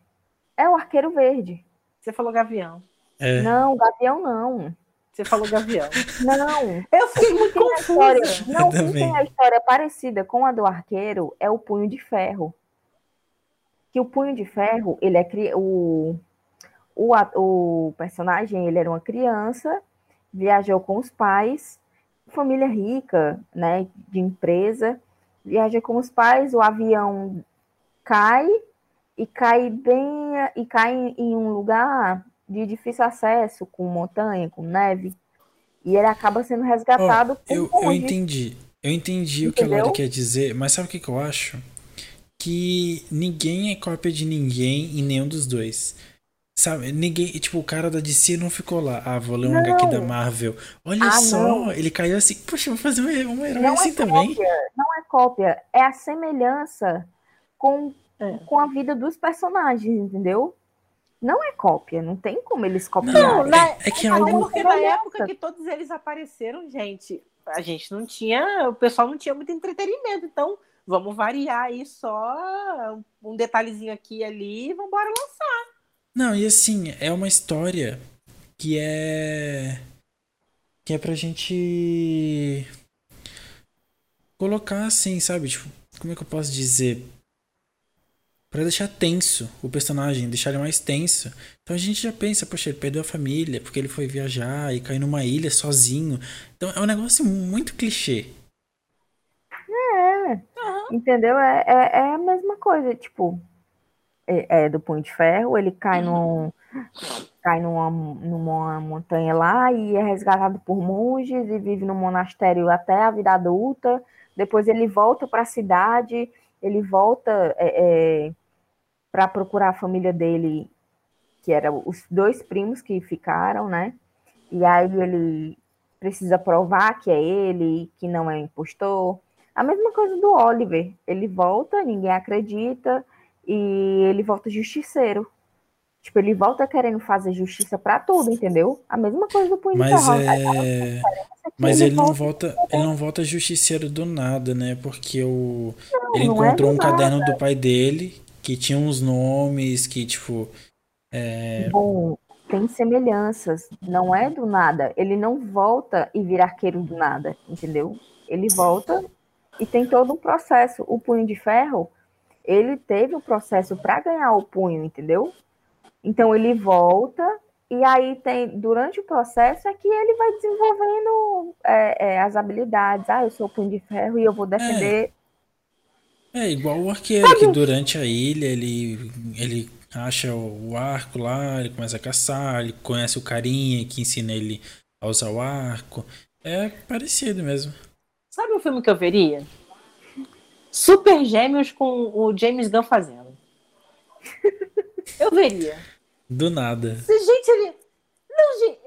É o Arqueiro Verde. Você falou gavião. É. Não, Gavião não. Você falou Gavião. Não. Eu fiquei muito Tem a história, confusa. não, quem tem a história parecida com a do arqueiro é o Punho de Ferro. Que o Punho de Ferro, ele é cri- o, o, a- o personagem, ele era uma criança, viajou com os pais, família rica, né, de empresa, viaja com os pais, o avião cai e cai bem e cai em- um lugar de difícil acesso, com montanha, com neve. E ele acaba sendo resgatado Ó, por eu, eu entendi. Eu entendi o que a Entendeu? Lari quer dizer, mas sabe o que, que eu acho? Que ninguém é cópia de ninguém em nenhum dos dois. Sabe, ninguém, tipo, o cara da DC não ficou lá. Ah, vou ler um Não. HQ da Marvel. Olha Ah, só, não. ele caiu assim, poxa, vou fazer um, um herói Não assim é também. não é cópia, é a semelhança com, É. com a vida dos personagens, entendeu? Não é cópia, não tem como eles Não, copiarem. na- é, é que é Não, algo. porque na época que todos eles apareceram, gente, a gente não tinha, o pessoal não tinha muito entretenimento, então vamos variar aí só um detalhezinho aqui e ali e vamos embora lançar. Não, e assim, é uma história que é. que é pra gente. colocar assim, sabe? Tipo, como é que eu posso dizer? Pra deixar tenso o personagem, deixar ele mais tenso. Então a gente já pensa, poxa, ele perdeu a família porque ele foi viajar e caiu numa ilha sozinho. Então é um negócio muito clichê. Entendeu? É, é, é a mesma coisa, tipo, é, é do Punho de Ferro, ele cai num cai numa, numa montanha lá e é resgatado por monges e vive no monastério até a vida adulta. Depois ele volta para a cidade, ele volta é, para procurar a família dele, que eram os dois primos que ficaram, né? E aí ele precisa provar que é ele, que não é impostor. A mesma coisa do Oliver. Ele volta, ninguém acredita, e ele volta justiceiro. Tipo, ele volta querendo fazer justiça pra tudo, entendeu? A mesma coisa do Punho Mas é. Mas ele não volta, ele não volta justiceiro do nada, né? Porque o ele não é encontrou do um caderno do pai dele que tinha uns nomes que tipo é, Bom, tem semelhanças. Não é do nada. Ele não volta e vira arqueiro do nada, entendeu? Ele volta e tem todo um processo. O Punho de Ferro, ele teve um processo para ganhar o punho, entendeu? Então ele volta e aí tem durante o processo é que ele vai desenvolvendo é, é, as habilidades. Ah, eu sou o Punho de Ferro e eu vou defender. é igual o arqueiro que durante a ilha ele ele acha o arco lá, ele começa a caçar, ele conhece o carinha que ensina ele a usar o arco. É parecido mesmo. Sabe um filme que eu veria? Super Gêmeos com o James Gunn fazendo. Eu veria. Do nada. Gente, ele. Não, gente,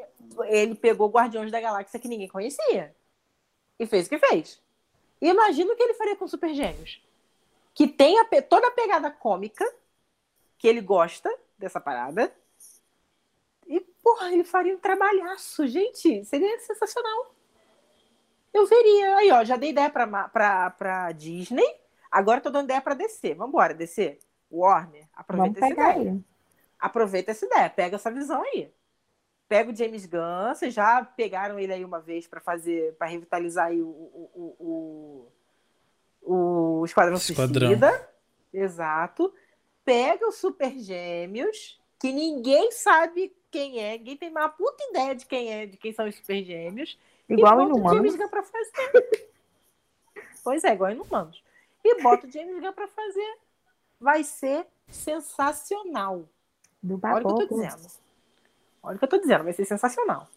ele pegou Guardiões da Galáxia que ninguém conhecia. E fez o que fez. E imagina o que ele faria com Super Gêmeos. Que tem a toda a pegada cômica, que ele gosta dessa parada. E, porra, ele faria um trabalhaço. Gente, seria sensacional. Eu veria. Aí, ó, já dei ideia pra, pra, pra Disney. Agora tô dando ideia pra DC. Vambora, DC. Warner, Vamos aproveita essa pegar ideia ele. aproveita essa ideia, pega essa visão aí. Pega o James Gunn, vocês já pegaram ele aí uma vez para fazer, para revitalizar aí o, o, o, o, o Esquadrão, Esquadrão. Suicida. Exato. Pega o Super Gêmeos, que ninguém sabe quem é, ninguém tem uma puta ideia de quem é, de quem são os Super Gêmeos. Igual e bota o Inumanos. James Gunn pra fazer. pois é, igual Inumanos. E bota o James Gunn pra fazer. Vai ser sensacional. Do Olha o que eu tô dizendo. Olha o que eu tô dizendo, vai ser sensacional.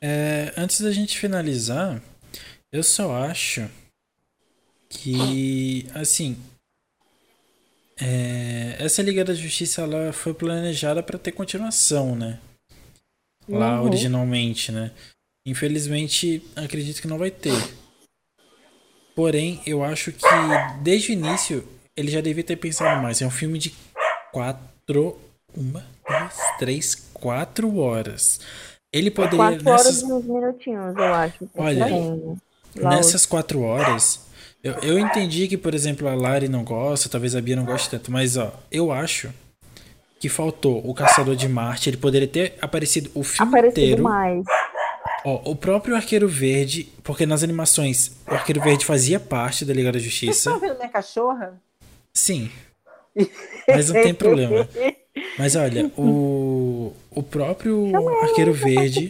É, antes da gente finalizar, eu só acho que, assim, é, essa Liga da Justiça ela foi planejada para ter continuação, né? Lá Uhum. originalmente, né? Infelizmente, acredito que não vai ter. Porém, eu acho que desde o início ele já devia ter pensado mais. É um filme de quatro, uma, duas, três, quatro horas. Ele poderia Quatro horas nessas e uns minutinhos, eu acho. Olha, Nessas quatro horas, eu, eu entendi que, por exemplo, a Lari não gosta, talvez a Bia não goste tanto, mas ó, eu acho que faltou o Caçador de Marte. Ele poderia ter aparecido o filme Aparecido inteiro. mais. Ó, o próprio Arqueiro Verde, porque nas animações o Arqueiro Verde fazia parte da Liga da Justiça. estão vendo minha cachorra? Sim. Mas não tem problema. Mas olha, o, o próprio Arqueiro Verde.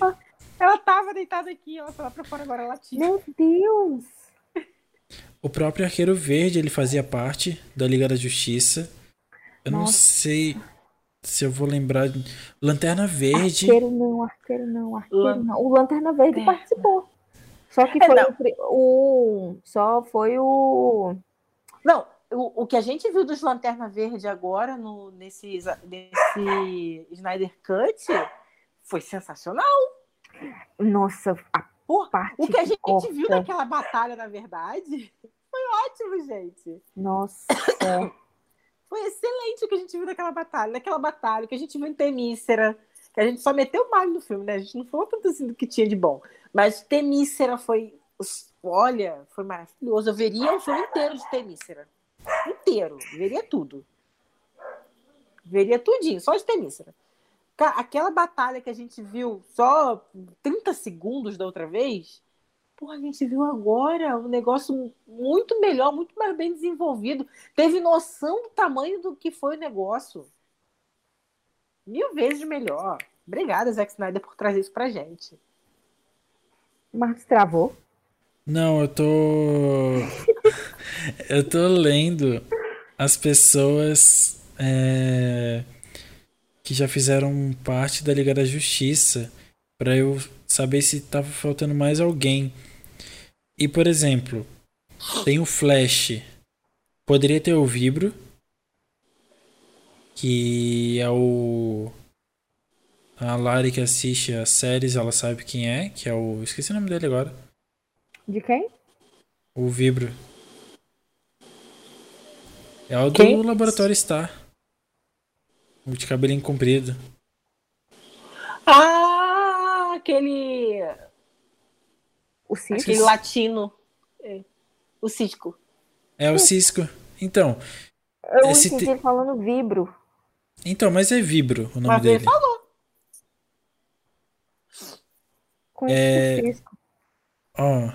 Ela tava deitada aqui, ela foi lá pra fora agora latindo. Meu Deus! O próprio Arqueiro Verde, ele fazia parte da Liga da Justiça. Eu não Nossa. sei se eu vou lembrar. Lanterna Verde. Arqueiro não, arqueiro não, arqueiro Lan- não. O Lanterna Verde É. participou. Só que É, foi não. o, o. Só foi o. Não, o, o que a gente viu dos Lanterna Verde agora no, nesse, nesse Snyder Cut foi sensacional. Nossa, a Pô, parte o que a gente corta. viu naquela batalha, na verdade, foi ótimo, gente. Nossa. Foi excelente o que a gente viu naquela batalha. Naquela batalha que a gente viu em Temícera, que a gente só meteu mal no filme, né? A gente não falou tanto assim do que tinha de bom. Mas Temícera foi. Olha, foi maravilhoso. Eu veria o filme inteiro de Temícera. Inteiro. Veria tudo. Veria tudinho, só de Temícera. Aquela batalha que a gente viu só 30 segundos da outra vez, porra, a gente viu agora um negócio muito melhor, muito mais bem desenvolvido. Teve noção do tamanho do que foi o negócio. Mil vezes melhor. Obrigada, Zack Snyder, por trazer isso pra gente. Marcos travou. Não, eu tô. eu tô lendo as pessoas é, que já fizeram parte da Liga da Justiça pra eu saber se tava faltando mais alguém. E, por exemplo, tem o Flash. Poderia ter o Vibro, que é o. A Lari que assiste as séries, ela sabe quem é, que é o. Esqueci o nome dele agora. De quem? O Vibro. É o do Quem? Laboratório Star. O de cabelinho comprido. Ah, aquele, O Cisco? aquele latino. É. O Cisco. É o Cisco. Então, Eu esse entendi te- ele falando vibro. então, mas é Vibro o nome Mas ele dele. falou. Com É- esse Cisco. Ó.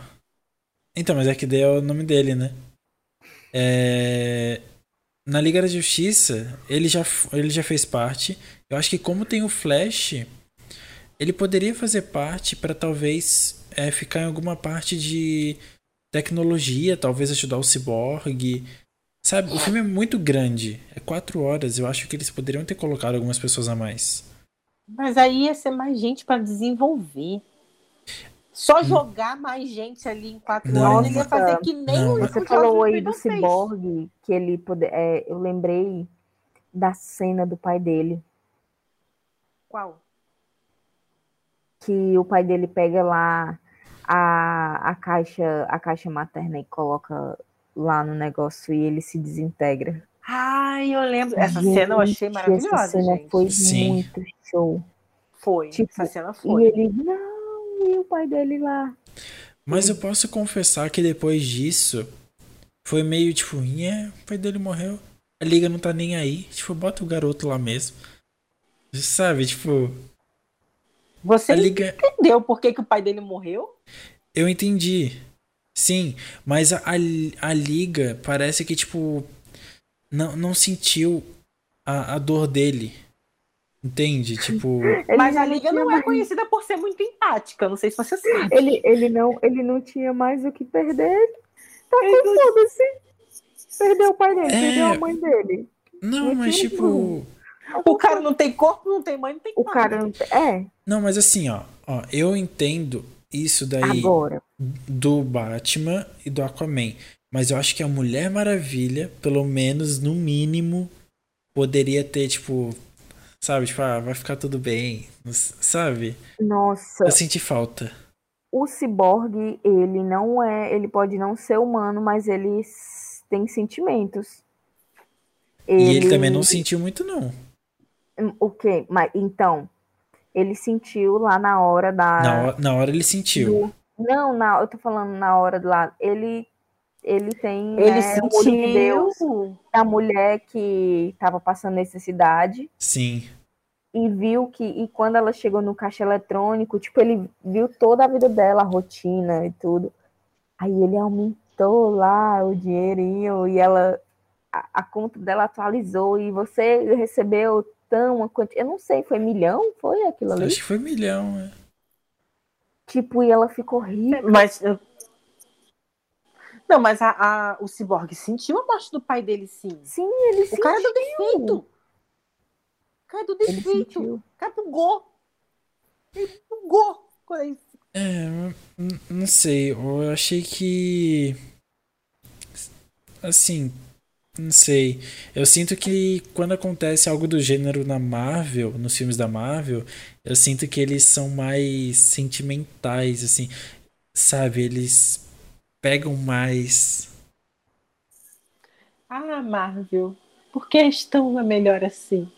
Então, mas é que daí é o nome dele, né? É... Na Liga da Justiça, ele já, ele já fez parte. Eu acho que como tem o Flash, ele poderia fazer parte pra talvez é, ficar em alguma parte de tecnologia, talvez ajudar o Cyborg. Sabe, o filme é muito grande. É quatro horas. Eu acho que eles poderiam ter colocado algumas pessoas a mais. Mas aí ia ser mais gente pra desenvolver. Só jogar mais gente ali em quatro Não, horas, ele ia fazer que nem não, o, Você o falou aí do. Cyborg, que ele pode... é, eu lembrei da cena do pai dele. Qual? Que o pai dele pega lá a, a, caixa, a caixa materna e coloca lá no negócio e ele se desintegra. Ai, eu lembro. Essa Gente, cena eu achei Essa maravilhosa, cena gente. foi Sim. muito show. Foi. Tipo, Essa cena E foi. ele, não, e o pai dele lá. Mas eu posso confessar que depois disso foi meio tipo, yeah, o pai dele morreu. A liga não tá nem aí. Tipo, bota o garoto lá mesmo. Sabe, tipo, Você liga. entendeu por que, que o pai dele morreu? Eu entendi. Sim, mas a, a, a liga parece que, tipo, não, não sentiu a, a dor dele. Entende? Tipo. Ele Mas a Liga não é mais- conhecida por ser muito empática. Não sei se você sabe. Ele, ele, não, ele não tinha mais o que perder. Tá com foda-se. Perdeu o pai dele, É. perdeu a mãe dele. Não, Não mas tipo. O cara não tem corpo, não tem mãe, não tem O pai. cara não tem- É, Não, mas assim, ó. ó eu entendo isso daí. agora. do Batman e do Aquaman. Mas eu acho que a Mulher Maravilha, pelo menos no mínimo, poderia ter, tipo, sabe, tipo, ah, vai ficar tudo bem, sabe? Nossa, Eu senti falta. o ciborgue, ele não é. Ele pode não ser humano, mas ele tem sentimentos. E ele também não sentiu muito, não. O quê? Mas, então, ele sentiu lá na hora da. Na hora, na hora ele sentiu. do- Não, na, eu tô falando na hora lá. Ele ele tem Ele né, o olho de Deus sentiu. da mulher que estava passando necessidade Sim. e viu que e quando ela chegou no caixa eletrônico, tipo, ele viu toda a vida dela, a rotina e tudo. Aí ele aumentou lá o dinheirinho e ela a, a conta dela atualizou e você recebeu tão uma quantia, eu não sei, foi milhão, foi aquilo ali? Acho que foi milhão, né? Tipo, e ela ficou rica. Mas. eu- Não, mas a, a- o Cyborg sentiu a morte do pai dele, sim. Sim, ele O cara é do sentiu. defeito. O cara é do defeito. sentiu. O cara bugou. Ele bugou. É, não sei. Eu achei que. Assim, não sei. Eu sinto que quando acontece algo do gênero na Marvel, nos filmes da Marvel, eu sinto que eles são mais sentimentais, assim. Sabe? Eles pegam mais. Ah, Marvel. Por que és tão melhor assim?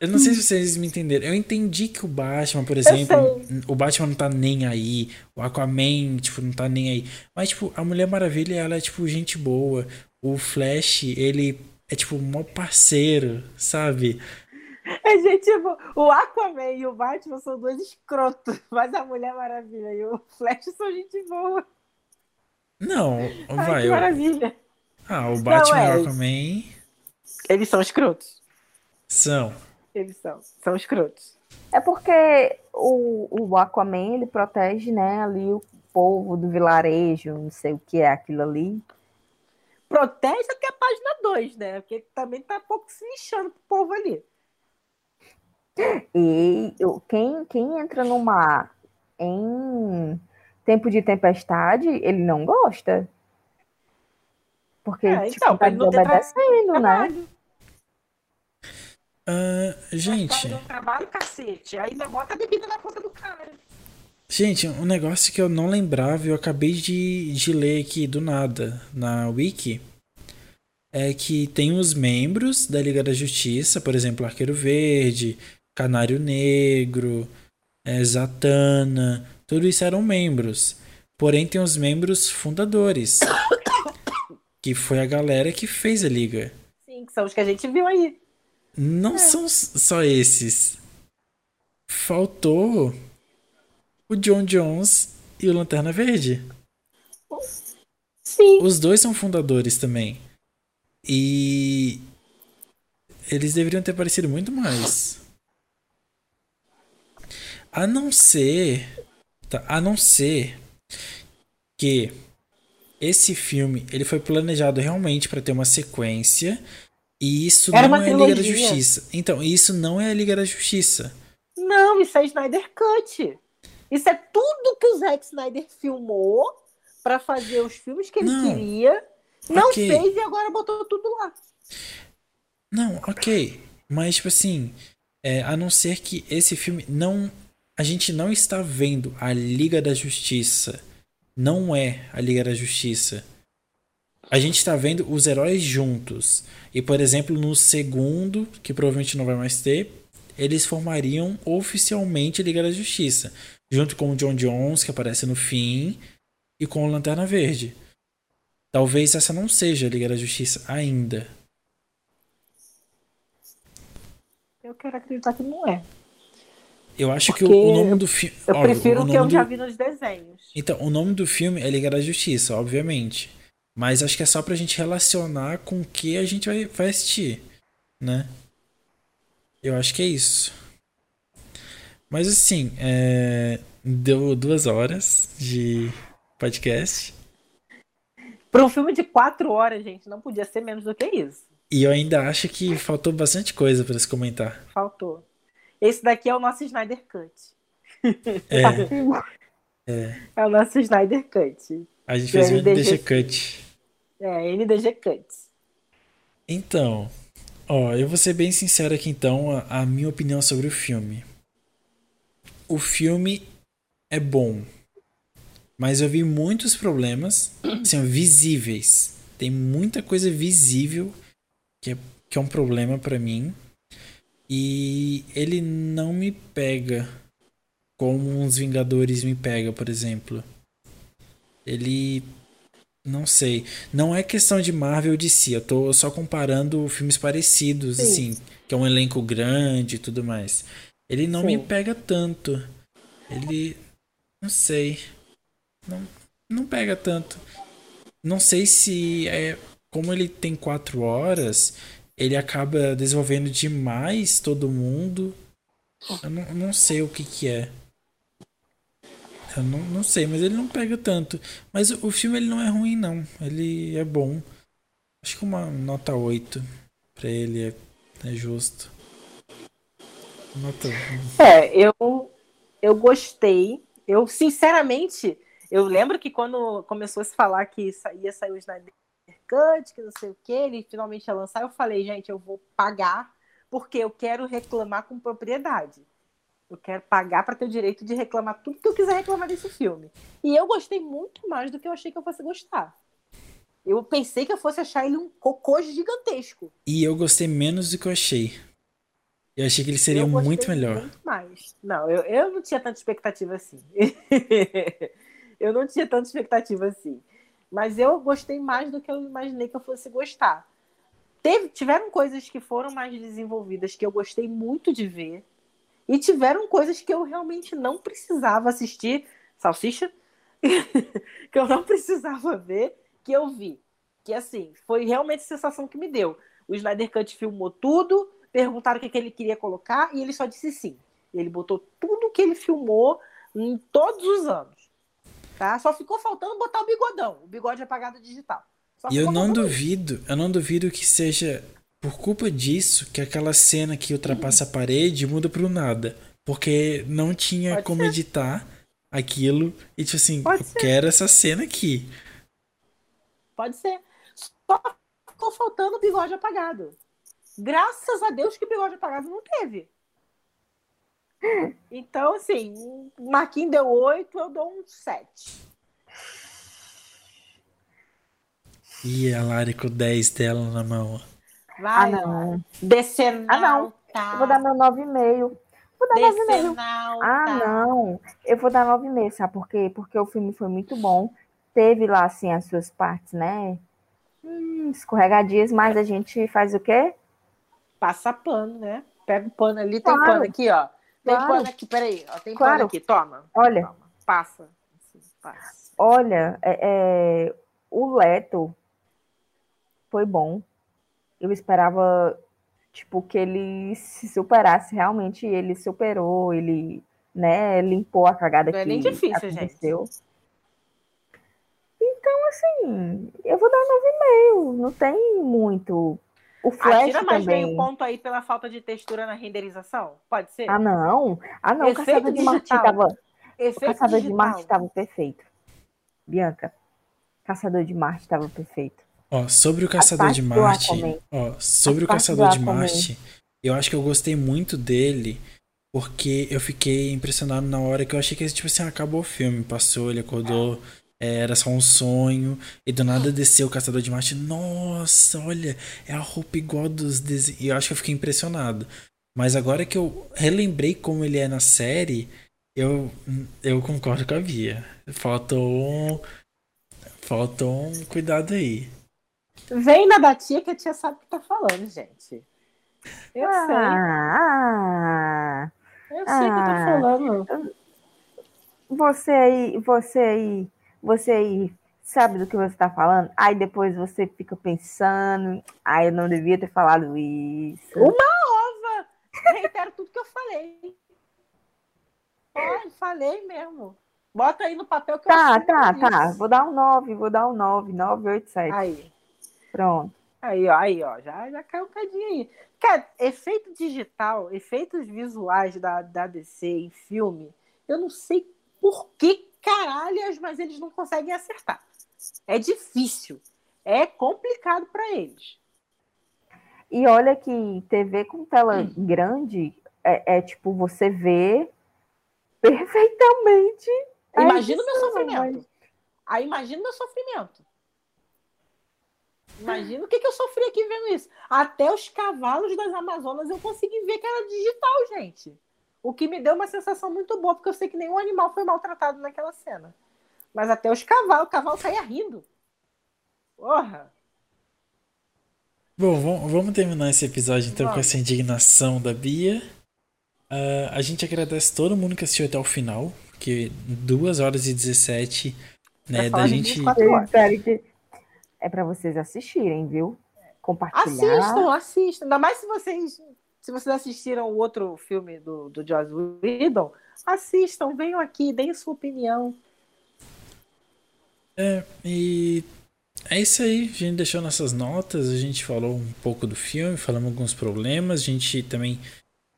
Eu não sei se vocês me entenderam. Eu entendi que o Batman, por exemplo, o Batman não tá nem aí. O Aquaman, tipo, não tá nem aí. Mas, tipo, a Mulher Maravilha, ela é, tipo, gente boa. O Flash, ele é, tipo, um maior parceiro, sabe? É, gente, tipo, o Aquaman e o Batman são dois escrotos, mas a Mulher Maravilha e o Flash são gente boa. Não, Ai, vai. que eu- maravilha. Ah, o Batman é. e o Aquaman Eles são escrotos. são. Eles são. São escrotos. É porque o, o Aquaman, ele protege, né, ali o povo do vilarejo, não sei o que é aquilo ali. Protege até a página 2, né? Porque ele também tá um pouco se lixando pro povo ali. E quem, quem entra no mar em tempo de tempestade, ele não gosta. Porque, É, tipo, então, tá ele não ter desobedecendo, né? Ah, gente, trabalho, cacete. Ainda bota a bebida na conta do cara. gente, um negócio que eu não lembrava, eu acabei de, de ler aqui do nada na Wiki. É que tem os membros da Liga da Justiça, por exemplo, Arqueiro Verde, Canário Negro, é, Zatanna, tudo isso eram membros. Porém, tem os membros fundadores, que foi a galera que fez a Liga. Sim, que são os que a gente viu aí. Não são s- só esses. Faltou o John Jones e o Lanterna Verde. Sim. Os dois são fundadores também. E eles deveriam ter aparecido muito mais. A não ser, a não ser que esse filme ele foi planejado realmente para ter uma sequência e isso Era não é a Liga da trilogia. Justiça. Então, isso não é a Liga da Justiça. Não, isso é Snyder Cut. Isso é tudo que o Zack Snyder filmou pra fazer os filmes que ele Não. queria. Não Ok. fez e agora botou tudo lá. Não, ok. Mas, tipo assim, é, a não ser que esse filme não. A gente não está vendo a Liga da Justiça. Não é a Liga da Justiça. A gente está vendo os heróis juntos. E, por exemplo, no segundo, que provavelmente não vai mais ter, eles formariam oficialmente a Liga da Justiça. Junto com o John Jones, que aparece no fim, e com o Lanterna Verde. Talvez essa não seja a Liga da Justiça ainda. Eu quero acreditar que não é. Eu acho que o, Porque o nome do filme. Eu prefiro o que eu já vi nos desenhos. Então, o nome do filme é Liga da Justiça, obviamente. Mas acho que é só pra gente relacionar com o que a gente vai, vai assistir, né? Eu acho que é isso. Mas assim, é, deu duas horas de podcast. Para um filme de quatro horas, gente, não podia ser menos do que isso. E eu ainda acho que faltou bastante coisa pra se comentar. Faltou. Esse daqui é o nosso Snyder Cut. É, É o nosso Snyder Cut. a gente fez um NDG. Cut. É, NDG Cut. Então, ó, eu vou ser bem sincero aqui então, a, a minha opinião sobre o filme. O filme é bom, mas eu vi muitos problemas, assim, visíveis. Tem muita coisa visível que é, que é um problema pra mim. E ele não me pega como uns Vingadores me pega, por exemplo. Ele Não sei. Não é questão de Marvel de si. Eu tô só comparando filmes parecidos, Sim. assim, que é um elenco grande e tudo mais. Ele não Sim. me pega tanto. Ele. Não sei. Não, não pega tanto. Não sei se é. Como ele tem quatro horas, ele acaba desenvolvendo demais todo mundo. Eu não, não sei o que que é. Eu não, não sei, mas ele não pega tanto. Mas o, o filme ele não é ruim, não. Ele é bom. Acho que uma nota 8 pra ele é, é justo. Nota... É, eu, eu gostei. Eu, sinceramente, eu lembro que quando começou a se falar que ia sair o Snyder Que não sei o que, ele finalmente ia lançar, eu falei, gente, eu vou pagar porque eu quero reclamar com propriedade. Eu quero pagar para ter o direito de reclamar tudo que eu quiser reclamar desse filme. E eu gostei muito mais do que eu achei que eu fosse gostar. Eu pensei que eu fosse achar ele um cocô gigantesco. E eu gostei menos do que eu achei. Eu achei que ele seria muito melhor. Muito mais. Não, eu, eu não tinha tanta expectativa assim. eu não tinha tanta expectativa assim. Mas eu gostei mais do que eu imaginei que eu fosse gostar. Teve, tiveram coisas que foram mais desenvolvidas que eu gostei muito de ver. E tiveram coisas que eu realmente não precisava assistir. Salsicha? que eu não precisava ver, que eu vi. Que assim, foi realmente a sensação que me deu. O Snyder Cut filmou tudo, perguntaram o que, que ele queria colocar e ele só disse sim. Ele botou tudo que ele filmou em todos os anos. Tá? Só ficou faltando botar o bigodão, o bigode apagado digital. E eu não duvido, isso. eu não duvido que seja por culpa disso que aquela cena que ultrapassa a parede muda pro nada. Porque não tinha Pode como ser. editar aquilo e tipo assim, Pode eu ser. quero essa cena aqui. Pode ser. Só ficou faltando o bigode apagado. Graças a Deus que o bigode apagado não teve. Então, assim, o Marquinhos deu 8, eu dou um 7. E a Lari com 10 dela na mão. Vai, ah, não. Decenal. Ah, não. Eu vou dar meu 9,5. Vou dar 9,5. Ah, não. Eu vou dar 9,5, sabe por quê? Porque o filme foi muito bom. Teve lá, assim, as suas partes, né? Hum, escorregadias, mas a gente faz o quê? Passa pano, né? Pega o pano ali, claro. tem pano aqui, ó. Tem claro. pano aqui, peraí. Ó, tem claro. pano aqui, toma. Olha. Toma. Passa. Assim, passa. Olha, é, é, o Leto foi bom eu esperava tipo que ele se superasse realmente ele superou ele né limpou a cagada não é que é nem difícil, aconteceu gente. então assim eu vou dar 9,5 não tem muito o Flash ah, tira mais também. meio ponto aí pela falta de textura na renderização pode ser ah não ah não Efeito o caçador de Marte tava Efeito o caçador digital. de Marte estava perfeito Bianca caçador de Marte estava perfeito Ó, sobre o Caçador de Marte. Ó, sobre o Caçador de Marte, eu acho que eu gostei muito dele. Porque eu fiquei impressionado na hora que eu achei que, tipo assim, acabou o filme. Passou, ele acordou, é, era só um sonho. E do nada desceu o Caçador de Marte. Nossa, olha, é a roupa igual dos desenhos. E eu acho que eu fiquei impressionado. Mas agora que eu relembrei como ele é na série, eu, eu concordo com a Bia. Faltou um, faltou um cuidado aí. Vem na da tia que a tia sabe o que tá falando, gente. Eu ah, sei. Ah, eu sei o que eu tô ah. falando. Você aí, você aí, você aí sabe do que você tá falando? Aí depois você fica pensando, ai, eu não devia ter falado isso. Uma ova! Reitero tudo que eu falei. Olha, falei mesmo. Bota aí no papel que tá, eu Tá, tá, tá. Vou dar um 9, vou dar um 9, 9, 8, 7. Aí. Pronto. Aí, ó, aí, ó, já, já caiu um cadinho aí. Cara, efeito digital, efeitos visuais da, da DC em filme, eu não sei por que caralhas, mas eles não conseguem acertar. É difícil. É complicado para eles. E olha que TV com tela hum. grande é, é, tipo, você vê perfeitamente. Imagina o meu sofrimento. Mas... Aí imagina o meu sofrimento. Imagina o que, que eu sofri aqui vendo isso. Até os cavalos das Amazonas eu consegui ver que era digital, gente. O que me deu uma sensação muito boa, porque eu sei que nenhum animal foi maltratado naquela cena. Mas até os cavalos, o cavalo saía rindo. Porra! Bom, vamos terminar esse episódio então vamos. com essa indignação da Bia. Uh, a gente agradece todo mundo que assistiu até o final, porque 2 horas e 17, né, da gente... É para vocês assistirem, viu? Compartilhar. Assistam, assistam. Ainda mais se vocês se vocês assistiram o outro filme do, do Joss Whedon, assistam, venham aqui, deem sua opinião. É, e é isso aí. A gente deixou nossas notas, a gente falou um pouco do filme, falamos alguns problemas, a gente também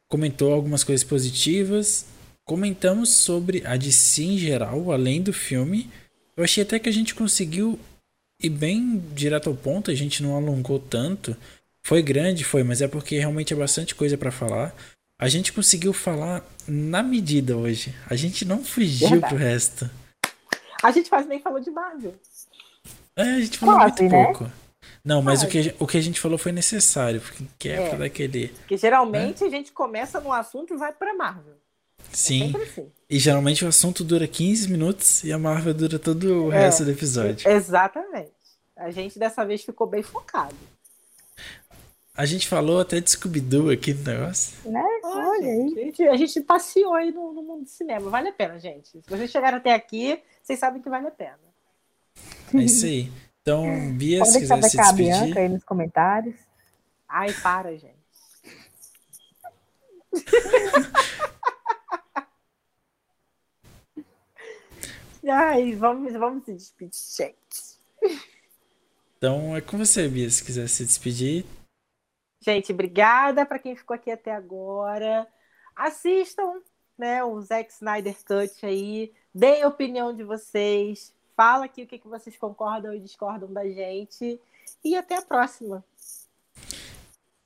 comentou algumas coisas positivas. Comentamos sobre a DC em geral, além do filme. Eu achei até que a gente conseguiu ir bem direto ao ponto, a gente não alongou tanto. Foi grande, foi, mas é porque realmente é bastante coisa para falar. A gente conseguiu falar na medida hoje. A gente não fugiu Verdade. pro resto. A gente quase nem falou de Marvel. É, a gente falou quase, muito né? pouco. Não, mas o que, o que a gente falou foi necessário, porque é, é pra daquele. Porque geralmente né? a gente começa num assunto e vai pra Marvel. É Sim. É assim. E geralmente o assunto dura 15 minutos e a Marvel dura todo o é, resto do episódio. Exatamente. A gente dessa vez ficou bem focado. A gente falou até de Scooby-Doo aqui no negócio. Né? Olha aí. A gente, a gente passeou aí no, no, mundo do cinema. Vale a pena, gente. Se vocês chegaram até aqui, vocês sabem que vale a pena. É isso aí. Então, Bia, Pode se quiser se despedir... a Bianca aí nos comentários. Ai, para, gente. Ai, vamos, vamos se despedir, gente. Então, é com você, Bia, se quiser se despedir. Gente, obrigada para quem ficou aqui até agora. Assistam né, o Zack Snyder Cut aí. Deem a opinião de vocês. Fala aqui o que, que vocês concordam e discordam da gente. E até a próxima.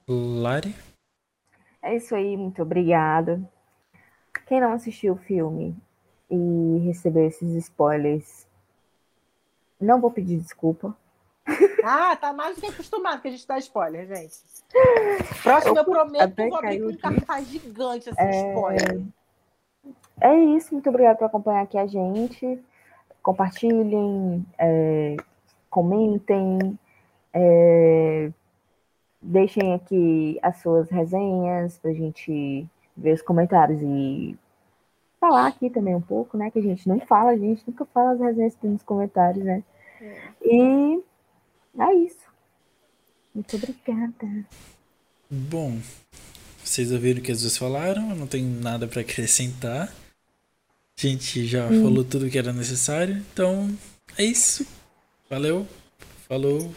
Lari? É isso aí, muito obrigada. Quem não assistiu o filme e recebeu esses spoilers, não vou pedir desculpa. Ah, tá mais do que acostumado que a gente dá spoiler, gente. Próximo, eu, eu prometo que vou abrir um cartaz gigante assim, é... spoiler. É isso, muito obrigada por acompanhar aqui a gente. Compartilhem, é, comentem, é, deixem aqui as suas resenhas pra gente ver os comentários e falar aqui também um pouco, né? Que a gente não fala, a gente nunca fala as resenhas nos comentários, né? É. E é isso. Muito obrigada. Bom, vocês ouviram o que as duas falaram, não tem nada para acrescentar. A gente já hum. falou tudo que era necessário, então é isso. Valeu, falou,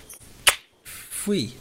fui.